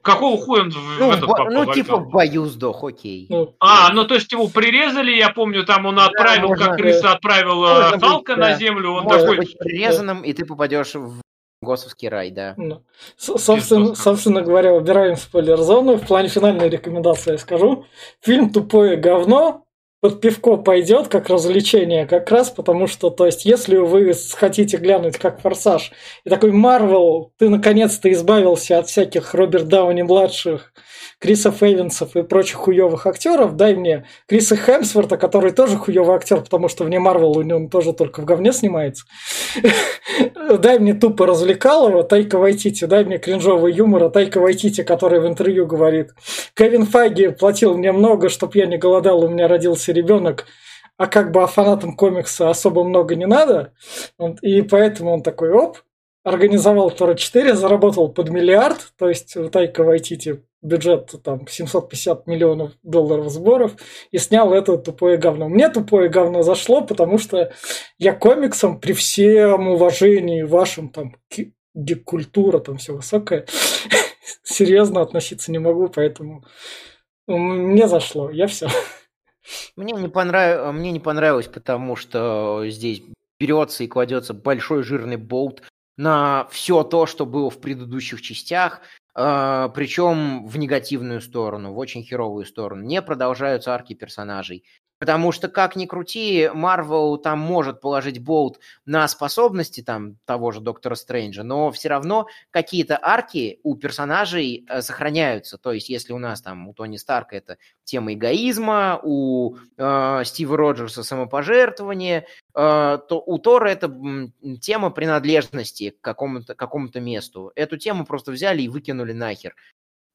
Какого хуя он ну, в этот попал? Ну, типа в бою сдох, окей. Ну, а, ну то есть его прирезали, я помню, там он отправил, да, как крыса отправил Халка быть, на землю, он можно такой... быть прирезанным, и ты попадешь в Госовский рай, да. Ну, собственно, собственно говоря, убираем спойлер-зону. В плане финальной рекомендации я скажу. Фильм «Тупое говно», под пивко пойдет как развлечение, как раз потому что, то есть, если вы хотите глянуть как форсаж, и такой Марвел, ты наконец-то избавился от всяких Роберт Дауни младших, Криса Фейвенсов и прочих хуевых актеров, дай мне Криса Хемсворта, который тоже хуевый актер, потому что вне Марвел у него тоже только в говне снимается. Дай мне тупо развлекалого Тайка Вайтити, дай мне кринжовый юмор, а Тайка Вайтити, который в интервью говорит, Кевин Файги платил мне много, чтобы я не голодал, у меня родился ребенок, а как бы а фанатам комикса особо много не надо, и поэтому он такой, оп, организовал Тора 4, заработал под миллиард, то есть у Тайка Вайтити бюджет там 750 миллионов долларов сборов и снял это тупое говно. Мне тупое говно зашло, потому что я комиксом при всем уважении вашим там культура там все высокое серьезно относиться не могу, поэтому мне зашло, я все. Мне не, понрав... Мне не понравилось, потому что здесь берется и кладется большой жирный болт на все то, что было в предыдущих частях, э, причем в негативную сторону, в очень херовую сторону. Не продолжаются арки персонажей. Потому что, как ни крути, Марвел там может положить болт на способности там того же Доктора Стрэнджа, но все равно какие-то арки у персонажей э, сохраняются. То есть, если у нас там у Тони Старка это тема эгоизма, у э, Стива Роджерса самопожертвование, э, то у Тора это тема принадлежности к какому-то какому месту. Эту тему просто взяли и выкинули нахер.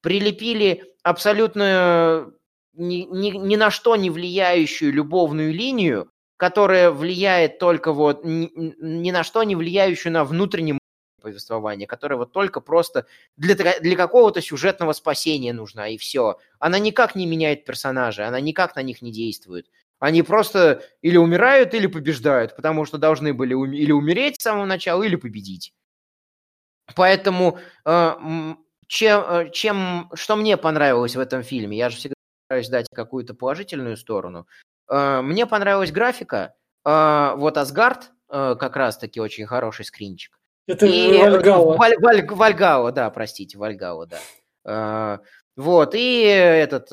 Прилепили абсолютно ни, ни, ни на что не влияющую любовную линию, которая влияет только вот ни, ни на что не влияющую на внутреннее повествование, которое вот только просто для, для какого-то сюжетного спасения нужна, и все. Она никак не меняет персонажей, она никак на них не действует. Они просто или умирают, или побеждают, потому что должны были ум- или умереть с самого начала, или победить. Поэтому э, чем, э, чем, что мне понравилось в этом фильме, я же всегда стараюсь дать какую-то положительную сторону. Э, мне понравилась графика. Э, вот Асгард э, как раз-таки очень хороший скринчик. Это и Вальгала. Валь, Валь, Вальгала, да, простите, Вальгала, да. Вот, и этот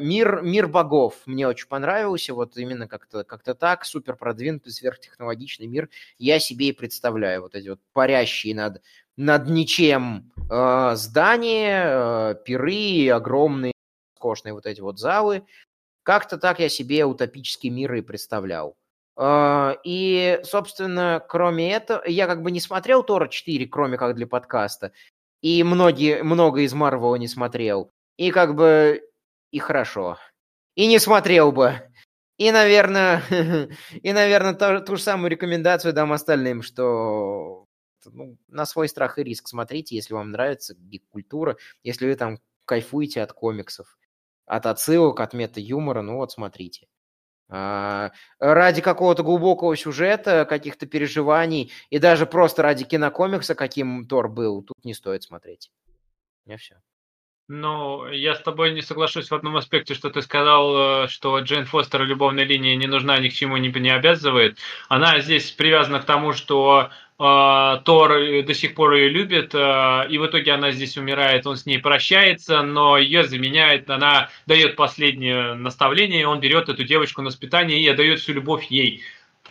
мир, мир богов мне очень понравился, вот именно как-то как так, супер продвинутый, сверхтехнологичный мир я себе и представляю, вот эти вот парящие над, над ничем э, здания, э, пиры, огромные роскошные вот эти вот залы. Как-то так я себе утопический мир и представлял. А, и, собственно, кроме этого, я как бы не смотрел Тора 4, кроме как для подкаста, и многие, много из Марвела не смотрел. И как бы и хорошо. И не смотрел бы. И, наверное, и, наверное, ту, ту же самую рекомендацию дам остальным, что ну, на свой страх и риск смотрите, если вам нравится гик-культура, если вы там кайфуете от комиксов от отсылок, от мета-юмора, ну вот смотрите. А, ради какого-то глубокого сюжета, каких-то переживаний и даже просто ради кинокомикса, каким Тор был, тут не стоит смотреть. У меня все. Ну, я с тобой не соглашусь в одном аспекте, что ты сказал, э, что Джейн Фостер любовная линия не нужна, ни к чему не, не обязывает. Она здесь привязана к тому, что Тор до сих пор ее любит, э, и в итоге она здесь умирает, он с ней прощается, но ее заменяет, она дает последнее наставление, он берет эту девочку на воспитание и отдает всю любовь ей.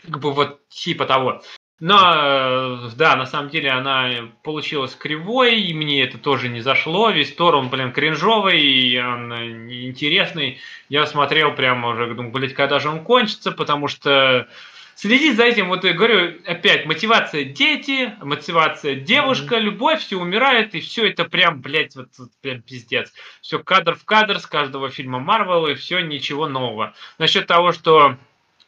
Как бы вот типа того. Но, э, да, на самом деле она получилась кривой, и мне это тоже не зашло. Весь Тор, он, блин, кринжовый, и он интересный. Я смотрел прямо уже, думаю, блядь, когда же он кончится, потому что следить за этим, вот я говорю, опять, мотивация дети, мотивация девушка, mm-hmm. любовь, все умирает, и все это прям, блядь, вот, вот прям пиздец. Все кадр в кадр с каждого фильма Марвел, и все, ничего нового. Насчет того, что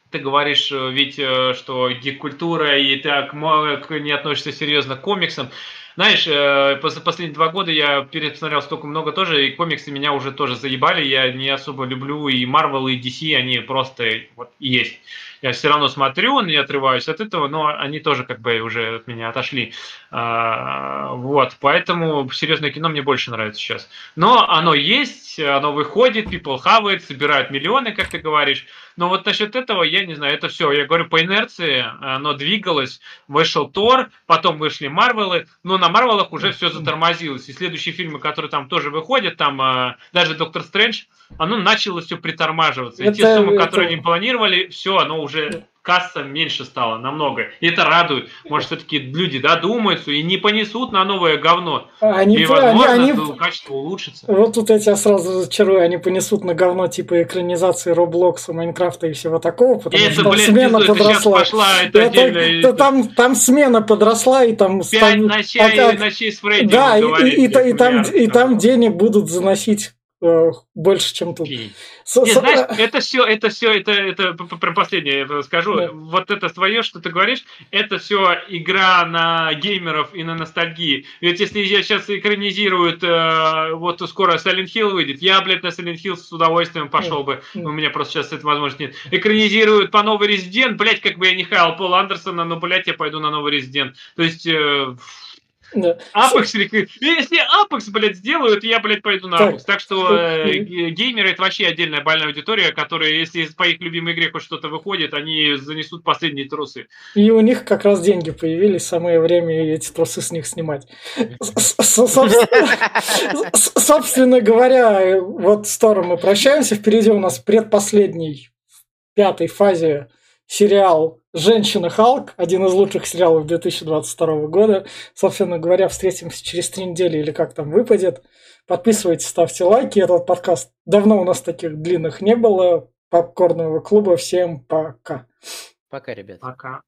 ты говоришь, э, ведь, э, что гик-культура и так не относишься серьезно к комиксам. Знаешь, э, последние два года я пересмотрел столько много тоже, и комиксы меня уже тоже заебали. Я не особо люблю и Marvel, и DC, они просто вот есть я все равно смотрю, не отрываюсь от этого, но они тоже как бы уже от меня отошли. А, вот, поэтому серьезное кино мне больше нравится сейчас. Но оно есть, оно выходит, people have it, собирают миллионы, как ты говоришь. Но вот насчет этого, я не знаю, это все, я говорю, по инерции оно двигалось, вышел Тор, потом вышли Марвелы, но на Марвелах уже все затормозилось. И следующие фильмы, которые там тоже выходят, там а, даже Доктор Стрэндж, оно начало все притормаживаться. Это, и те суммы, это... которые они планировали, все, оно уже касса меньше стала намного. И это радует. Может, все-таки люди додумаются и не понесут на новое говно. Они, и, возможно, они, они... качество улучшится. Вот тут я тебя сразу разочарую. Они понесут на говно типа экранизации Роблокса, Майнкрафта и всего такого, потому это, что там блин, смена пизду, подросла. Пошла, это это, это, там, там смена подросла, и там... Пять там, ночей, а, ночей с Фредди, Да, и, и, и, и, там, и там денег будут заносить больше, чем тут. Не, знаешь, это все, это все, это, это про последнее я скажу. Да. Вот это твое, что ты говоришь, это все игра на геймеров и на ностальгии. Ведь если я сейчас экранизируют, э, вот скоро Silent Hill выйдет, я, блядь, на Silent Hill с удовольствием пошел бы. У меня просто сейчас этой возможности нет. Экранизируют по новой Резидент, блядь, как бы я не хаял Пол Андерсона, но, блядь, я пойду на новый Резидент. То есть... Э, да. Apex, если Apex, блядь, сделают, я, блядь, пойду на. Так, так что э, геймеры это вообще отдельная больная аудитория, которая, если по их любимой игре хоть что-то выходит, они занесут последние трусы. И у них как раз деньги появились, самое время эти трусы с них снимать. Собственно говоря, вот с Тором мы прощаемся. Впереди у нас предпоследний пятой фазе сериал «Женщина Халк», один из лучших сериалов 2022 года. Собственно говоря, встретимся через три недели или как там выпадет. Подписывайтесь, ставьте лайки. Этот подкаст давно у нас таких длинных не было. Попкорного клуба. Всем пока. Пока, ребят. Пока.